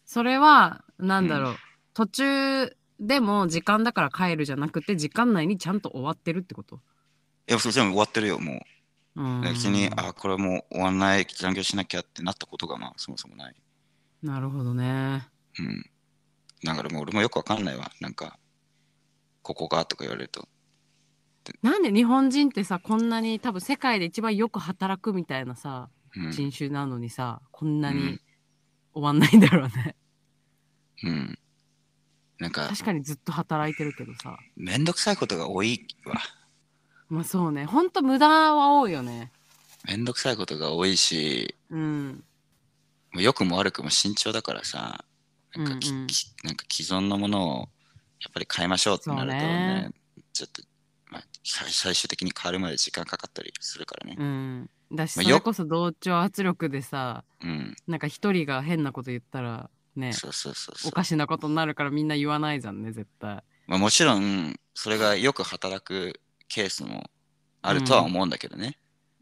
それはなんだろう、途中でも時間だから帰るじゃなくて時間内にちゃんと終わってるってこと？いや、それ全部終わってるよ、もうう。別に、あ、これもう終わんない、残業しなきゃってなったことが、まあ、そもそもない。なるほどねうん。だからもう俺もよくわかんないわ。なんか、ここがとか言われると。なんで日本人ってさこんなに多分世界で一番よく働くみたいなさうん。人種なのにさこんなにうん終わんないんだろうね。うん。なんか、確かにずっと働いてるけどさ。めんどくさいことが多いわ。まあそうね。ほんと無駄は多いよね。めんどくさいことが多いし、うん。もう良くも悪くも慎重だからさ、なんかき、うんうん。きなんか既存のものをやっぱり変えましょうってなるとね、ちょっと、まあ、最最終的に変わるまで時間かかったりするからね。うんだしまあよそれこそ同調圧力でさうん。なんか一人が変なこと言ったらねそうそうそうそうお。かしなことになるからみんな言わないじゃんね絶対まあ、もちろん、それがよく働くケースもあるとは思うんだけどね。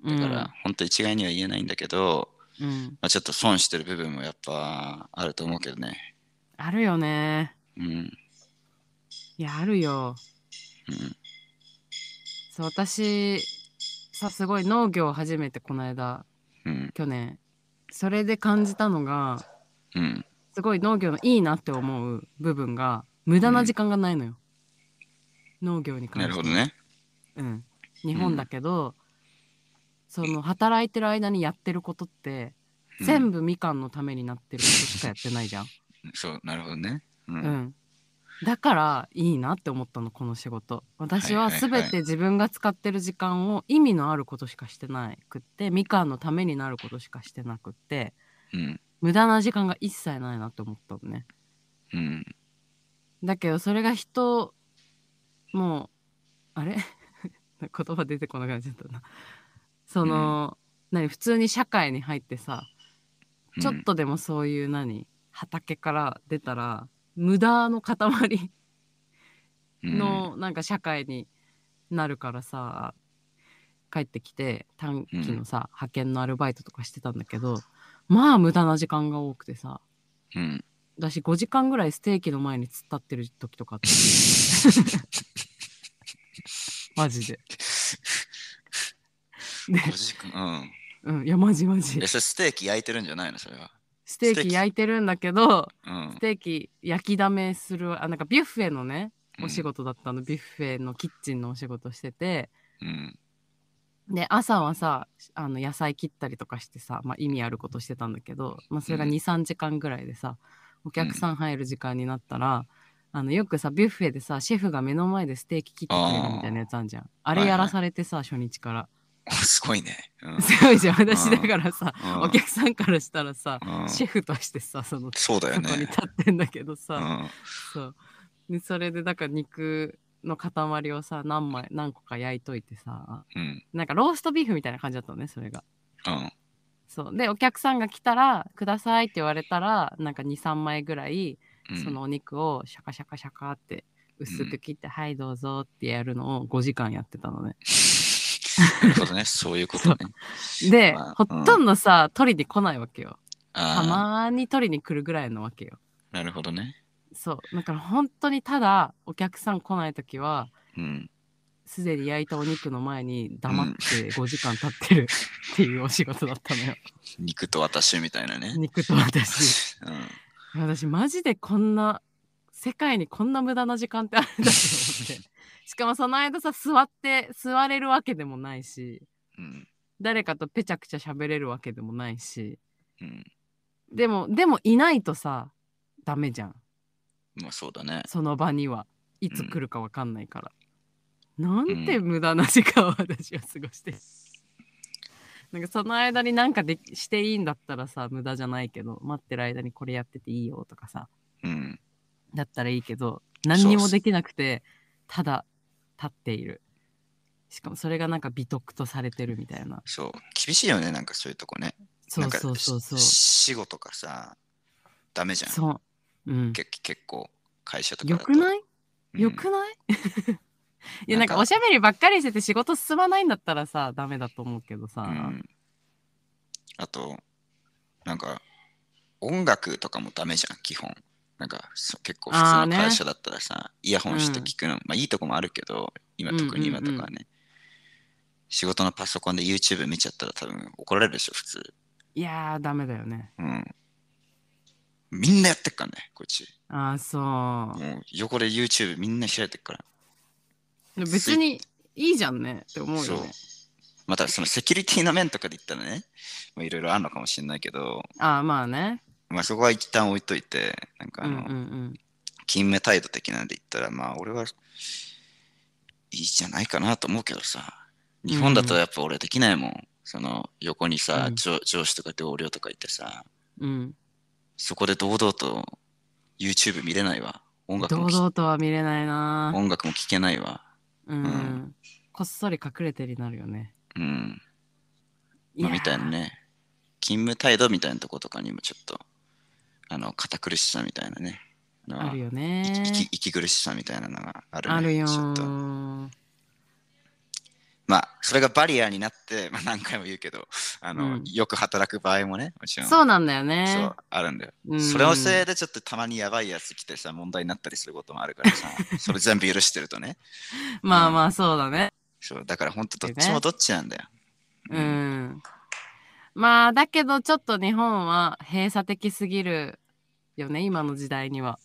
だから、本当一概には言えないんだけど、うん、うんまあ、ちょっと損してる部分もやっぱあると思うけどね。あるよねうん。いやあるようん。そう私さすごい農業を始めてこの間うん。去年それで感じたのがうん。すごい農業のいいなって思う部分が無駄な時間がないのよ、農業に関してなるほどね。うん、日本だけど、その働いてる間にやってることって、うん全部みかんのためになってることしかやってないじゃん、そう、なるほどね。う。うんん、だからいいなって思ったのこの仕事。私は全て自分が使ってる時間を意味のあることしかしてなくってみかんのためになることしかしてなくってうん。無駄な時間が一切ないなって思ったのね。ううん。だけどそれが人もうあれ？言葉出てこなくなっちゃったな。その、何？普通に社会に入ってさちょっとでもそういう何？畑から出たら無駄の塊うん、のなんか社会になるからさ帰ってきて短期のさ、派遣のアルバイトとかしてたんだけどまあ無駄な時間が多くてさうん。私5時間ぐらいステーキの前に突っ立ってる時とかあった マジで で5時間。うん。うんいやマジマジえ、それステーキ焼いてるんじゃないの？それは。ステーキ焼いてるんだけどうん。ス。テーキ焼きだめするあなんかビュッフェのねうん。お仕事だったの、ビュッフェのキッチンのお仕事してて。うん。で朝はさあの野菜切ったりとかしてさ、まあ、意味あることしてたんだけど、まあ、それがうん。23時間ぐらいでさお客さん入る時間になったら、あのよくさビュッフェでさシェフが目の前でステーキ切ってくれるみたいなやつあんじゃん。あれやらされてさ、初日から。お すごいね。うん。すごいじゃん。私だからさ、うん。お客さんからしたらさ、うん。シェフとしてさそのそうだよそこにね。立ってんだけどうさ、ん。そう。でそれでだから肉の塊をさ何枚何個か焼いといてさうん。なんかローストビーフみたいな感じだったのねそれが。うん。そう。でお客さんが来たら「ください」って言われたらなんか23枚ぐらいうん。そのお肉をシャカシャカシャカって薄く切って「はいどうぞ」ってやるのを5時間やってたのね なるほどね。そういうことね。で、まあほとんどさ取りに来ないわけよたまに取りに来るぐらいのわけよなるほどね。そうだから本当にただお客さん来ない時はうん。すでに焼いたお肉の前に黙って5時間経ってるっていうお仕事だったのよ。肉と私みたいなね。肉と私。うん。私マジでこんな世界にこんな無駄な時間ってあるんだと思って。しかもその間さ座って座れるわけでもないしうん。誰かとぺちゃくちゃ喋れるわけでもないしうん。でもでもいないとさダメじゃんまあそうだね。その場にはいつ来るかわかんないから、なんて無駄な時間を私は過ごしてるなんかその間になんかでしていいんだったらさ無駄じゃないけど待ってる間にこれやってていいよとかさうん。だったらいいけど何にもできなくてただ立っているしかもそれがなんか美徳とされてるみたいなそう。厳しいよね。なんかそういうとこね。そうそうそうそう仕事かさ、ダメじゃん。そううんけ結構、会社とか。よくない？うんよくない？いやなんかおしゃべりばっかりしてて仕事進まないんだったらさダメだと思うけどさ、うんあと、なんか、音楽とかもダメじゃん、基本。なんか、そ結構普通の会社だったらさ、イヤホンして聞くの、まあいいとこもあるけど、今、うんうんうん。特に今とかはね、仕事のパソコンで YouTube 見ちゃったら多分怒られるでしょ、普通。いやーダメだよね。うん。みんなやってっからね、こっち。ああそう。もう横で YouTube みんな開いてっから。別にいいじゃんねって思うよね。またそのセキュリティの面とかで言ったらね、まあいろいろあるのかもしれないけど、ああまあねまあそこは一旦置いといて、なんかあの、うんうんうん。勤務態度的なんで言ったら、まあ俺はいいじゃないかなと思うけどさ、日本だとやっぱ俺できないもん。その横にさ、うん。上上司とか同僚とかいてさ、うん。そこで堂々と YouTube 見れないわ。音楽もき堂々とは見れないな。音楽も聴けないわ。うん、ん。こっそり隠れてになるよね。うん。まあ、みたいなね。勤務態度みたいなとことかにもちょっと、あの、堅苦しさみたいなね。のあるよ息ね息息苦しさみたいなのがある、ね。あるよまあ、それがバリアになって、まあ、何回も言うけど、あの、うんよく働く場合もね、もちろん。そうなんだよそねうあるんだよ。うんそれのせいでちょっとたまにやばいやつ来てさ、問題になったりすることもあるからさ、それ全部許してるとね。まあまあそうだねそうだから本当どっちもどっちなんだよ。うん、まあだけどちょっと日本は閉鎖的すぎるよね今の時代には、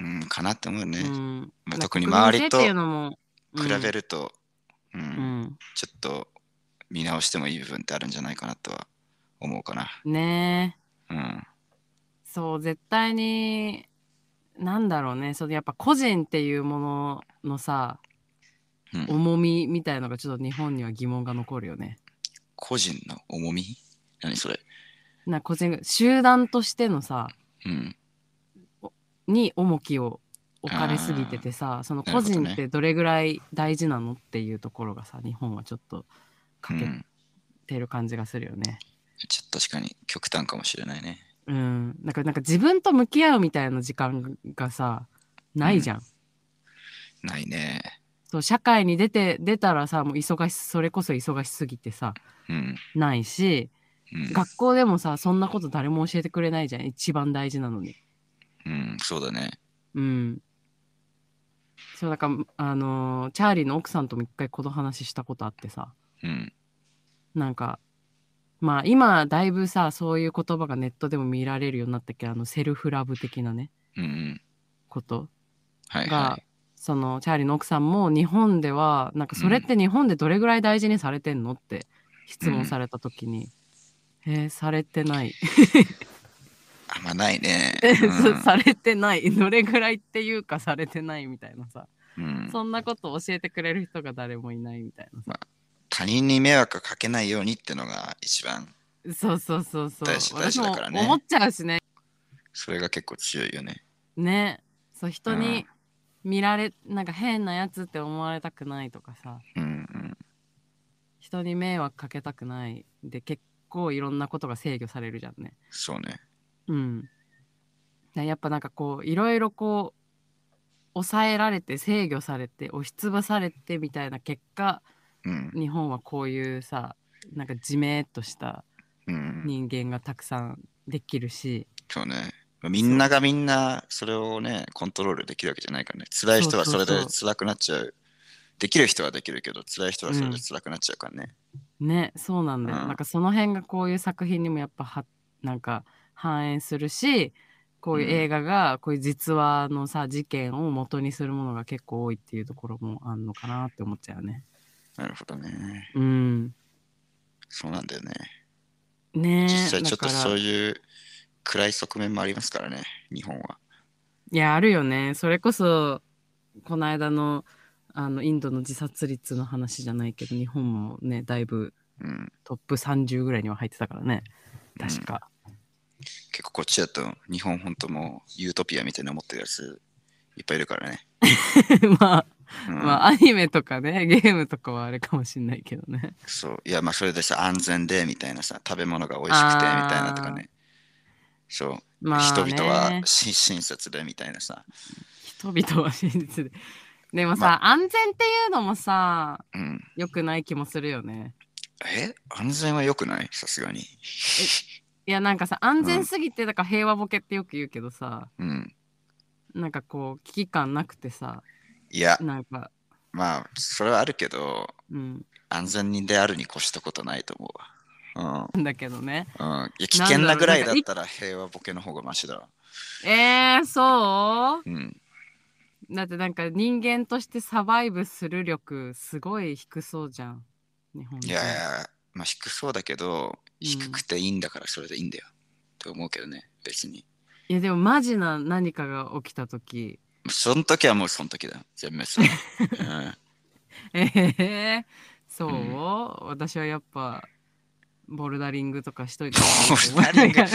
うん、かなって思うね。うん。まあ特に周りとっていうのも比べる、ると、うん。うん。ちょっと見直してもいい部分ってあるんじゃないかなとは思うかな。ね。えうん。そう絶対になんだろうね。それやっぱ個人っていうもののさうん、重みみたいのがちょっと日本には疑問が残るよね。個人の重み？何それな個人が集団としてのさうん。に重きを置かれすぎててさその個人ってどれぐらい大事なのっていうところがさ日本はちょっとう欠けん、てる感じがするよね。ちょっと確かに極端かもしれないね。うん、なんかなんか自分と向き合うみたいな時間がさないじゃん。ないね。そう社会に出て出たらさもう忙しそれこそ忙しすぎてさうん。ないしうん、学校でもさそんなこと誰も教えてくれないじゃん一番大事なのに。うん、そうだね。うん。そうだからあのーチャーリーの奥さんとも一回この話したことあってさうん。なんかまあ今だいぶさそういう言葉がネットでも見られるようになったけ？どあのセルフラブ的なねうんうん。ことはいが、はい。そのチャーリーの奥さんも日本ではなんかそれって日本でどれぐらい大事にされてんの？って質問された時に、えーされてない、あんまないね。そうされてない。どれぐらいっていうかされてないみたいなさ、うん。うんそんなこと教えてくれる人が誰もいないみたいなさ、他人に迷惑かけないようにってのが一番、そうそうそうそう。大事大事だからね。思っちゃうしね。それが結構強いよね。ね。そう人に見られ、なんか変なやつって思われたくないとかさ。うんうん。人に迷惑かけたくないで結構いろんなことが制御されるじゃんねそうね。うんでやっぱなんかこういろいろこう抑えられて制御されて押しつぶされてみたいな結果うん。日本はこういうさなんかじめっとしたうん。人間がたくさんできるし、そうね。みんながみんなそれをね、コントロールできるわけじゃないからね。辛い人はそれで辛くなっちゃう。できる人はできるけど、辛い人はそれで辛くなっちゃうからね。ねそうなんだよ、うんなんかその辺がこういう作品にもやっぱはなんか反映するしこういう映画がこういう実話のさ事件を元にするものが結構多いっていうところもあんのかなって思っちゃうねなるほどね。うんそうなんだよね。ねえ実際ちょっとそういう暗い側面もありますからね、日本は。いやあるよねそれこそこの間のあのインドの自殺率の話じゃないけど日本もねだいぶうん。トップ30ぐらいには入ってたからね確か、結構こっちだと日本本当もうユートピアみたいな思ってるやついっぱいいるからね。まあうんまあアニメとかねゲームとかはあれかもしんないけどねそう。いや、まあそれでさ、安全でみたいなさ、食べ物が美味しくてみたいなとかね。そう。まあ、ね、人々はし親切でみたいなさ。人々は真実ででもさ、安全っていうのもさうん。良くない気もするよねえ？安全は良くない？さすがに。いやなんかさ安全すぎてだから平和ボケってよく言うけどさ、うん。なんかこう危機感なくてさいや、なんかまあ、それはあるけど、うん安全にであるに越したことないと思うわ。なんだけどねうん。うん。いや、危険なぐらいだったら平和ボケの方がマシだわ。えー、そうん。うだってなんか人間としてサバイブする力すごい低そうじゃん日本人いやいや、まあ低そうだけど、うん低くていいんだからそれでいいんだよ。って思うけどね、別に。いやでもマジな何かが起きた時その時はもうその時だ。全滅だ。えー、そう、うん私はやっぱボルダリングとかしといてボルダリングな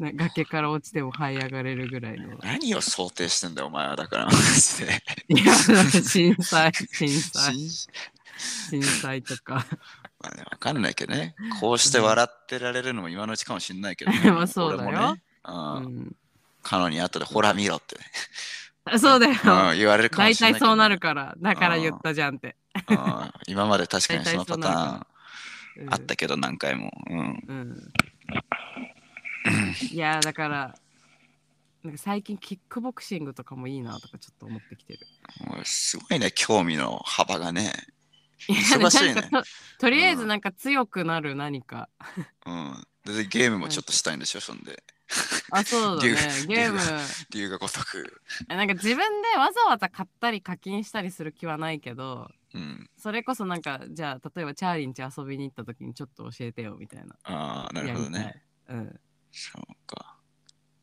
崖から落ちても這い上がれるぐらいの。うん、何を想定してんだよ、お前は。だから、マジで。いや震災震災。信震災とか。まあね、わかんないけどね。こうして笑ってられるのも今のうちかもしれないけど、まあそうだよ。ね、ううん。ん彼女に後でほら見ろって、ねあそうだよ。うん、言われるかも大しれないね、体そうなるからだから言ったじゃんって、うん。今まで確かにそのパターンうん。あったけど何回も。うん。うんいやだからなんか最近キックボクシングとかもいいなとかちょっと思ってきてる。すごいね、興味の幅がね。忙しいねととりあえずなんか強くなる何か。うん。で、ゲームもちょっとしたいんでしょ、そんで。あそうだね 竜ゲーム竜が如く。なんか自分でわざわざ買ったり課金したりする気はないけどうん。それこそなんかじゃあ例えばチャーリーんち遊びに行った時にちょっと教えてよみたいな。ああ、なるほどね。うん。そうか。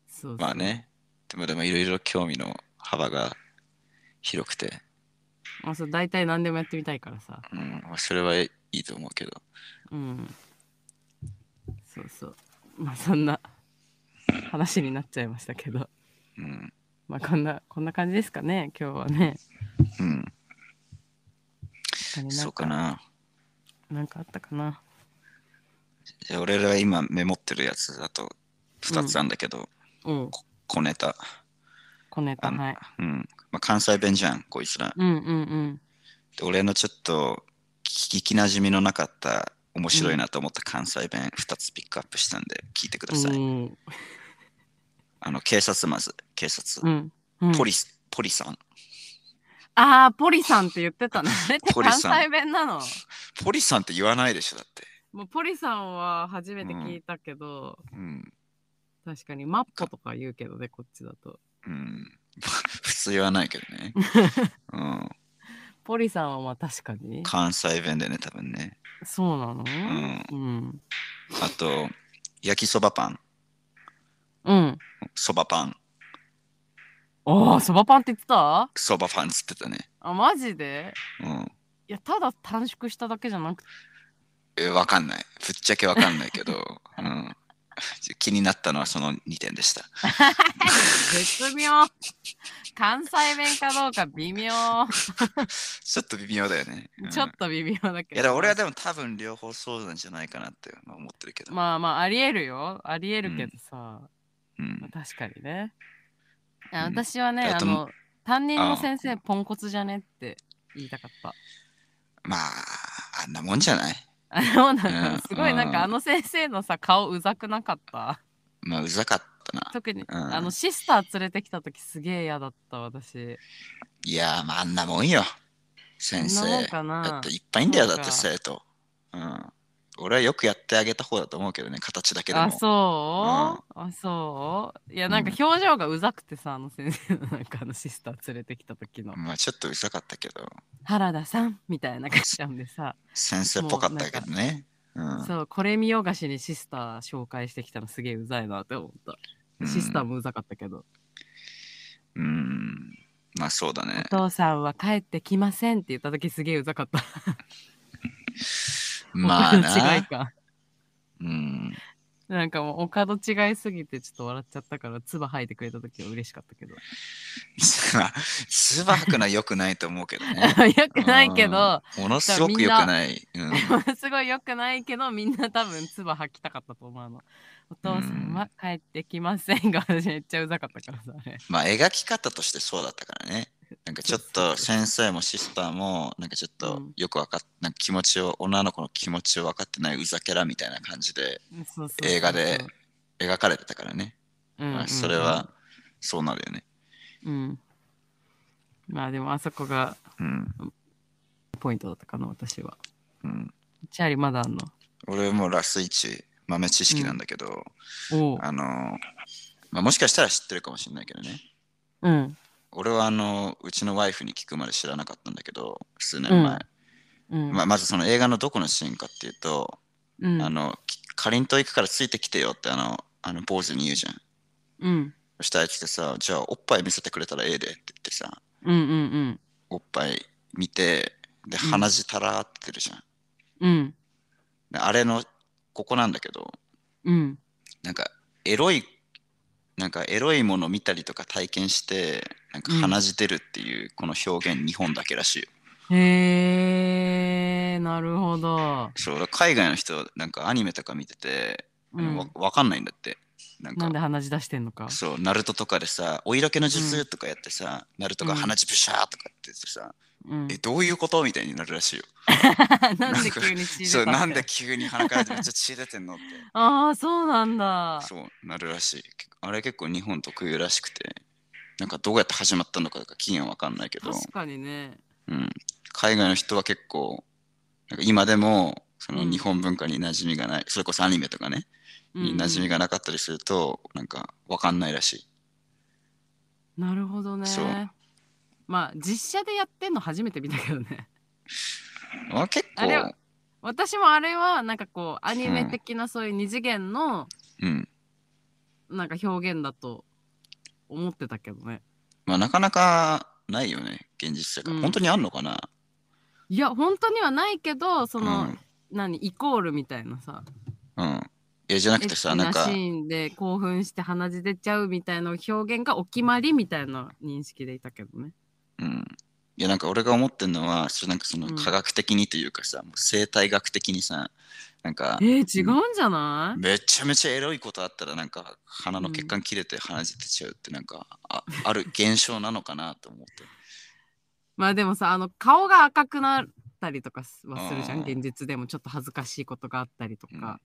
そうそうまあ。ね。でもでもいろいろ興味の幅が広くて、まあそう大体何でもやってみたいからさ。うん、まあそれはいいと思うけど。うん。そうそう。まあそんな話になっちゃいましたけど。うん。まあこんな、こんな感じですかね、今日はね。うんそうかな。なんかあったかな。じゃあ俺ら今メモってるやつだと2つあんだけど、うん。小ネタ。小ネタ、はい。うん。まあ、関西弁じゃん、こいつら。うんうんうん。で俺のちょっと聞きなじみのなかった面白いなと思った関西弁2つピックアップしたんで聞いてください。うん。あの警察まず、警察。うん。うんポリス、ポリさん。ああ、ポリさんって言ってたね。関西弁なの？ポリさんって言わないでしょ、だって。もうポリさんは初めて聞いたけど、うん。確かにマッポとか言うけどね、こっちだと。うん。普通言わないけどね。うん。ポリさんはまあ確かに。関西弁でね、多分ね。そうなの？んうん。あと、焼きそばパン。うん。そばパン。ああ、そばパンって言ってた？そばパンつってたね。あ、マジで？うん。いや、ただ短縮しただけじゃなくて。え、わかんない。ぶっちゃけわかんないけど、うん。気になったのはその2点でした。絶妙。関西弁かどうか微妙。ちょっと微妙だよね。うんちょっと微妙だけど。いや、俺はでも多分両方そうなんじゃないかなって思ってるけど。まあまあ、ありえるよ。ありえるけどさ。うん、確かにね。私はね、あの、担任のあ先生、ポンコツじゃねって言いたかった。まあ、あんなもんじゃないあのすごいなんうんかあの先生のさ顔うざくなかった？まあ、うざかったな。特に、うんあのシスター連れてきた時すげえ嫌だった私いや、まあ、あんなもんよ。先そんなもん生。かなだっていっぱいいんだよ、だそうかって生徒。うん。俺はよくやってあげた方だと思うけどね、形だけでも。あそう、あそう？いやなんか表情がうざくてさあの先生のなんかあのシスター連れてきた時の。まあ、ちょっとうざかったけど、原田さんみたいな感じなんでさ、先生っぽかったけどね。うん。そうこれ見よがしにシスター紹介してきたのすげえうざいなって思った、シスターもうざかったけど。うん。まあ、そうだね。お。父さんは帰ってきませんって言った時すげえうざかった まあ他の違いな。かうん。なんかもうお門違いすぎてちょっと笑っちゃったから唾吐いてくれた時は嬉しかったけどまあ、つば吐くのは良くないと思うけどね。よくないけどうんものすごく良くない。うん。すごいよくないけどみんな多分唾吐きたかったと思うのお父さんは帰ってきませんが私めっちゃうざかったからさまあ、描き方としてそうだったからね。なんかちょっと先生もシスターも、なんかちょっとうん。よくわかっ、なんか気持ちを、女の子の気持ちを分かってないうざキャラみたいな感じで映画で描かれてたからね。うんうんうん。まあ、それはそうなるよね。うん。まあでもあそこがうん。ポイントだったかな私は。うん、チャーリーまだあんの？俺もラス1豆知識なんだけど、おう。あの、まあ、もしかしたら知ってるかもしれないけどね。うん俺はあの、うちのワイフに聞くまで知らなかったんだけど、数年前。うん。まあ、まずその映画のどこのシーンかっていうと、うん。あの、きかりんと行くからついてきてよってあの、あの坊主に言うじゃん。うん。そしたらあいつってさ、じゃあおっぱい見せてくれたらええでって言ってさ、うんうんうん。おっぱい見て、で、うん。鼻血たらってるじゃん。うん。であれの、ここなんだけど、うん。なんか、エロい、なんかエロいもの見たりとか体験して、なんか鼻血出るっていうこの表現日本だけらしいよ。へえなるほど、そう、海外の人、なんかアニメとか見てて、うんわわかんないんだって。なんかなんで鼻血出してんのかそう、ナルトとかでさ、お色気の術とかやってさ、ナルトが鼻血ブシャーとかってさ、うんえ、どういうことみたいになるらしいよ。なんで急に血出た そう、なんで急に鼻からめっちゃ血出てんのって。ああそうなんだそう、なるらしい。あれ結構日本特有らしくて、なんかどうやって始まったのかとか期限わかんないけど、確かにね。うん、海外の人は結構、なんか今でも、そのうん。日本文化に馴染みがない、それこそアニメとかね、に馴染みががなかったりすると、なんかわかんないらしい。なるほどね。そう。まあ実写でやってんの初めて見たけどね。あ結あれは構、私もあれはなんかこうアニメ的なそういう二次元のうん。なんか表現だと思ってたけどね。まあなかなかないよね、現実世界。うん。本当にあんのかな？いや本当にはないけどその、うん。何？イコールみたいなさ。うん。いやじゃなくてチなんかーンで興奮して鼻血出ちゃうみたいな表現がお決まりみたいな認識でいたけどね。うん。いやなんか俺が思ってるのはそれなんかそのうん。科学的にというかさ、もう生態学的にさなんかえー、違うんじゃない、めちゃめちゃエロいことあったらなんか鼻の血管切れて鼻血出ちゃうってなんか、あある現象なのかなと思って。まあでもさあの顔が赤くなったりとかはするじゃん。現実でもちょっと恥ずかしいことがあったりとか、うん。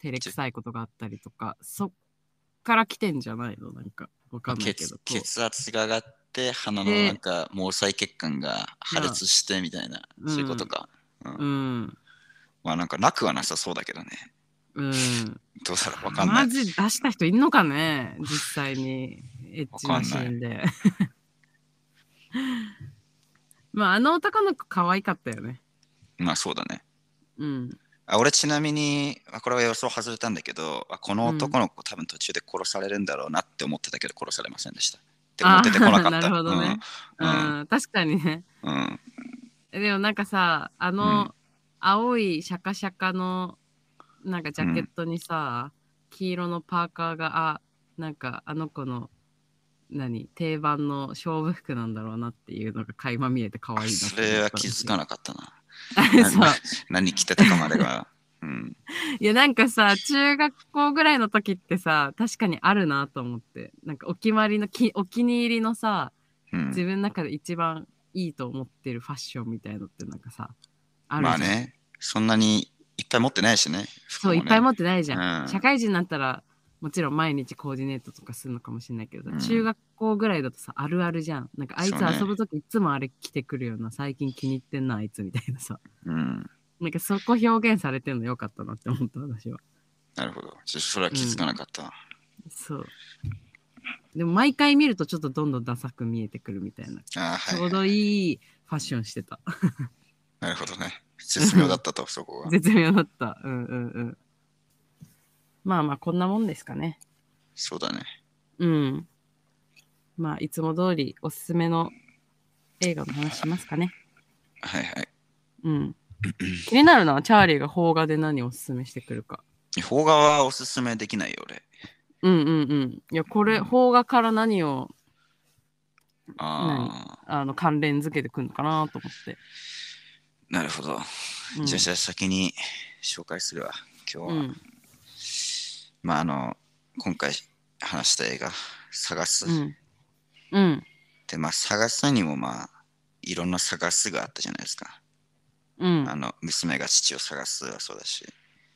照れくさいことがあったりとかそっから来てんじゃないの？なんかわかんないけ血ど血圧が上がって鼻のでなんか毛細血管が破裂してみたいな、うん。そういうことか。うん。うんまあなんかなくはなさそうだけどね。うんどうだろうわかんない。マジ出した人いんのかね実際にエッチなシーンで まああの男の子可愛かったよねまあそうだね。うんあ俺ちなみに、あこれは予想外れたんだけど、あこの男の子多分途中で殺されるんだろうなって思ってたけど殺されませんでした。でもあー出てこなかった。なるほどねううんん、確かにねうん。でもなんかさあの、うん青いシャカシャカのなんかジャケットにさ、黄色のパーカーがあなんかあの子の何定番の勝負服なんだろうなっていうのが垣間見えて可愛いなそれは気づかなかったな。何着てたかまでが。うん。いやなんかさ中学校ぐらいの時ってさ確かにあるなと思ってなんかお決まりのきお気に入りのさうん自分の中で一番いいと思ってるファッションみたいのってなんかさあるまあね、そんなにいっぱい持ってないしね。そう、いっぱい持っってないじゃん。うん社会人になったら、もちろん毎日コーディネートとかするのかもしれないけどさ、うん中学校ぐらいだとさ、あるあるじゃん。なんか、あいつ遊ぶときいつもあれ着てくるような、最近気に入ってんな、あいつみたいなさ。うん。なんか、そこ表現されてるのよかったなって思った、私は。なるほど。ちょそれは気づかなかった。そう。でも、毎回見るとちょっとどんどんダサく見えてくるみたいな。あーはい、ちょうどいいファッションしてた。なるほどね。絶妙だったと、そこは。絶妙だった。うんうんうん。まあまあ、こんなもんですかね。そうだね。うん。まあ、いつも通りおすすめの映画の話しますかね。はいはい。うん。気になるのは、チャーリーが邦画で何をおすすめしてくるか。邦画はおすすめできないよ、俺。うんうんうん。いや、これ、邦画から何をああの関連付けてくるのかなと思って。あ、なるほど。うんじゃあ、じゃあ先に紹介するわ。今日は。うん。まあ、あの、今回話した映画、探す。うん。うん。で、まあ、探すにも、まあ、いろんな探すがあったじゃないですか。うんあ。の、娘が父を探すはそうだし、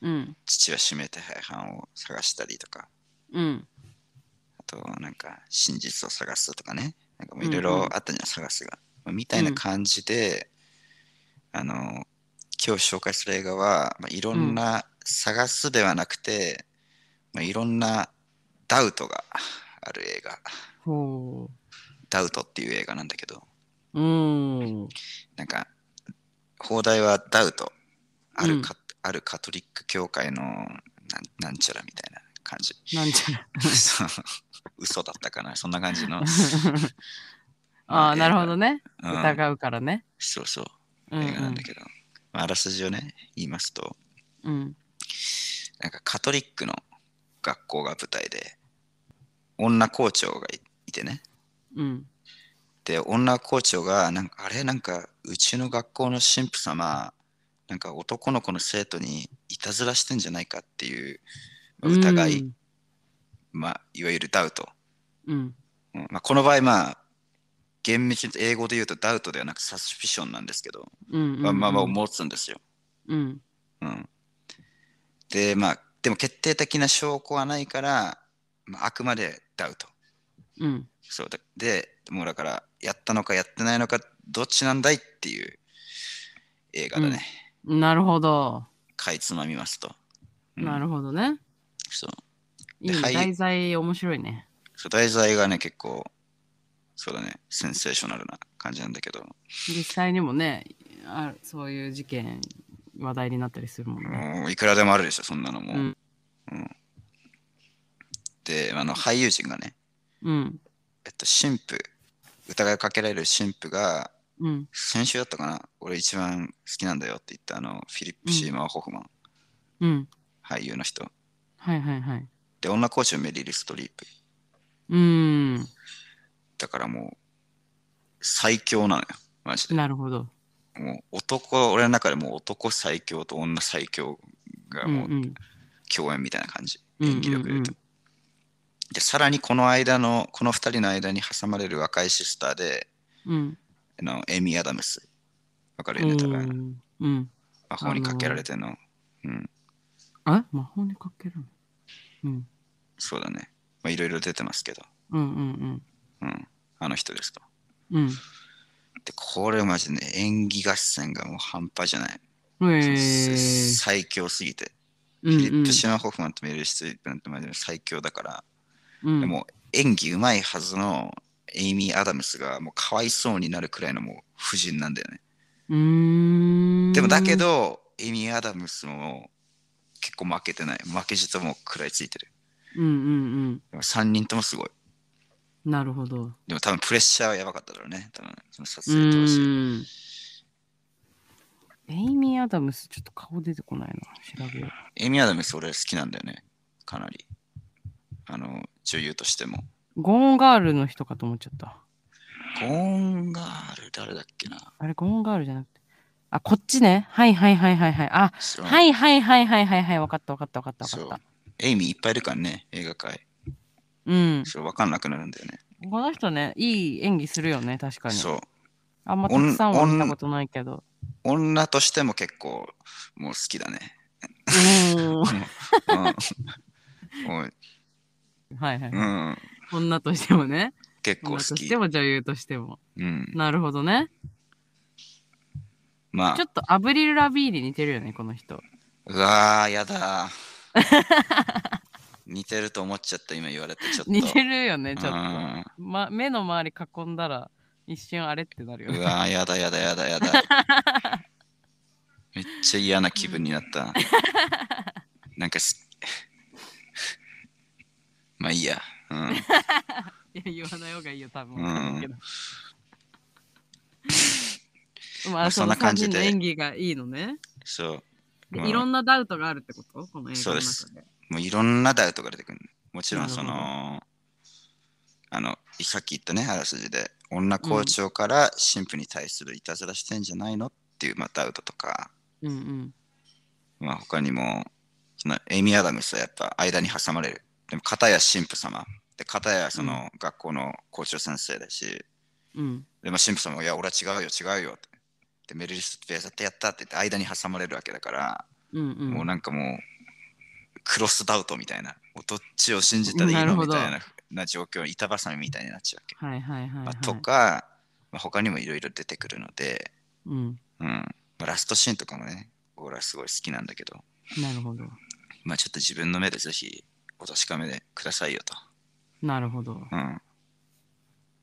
うん。父は指名手配犯を探したりとか、うん。あと、なんか、真実を探すとかね。なんかもういろいうんうんろあったじゃん、探すが。まあみたいな感じで、あの、今日紹介する映画は、まあ、いろんな探すではなくて、まあ、いろんなダウトがある映画。ほダウトっていう映画なんだけど、う。うん。なんか、放題はダウト。あうんるか、あるカトリック教会のなんなんちゃらみたいな感じ。なんちゃら。嘘だったかなそんな感じの。ああ、なるほどね。うん疑うからね。そうそう。うん映画なんだけど、まあ、あらすじをね、言いますと、うん。なんかカトリックの学校が舞台で、女校長がいいてね。うん。で、女校長が、なんか、あれ、なんか、うちの学校の神父様、なんか男の子の生徒にいたずらしてんじゃないかっていう、まあ疑い、まあ、いわゆるダウト。うん。うんまあ、この場合、まあ、厳密に英語で言うとダウトではなくサスピションなんですけど、うん。まあまあまあうん。持つんですよ。うん。うん、で、まあ、でも決定的な証拠はないから、まあ、あくまでダウト。うん。そうだで、もうだから、やったのかやってないのか、どっちなんだいっていう映画だね。なるほど。かいつまみますと。うんなるほどね。そう。いい題材面白いね。そう題材がね、結構、そうだね、センセーショナルな感じなんだけど、実際にもね、あそういう事件話題になったりするもんね。もういくらでもあるでしょ、そんなのも。うんで、あの俳優陣がね、うん。えっと、神父、疑いをかけられる神父が、うん。先週だったかな、俺一番好きなんだよって言ったあの、フィリップ・シーマー・ホフマン、うん。俳優の人。はいはいはい。で、女コーチはメリル・ストリープ。うーん。だからもう、最強なのよ。マジで。なるほど。もう男、俺の中でもう男最強と女最強がうんう。もうん共演みたいな感じ。うん演技力で言うと。うんで、さらにこの間の、この二人の間に挟まれる若いシスターで、うん。あのエイミー・アダムス。わかるうよね、多分。ん。うん。魔法にかけられての。うん、あ魔法にかけるの？うん。そうだね。まあ、いろいろ出てますけど。うんうんうん。あの人ですと。うん。で、これマジでね、演技合戦がもう半端じゃない。うん。えー。最強すぎて。うんフィリップ・シーモア・ホフマンとメリル・ストリープなんてマジで最強だから、うん、でも演技うまいはずのエイミー・アダムスがもうかわいそうになるくらいのもう布陣なんだよね。うーん。でもだけ、ど、エイミー・アダムスも結構負けてない。負けじとも食らいついてる。うんうんでも3人ともすごい。うん。なるほど。でも多分プレッシャーはやばかっただろうね。多分その撮う影当時。エイミー・アダムス、ちょっと顔出てこないな。調べよエイミー・アダムス俺好きなんだよね。かなり。あの、女優としても。う。ゴーンガールの人かと思っちゃった。ゴーンガール誰だっけな？あれ、ゴーンガールじゃなくて。あ、こっちね。はいはいはいはいはい。あ、はいはいはいはいはいはい。わかったわかったわかったわかそうった。エイミーいっぱいいるからね、映画界。うん。そう、わかんなくなるんだよね。この人ね、いい演技するよね、確かに。そう。あんまたくさんは見たことないけど。女としても結構もう好きだね。うーん。はいはい。うん、女としてもね。結構好き女として。も女優としても。うん。なるほどね。まあちょ、っとアブリル・ラビーに似てるよね、この人。うわー、やだー。似てると思っちゃった、今言われて、ちょっと。似てるよね、ちょっうんと。ま、目の周り囲んだら一瞬あれってなるよね。うわー、やだやだやだやだ。めっちゃ嫌な気分になった。なんかす、まあいいや。うん。いや、言わない方がいいよ、多分。うんま まああ、そんな感じ3人での演技がいいのね。そう。でうんいろんなダウトがあるってこと？この映画の中で。もういろんなダウトが出てくる。もちろんその、あの、さっき言ったね、あらすじで、女校長から神父に対するいたずらしてんじゃないのっていう、まあ、ダウトとか、うんうん。まあ、他にも、そのエイミー・アダムスはやっぱ間に挟まれる。でも、片や神父様、で、片やその学校の校長先生だし、うん。で、まあ、神父様も、いや、俺は違うよ、違うよって。で、メリルス・ペア絶対やったって言って間に挟まれるわけだから、うんうん。もうなんかもう、クロスダウトみたいな、どっちを信じたらいいのみたいなな状況、板挟みみたいになっちゃうわけ。はいはいはい、はいまあ、とか、まあ、他にもいろいろ出てくるので、うん。うんまあ、ラストシーンとかもね、俺はすごい好きなんだけど、なるほど。まあ、ちょっと自分の目でぜひお確かめてくださいよと。なるほど。うん、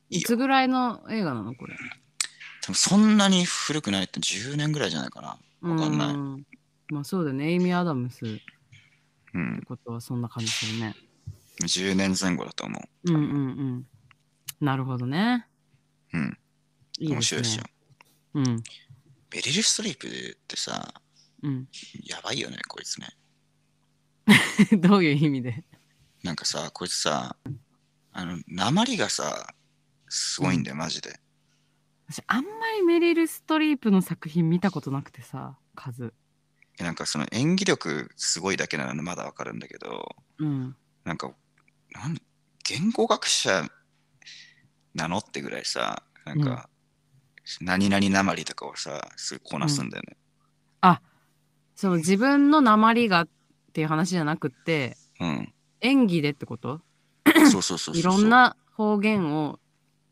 いつぐらいの映画なのこれ？多分そんなに古くないって10年ぐらいじゃないかな。わかんない。うんまあそうだね。エイミー・アダムスってうん、ことはそんな感じするね。10年前後だと思う。うんうんうん。なるほどね。うん、いいね。面白いですよ。うん。ベリル・ストリープってさ、うん。やばいよね、こいつね。どういう意味で？なんかさ、こいつさ、あの、鉛がさ、すごいんだよ、マジで。私あんまりメリル・ストリープの作品見たことなくてさ、数。えなんかその演技力すごいだけなのまだわかるんだけど、うん。なんか、なん言語学者なのってぐらいさ、なんか、何々鉛とかをさ、すぐこなすんだよね。そう、自分の鉛がっていう話じゃなくって、うん。演技でってこと？そうそうそう。いろん。な方言を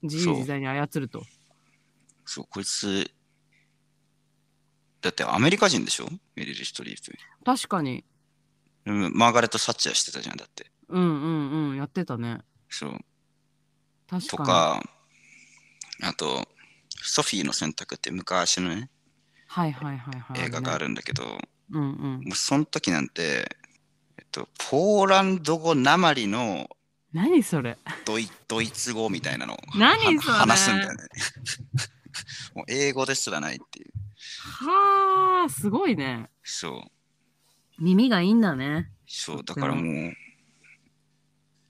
自由自在に操ると。そう、こいつ、だってアメリカ人でしょ？メリル・ストリープ。確かに。うんマーガレット・サッチャーしてたじゃん、だって。うんうんうん。やってたね。そう。確かに。とか、あと、ソフィーの選択って昔のね、はいはいはいはい。映画がある、るんだけど、ね。うんうん。もうその時なんて、えっと、ポーランド語なまりの何それ？ドイドイツ語みたいなのを何それ？は話すんだよね。もう英語ですらないっていう。はあ、すごいね。そう。耳がいいんだね。そう、だからもう、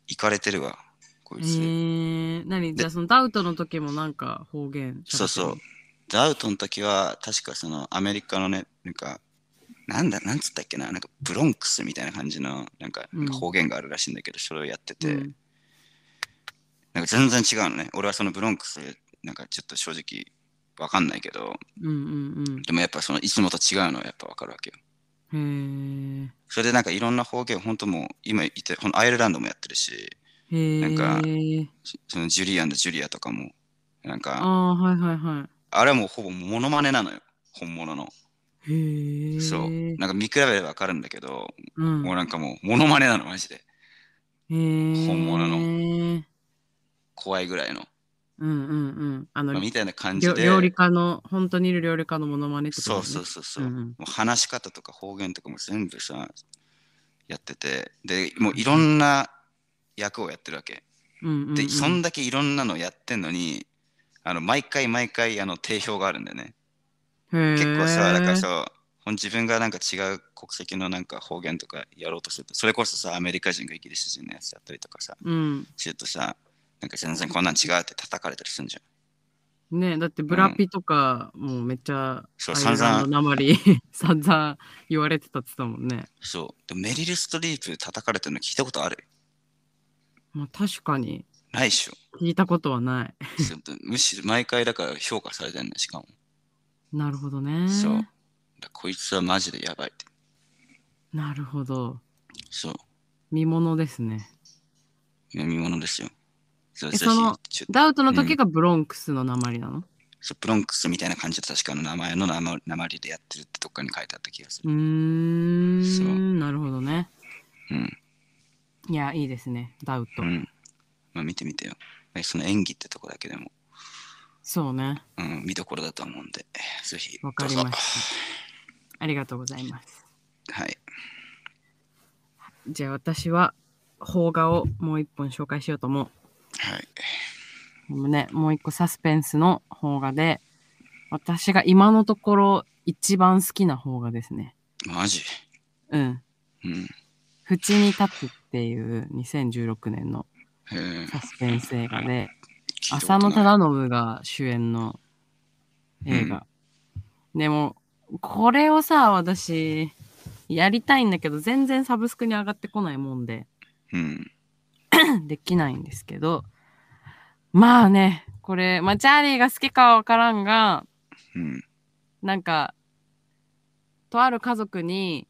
行かれてるわ、こいえつ。ー、何？じゃあそのダウトの時もなんか方言そうそう。ダウトの時は、確かそのアメリカのね、なんか、なんだ、なんつったっけな、なんかブロンクスみたいな感じの、なんかうん方言があるらしいんだけど、それをやってて、うんなんか全然違うのね。俺はそのブロンクス、なんかちょっと正直わかんないけど、うんうんでもやっぱそのいつもと違うのはやっぱわかるわけよ。うん。へそれでなんかいろんな方言、本当もう今言って、このアイルランドもやってるし。なんかそのジュリアンド・ジュリアとかも、なんあか、あ、はいはいはあれはもうほぼモノマネなのよ、本物の。い。へえ。そう。なんか見比べればわかるんだけど、うん。もうなんかもうモノマネなの、マジで。本物のの。怖いぐらいの。うんうんうん。あのまあ、、みたいな感じで。料料理家の、本当にいる料理家のモノマネってことそうねそうそうそう。うんうんもう話し方とか方言とかも全部さ、やってて、で、もういろんな役をやってるわけ。うんうんうん。で、そんだけいろんなのやってんのに、あの毎回毎回あの定評があるんだよね。結結構さ、だからそう、ほん自分がなんか違う国籍のなんか方言とかやろうとすると、それこそさ、アメリカ人がイギリス人のやつやったりとかさ、うん。するとさ、なんか全然こんなん違うって叩かれたりするんじゃん。ねだってブラピとかもうめっちゃ、そうアイルランドなまり散々言われてたって言ってたもんね。そう。でもメリル・ストリープ叩かれてるの聞いたことある？まあ確かにないっしょ。聞いたことはない。むしろ毎回だから評価されてるんしかも。なるほどね。そう。だこいつはマジでやばいって。なるほど。そう。見物ですね。読み物ですよ。そそのダウトの時がブロンクスの鉛なの？そうブロンクスみたいな感じで確かの名前の名りでやってるってどっかに書いてあった気がする。うーん。そうなるほどね。うん。いや、いいですね。ダウト。うん。まあ見てみてよ。えその演技ってとこだけでも、そうね。うん、見どころだと思うんで、ぜひ。わかりました。ありがとうございます。はい。じゃあ私は邦画をもう一本紹介しようと思う。はい。でもね、もう一個サスペンスの邦画で、私が今のところ一番好きな邦画ですね。マジ？うん。うん。縁に立つっていう2016年の。サスペンス映画で、浅野忠信が主演の映画。でも、これをさ、私、やりたいんだけど、全然サブスクに上がってこないもんで、うん。できないんですけど、まあね、これ、まあ、チャーリーが好きかはわからんが、うん。なんか、とある家族に、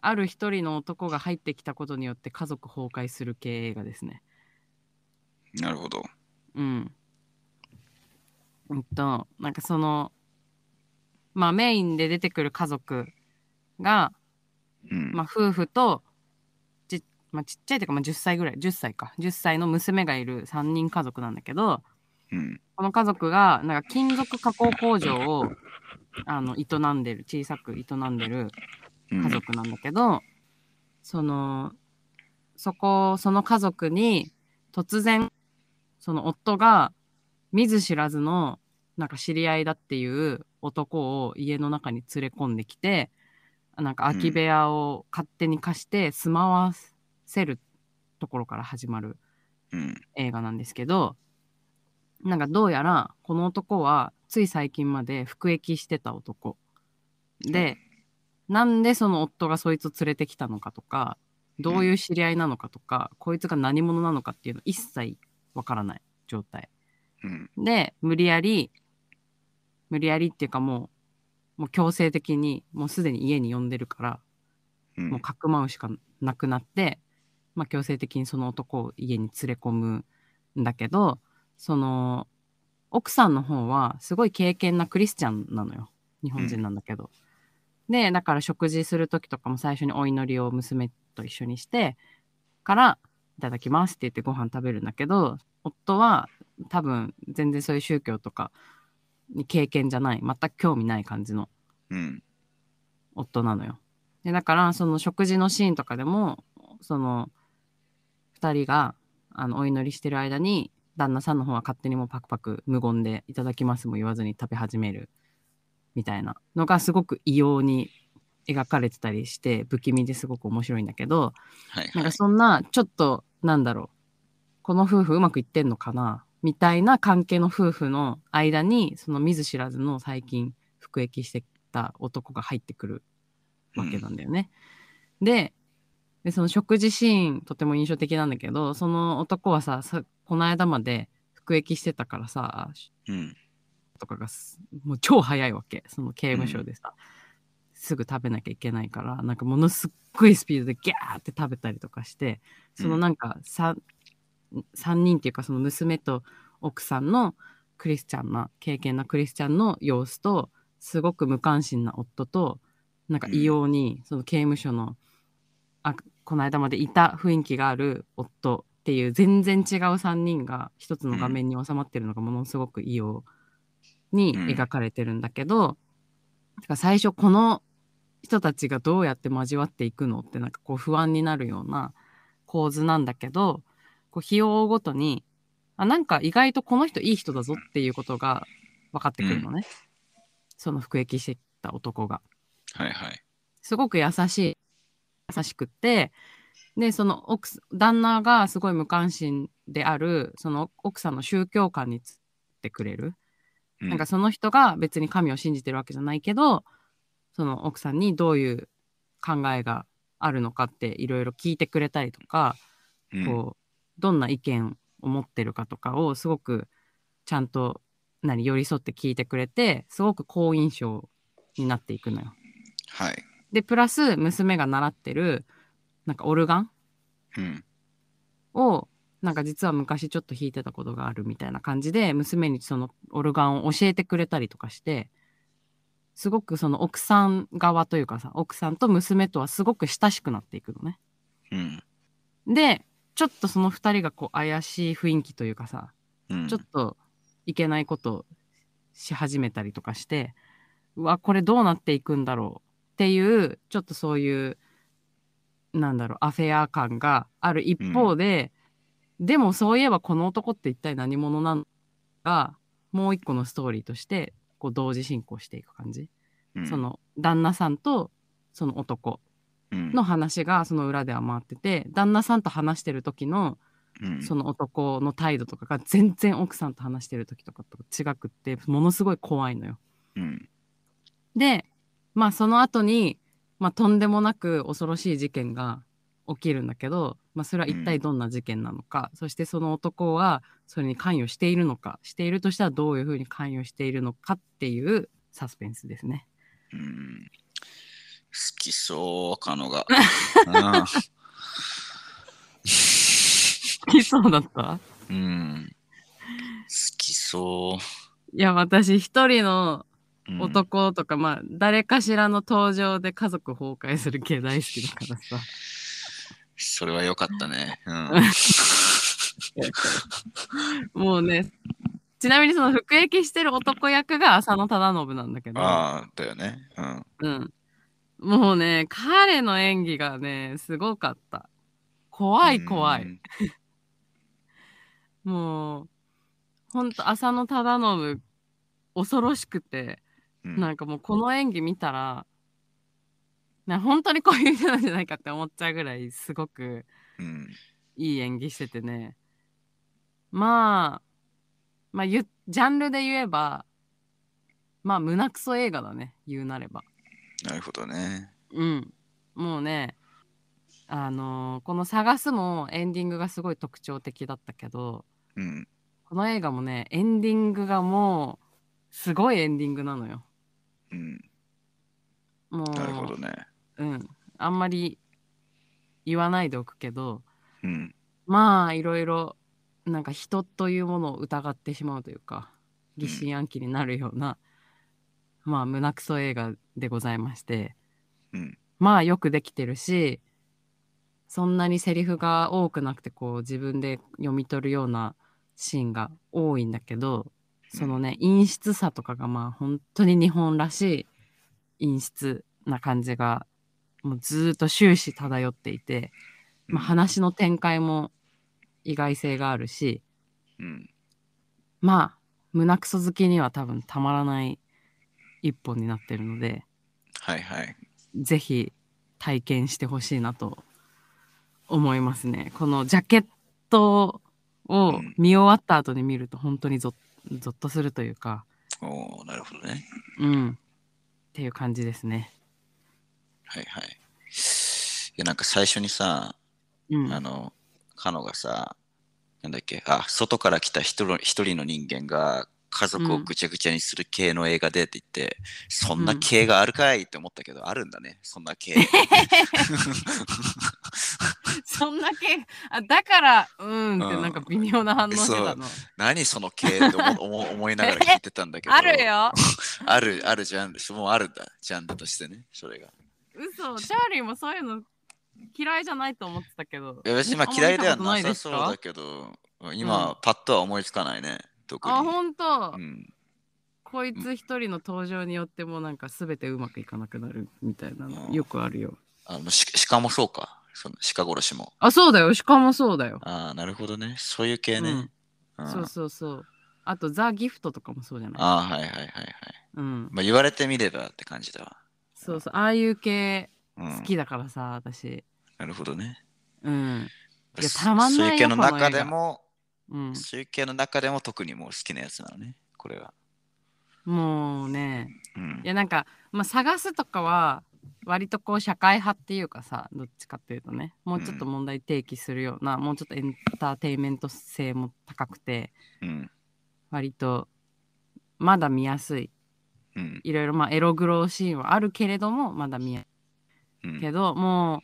ある一人の男が入ってきたことによって家族崩壊する系映画ですね。なるほど。うん。うんと、なんかその、まあメインで出てくる家族が、うん。まあ夫婦と、ち,、まあ、ちっちゃいというか、まあ、10歳ぐらい、10歳か、10歳の娘がいる3人家族なんだけど、うん。この家族が、なんか金属加工工場を、あの、営んでる、小さく営んでるうん家族なんだけど、その、そこ、その家族に突然、その夫が見ず知らずのなんか知り合いだっていう男を家の中に連れ込んできて、なんか空き部屋を勝手に貸して住まわせるところから始まるうん。映画なんですけど、なんかどうやらこの男はつい最近まで服役してた男。で、なんでその夫がそいつを連れてきたのかとか、どういう知り合いなのかとか、こいつが何者なのかっていうの一切わからない状態。うん。で、無理やり、無理やりっていうかもう、もう強制的に、もうすでに家に呼んでるから、うんもうかくまうしかなくなって、まあ、強制的にその男を家に連れ込むんだけど、その、奥さんの方はすごい敬虔なクリスチャンなのよ。日本人なんだけど。で、だから食事する時とかも最初にお祈りを娘と一緒にして、から、いただきますって言ってご飯食べるんだけど、夫は多分全然そういう宗教とかに経験じゃない、全く興味ない感じのうん。夫なのよ。で、だから、その食事のシーンとかでも、その、二人が、あの、お祈りしてる間に、旦那さんの方は勝手にもうパクパク無言でいただきますも言わずに食べ始めるみたいなのがすごく異様に描かれてたりして不気味ですごく面白いんだけど、はいはいなんか。そんなちょっとなんだろうこの夫婦うまくいってんのかなみたいな関係の夫婦の間にその見ず知らずの最近服役してた男が入ってくるわけなんだよね。ででその食事シーンとても印象的なんだけどその男はささこの間まで服役してたからさうん。とかがすもう超早いわけ。その刑務所でさ、すぐ食べなきゃいけないからなんかものすっごいスピードでギャーって食べたりとかしてそのなんか 3, 三人っていうかその娘と奥さんのクリスチャンな経験なクリスチャンの様子とすごく無関心な夫となんか異様にその刑務所の、あこの間までいた雰囲気がある夫っていう全然違う3人が一つの画面に収まってるのがものすごく異様に描かれてるんだけど、だから最初この人たちがどうやって交わっていくのってなんかこう不安になるような構図なんだけどこう日を追うごとにあなんか意外とこの人いい人だぞっていうことが分かってくるのね、その服役してた男が。はいはい。すごく優しい優しくってでその奥す旦那がすごい無関心であるその奥さんの宗教観につってくれる、うなんかその人が別に神を信じてるわけじゃないけどその奥さんにどういう考えがあるのかっていろいろ聞いてくれたりとか、うんこうどんな意見を持ってるかとかをすごくちゃんと何寄り添って聞いてくれてすごく好印象になっていくのよ。はい。でプラス娘が習ってるなんかオルガン？うん。をなんか実は昔ちょっと弾いてたことがあるみたいな感じで娘にそのオルガンを教えてくれたりとかしてすごくその奥さん側というかさ奥さんと娘とはすごく親しくなっていくのね。うん。でちょっとその2人がこう怪しい雰囲気というかさうん。ちょっといけないことをし始めたりとかしてうわこれどうなっていくんだろうっていうちょっとそういうなんだろうアフェア感がある一方で、でもそういえばこの男って一体何者なのかもう一個のストーリーとしてこう同時進行していく感じ、うん。そ、の旦那さんとその男。うん。の話がその裏では回ってて旦那さんと話してる時のうん。その男の態度とかが全然奥さんと話してる時とかと違くってものすごい怖いのよ。うん。でまあその後にまあとんでもなく恐ろしい事件が起きるんだけど、まあ、それは一体どんな事件なのか、そしてその男はそれに関与しているのかしているとしたらどういうふうに関与しているのかっていうサスペンスですね。うん好きそう、カノが。う ん好きそうだった？うん。好きそいや私一人のう。うん、男とか、まあ誰かしらの登場で家族崩壊する系大好きだからさ。それは良かったね。うん。もうね、ちなみにその服役してる男役が浅野忠信なんだけど、ああ、だよね。うん。うん。もうね、彼の演技がね、すごかった。怖い怖い。うん。もう、ほんと浅野忠信、恐ろしくて、うんなんかもうこの演技見たら、な本当にこういう人なんじゃないかって思っちゃうぐらい、すごくうん。いい演技しててね。まあ、まあ、ゆジャンルで言えば、まあ、胸クソ映画だね、言うなれば。なるほどね。うん。もうね、あのーこの探すもエンディングがすごい特徴的だったけど、うん。この映画もね、エンディングがもう、すごいエンディングなのよ。うん。もう、なるほどね。うん。あんまり言わないでおくけど、うん。まあ、いろいろ、なんか人というものを疑ってしまうというか、疑心暗鬼になるような、まあ、胸クソ映画でございまして、うん。まあ、よくできてるし、そんなにセリフが多くなくて、こう、自分で読み取るようなシーンが多いんだけど、そのね、陰湿さとかが、まあ、本当に日本らしい陰湿な感じが、もうずーっと終始漂っていて、まあ、話の展開も意外性があるし、うん。まあ、胸クソ好きには多分たまらない一本になってるので、はいはい。ぜひ体験してほしいなと思いますね。このジャケットをうん見終わった後に見ると本当にゾッゾッとするというか、おーなるほどね。うん、っていう感じですね。はいはい。いや、なんか最初にさ、うん、あの、カノがさ、なんだっけ、あ、外から来た一人一人の人間が家族をぐちゃぐちゃにする系の映画でって言って、そんな系があるかいって思ったけど、あるんだね、そんな系。そんだけあだからうーんってうんなんか微妙な反応してたの。何その系って思 思思いながら聞いてたんだけど。あるよ。ある、あるジャンル、もうあるんだ、ジャンルとしてね、それが。嘘チャーリーもそういうの嫌いじゃないと思ってたけど。いや別にまああんま嫌いではなさそうだけど、今、パッとは思いつかないね、特に。あ、ほんと、うん、こいつ一人の登場によってもなんか全てうまくいかなくなるみたいなのうんよくあるよ。あのし鹿もそうか、その鹿殺しも。あ、そうだよ。鹿もそうだよ。ああ、なるほどね。そういう系ね。うんうんそうそうそう。あと、ザ・ギフトとかもそうじゃない？ああ、はいはいはいはい。うん。まあ言われてみればって感じだわ。そうそう。ああいう系うん、好きだからさ、私。なるほどね。うん。いやそたまんないよそういう系の中でも、うん。そういう系の中でも特にもう好きなやつなのね、これは。もうね。うんい。や、なんか、まあ、探すとかは、割とこう社会派っていうかさどっちかっていうとねもうちょっと問題提起するような、もうちょっとエンターテインメント性も高くてうん。割とまだ見やすいうん。いろいろまあエログロシーンはあるけれどもまだ見やすうんいけど、もう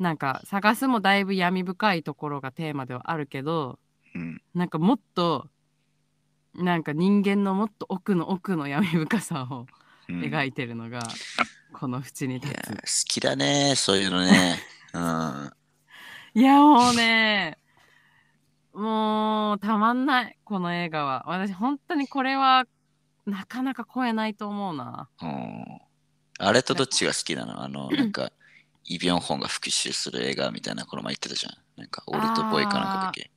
なんか探すもだいぶ闇深いところがテーマではあるけどうん。なんかもっとなんか人間のもっと奥の奥の闇深さをうん描いてるのが、この縁に立つ好きだね、そういうのね。うん。いやもうねもうたまんないこの映画は私本当にこれはなかなか超えないと思うなうんあれとどっちが好きなの？あの、なんか、イ・ビョンホンが復讐する映画みたいな、この前言ってたじゃん。なんか、オルトボーイかなんかだっけ？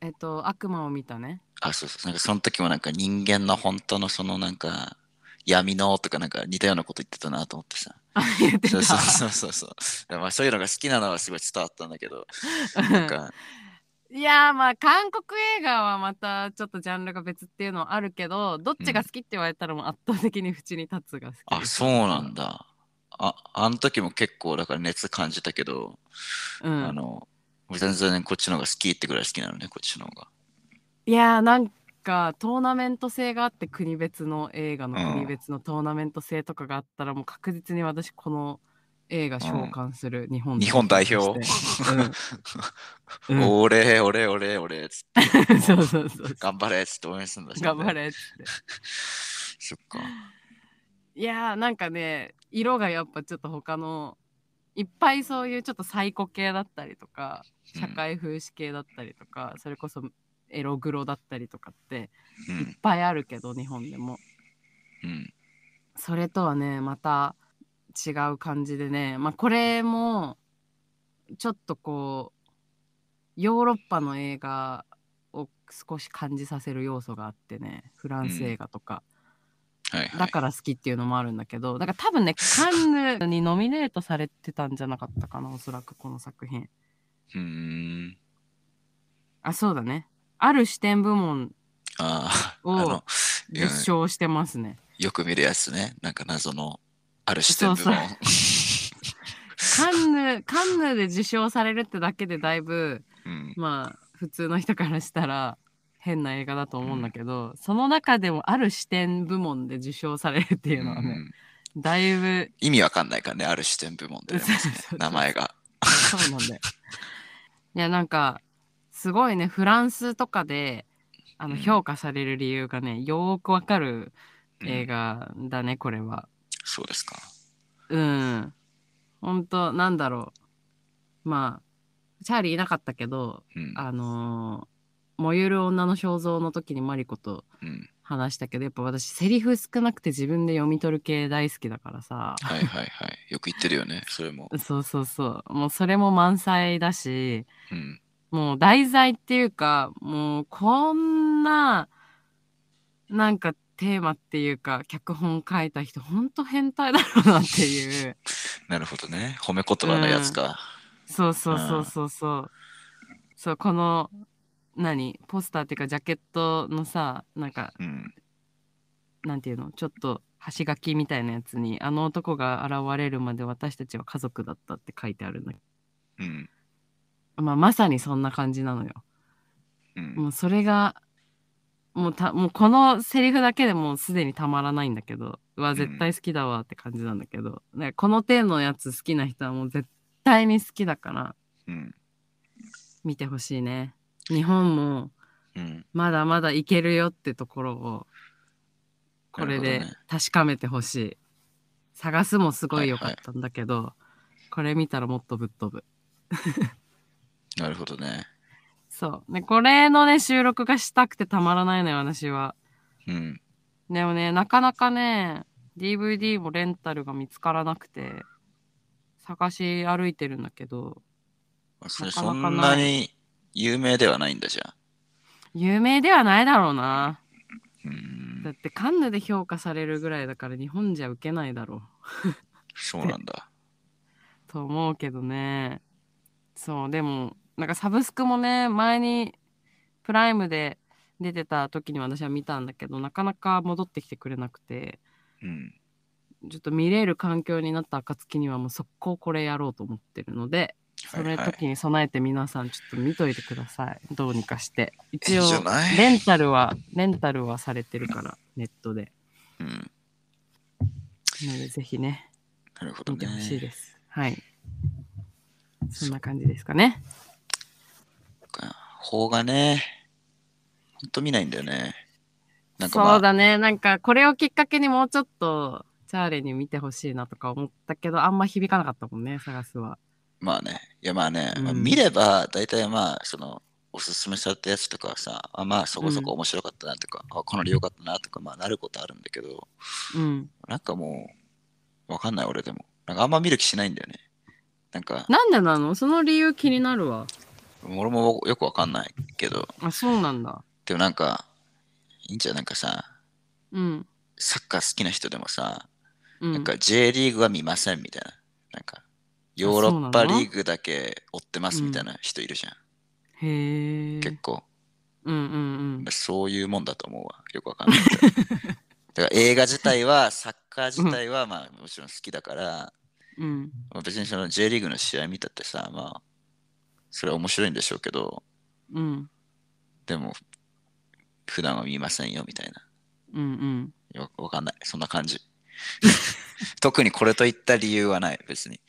えっと悪魔を見たねあ、そうそう。なんかその時もなんか人間の本当のそのなんか、闇のとかなんか似たようなこと言ってたなと思ってさ。あ言ってたそうそうそうそう。まあそういうのが好きなのはすごい伝わったんだけど、なんか、いやーまあ韓国映画はまたちょっとジャンルが別っていうのはあるけどどっちが好きって言われたらもう圧倒的に縁に立つが好きあ、ですそうなんだ。あ、あの時も結構だから熱感じたけど、うん。あの、全然こっちの方が好きってぐらい好きなのね、こっちの方が。いやーなんかトーナメント性があって国別の映画のうん。国別のトーナメント性とかがあったらもう確実に私この映画召喚する日本日本代表？うん。うん。俺、俺、俺、俺、つって、そうそうそう頑張れっつって応援するんだし、頑張。れっつって。そっか。いやーなんかね色がやっぱちょっと他のいっぱいそういうちょっとサイコ系だったりとか社会風刺系だったりとか、それこそエログロだったりとかってういっん。ぱいあるけど日本でもうん。それとはねまた違う感じでねまあこれもちょっとこうヨーロッパの映画を少し感じさせる要素があってねフランス映画とか、はいはい。だから好きっていうのもあるんだけどだから多分ね カンヌにノミネートされてたんじゃなかったかなおそらくこの作品うーん。あそうだねある視点部門を受賞してますねよく見るやつね。なんか謎の、ある視点部門。カンヌカンヌで受賞されるってだけでだいぶうん。まあ普通の人からしたら変な映画だと思うんだけど、その中でもある視点部門で受賞されるっていうのはね、うんだいぶ意味わかんないからね、ある視点部門で、ね名前が。そうなんだよ。いやなんかすごいねフランスとかであのうん評価される理由がねよーくわかるうん映画だね、これは。そうですか。うん。ほんとなんだろう。まあチャーリーいなかったけどうん。あのー燃ゆる女の肖像の時にマリコとうん。話したけどやっぱ私セリフ少なくて自分で読み取る系大好きだからさはいはいはい。よく言ってるよね、それも。そうそうそうもうそれも満載だしうん。もう題材っていうかもうこんななんかテーマっていうか脚本書いた人ほんと変態だろうなっていう なるほどね。褒め言葉のやつか。そうそうそうそうそうそうこの何？ポスターっていうかジャケットのさなんかうん。なんていうの？ちょっと端書きみたいなやつにあの男が現れるまで私たちは家族だったって書いてあるんだけうん。ど、まあ、まさにそんな感じなのようん。もうそれがもうたもうこのセリフだけでもうすでにたまらないんだけどうわ絶対好きだわって感じなんだけど、ね、この手のやつ好きな人はもう絶対に好きだからうん。見てほしいね日本もうん。まだまだいけるよってところをこれで確かめてほしい、探すもすごい良かったんだけど、これ見たらもっとぶっ飛ぶ。なるほどね。そう。でこれのね収録がしたくてたまらないのよ私は。うん。でもねなかなかね DVD もレンタルが見つからなくて探し歩いてるんだけどそれなかそんなかない。なに有名ではないんだじゃん。有名ではないだろうなうんだ。ってカンヌで評価されるぐらいだから日本じゃ受けないだろうそうなんだ。と思うけどねそうでもなんかサブスクもね前にプライムで出てた時に私は見たんだけどなかなか戻ってきてくれなくてうん。ちょっと見れる環境になった暁にはもう速攻これやろうと思ってるのでそはいはい。れ時に備えて皆さんちょっと見といてください。どうにかして。一応レンタルはレンタルはされてるからネットで。うん。なのでぜひねなるほどね。見て。ほしいです。はい。そんな感じですかね。邦画ね。ほんと見ないんだよね。なんかそうまあ、だね。なんかこれをきっかけにもうちょっとチャーリーに見てほしいなとか思ったけどあんま響かなかったもんね探すはまあね。いやまあね、まあうん見れば大体まあ、その、おすすめされたやつとかはさ、あまあそこそこ面白かったなとか、あこの理良かったなとか、まあなることあるんだけど、うん。なんかもう、わかんない俺でも。なんかあんま見る気しないんだよね。なんか、なんでなの？その理由気になるわ。俺もよくわかんないけど、あそうなんだ。でもなんか、いいんじゃん、なんかさ、うん。サッカー好きな人でもさ、うん。なんか J リーグは見ませんみたいな。なんか、ヨーロッパリーグだけ追ってますみたいな人いるじゃん。へえ結構。うんうんそういうもんだと思うわ。よくわかんない。だから映画自体は、サッカー自体はまあもちろん好きだから、うん別にその J リーグの試合見たってさ、まあ、それは面白いんでしょうけど、うんでも、普段は見ませんよみたいな。うんうんよわかんない。そんな感じ。特にこれといった理由はない、別に。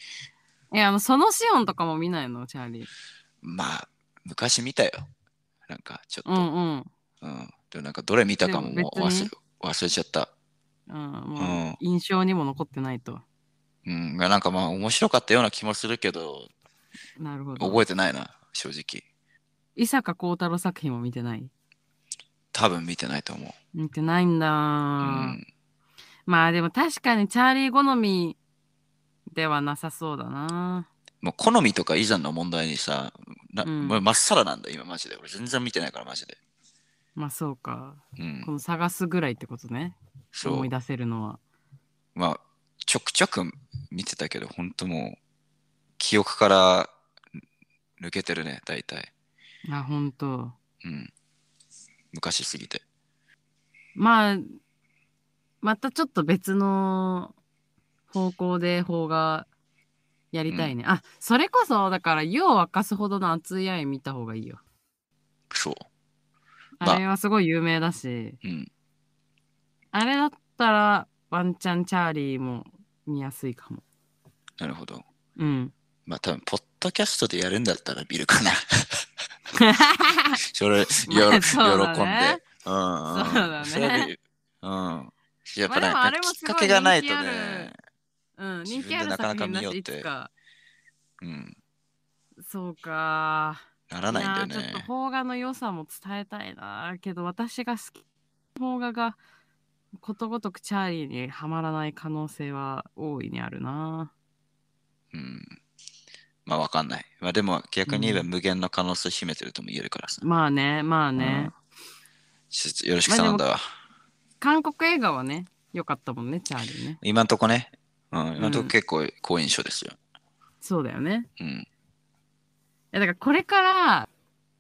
いやあのそのシオンとかも見ないの？チャーリーまあ、昔見たよ。なんか、ちょっと。うんうんうん。でもなんか、どれ見たかももうでも別に忘れ忘れちゃった。うんもうんう印象にも残ってないとうん。なんかまあ、面白かったような気もするけど、なるほど覚えてないな、正直。伊坂幸太郎作品も見てない？多分見てないと思う。見てないんだ、うん。まあでも確かにチャーリー好みではなさそうだなもう好みとか以前の問題にさ、なうんもうまっさらなんだ、今マジで。俺全然見てないから、マジで。まあそうかうんこ。の探すぐらいってことねそう思い。出せるのはまあ、ちょくちょく見てたけど、本当もう、記憶から抜けてるね、大体。あ本当うん。昔すぎて。まあまたちょっと別の方向で方がやりたいね、あそれこそだから湯を沸かすほどの熱い愛見た方がいいよそう。まああれはすごい有名だし、うん。あれだったらワンチャンチャーリーも見やすいかもなるほど。うんまあ多分、ポッドキャストでやるんだったら見るかな。それ、よまあろそうだね喜んで。うん、うん。そうだねうん。やっぱね、きっかけがないとね。うん人気あるでなかなか作品だし見ようっていつかうん。そうかならないんだよやーちょっとね。邦画の良さも伝えたいなけど私が好き邦画がことごとくチャーリーにはまらない可能性は大いにあるなうん。まあわかんない。まあでも逆に言えばうん無限の可能性秘めてるとも言えるからさ。まあねまあね、うんちょっとよろしく頼んだわ。韓国映画はね、良かったもんね、チャーリーね。今んとこね、うん、今んと結構好印象ですよ。そうだよね。うん。いやだからこれから、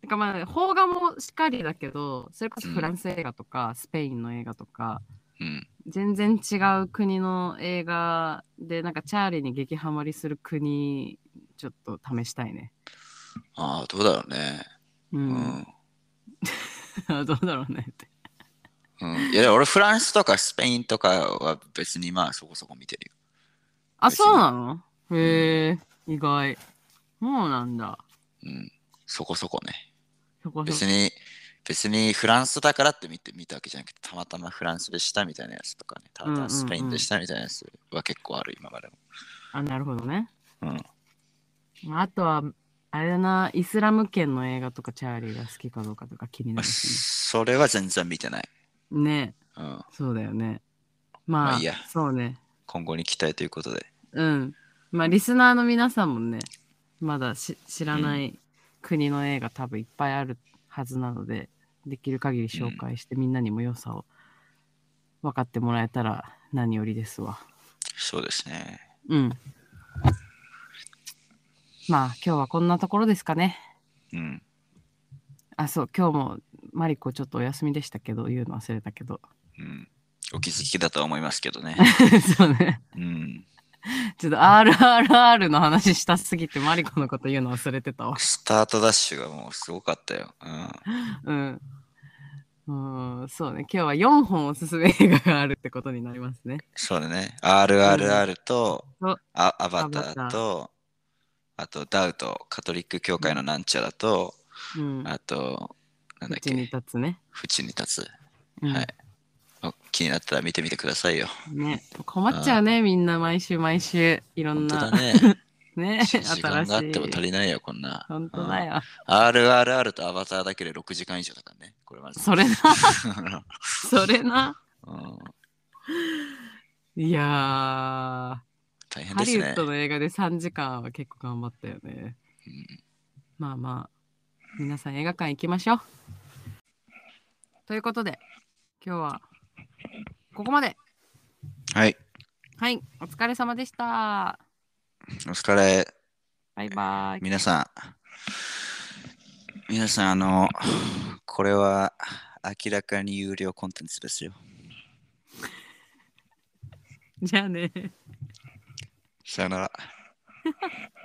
てかまあ、邦画もしっかりだけど、それこそフランス映画とか、スペインの映画とか、うん。全然違う国の映画で、なんかチャーリーに激ハマりする国、ちょっと試したいね。ああ、どうだろうね。う。うんん。どうだろうねって。うん、いや、俺フランスとかスペインとかは別にまあそこそこ見てるよ。あ、そうなの？へえ、意外。そうなんだ。うん。そこそこね。そこそこ別に、別にフランスだからって見て見たわけじゃなくて、たまたまフランスでしたみたいなやつとかね、たまたまスペインでしたみたいなやつは結構ある、今までも。あ、なるほどね。うん。あとは、あれだな、イスラム圏の映画とかチャーリーが好きかどうかとか気になまあ、るしそれは全然見てない。ね。ねうん。そうだよね。まあ、まあいいやそうね。今後に期待ということで。うん。まあ、リスナーの皆さんもね、まだし知らない国の映画多分いっぱいあるはずなので、できる限り紹介してみんなにも良さを分かってもらえたら何よりですわ。そうですね。うん。まあ、今日はこんなところですかね。うん。あ、そう、今日もマリコちょっとお休みでしたけど、言うの忘れたけど。うん。お気づきだとは思いますけどね。そうね。うん。ちょっと RRR の話したすぎてマリコのこと言うの忘れてたわ。スタートダッシュがもうすごかったよ。うん。うん。うん、そうね。今日は4本おすすめ映画があるってことになりますね。そうだね。RRR と、うんあアバタアバターと、あとダウト、カトリック教会のなんちゃらと、うん。あと、なんだっ口にけ、立つね。縁に立つ。うんはい。お気になったら見てみてくださいよ。ね。困っちゃうね、みんな毎週毎週。いろんな。ね。ね。時間があっても足。りないよ、こんな。本当だよ。うん。RRR とアバターだけで6時間以上だからね。これまず。それな。それな。うんいやー。大変ですねハリウッ。ドの映画で3時間は結構頑張ったよね。うんまあまあ、皆さん映画館行きましょう。ということで、今日はここまで。はい。はい、お疲れ様でした。お疲れ。バイバイ。皆さん、皆さん、あの、これは明らかに有料コンテンツですよ。じゃあね。さよなら。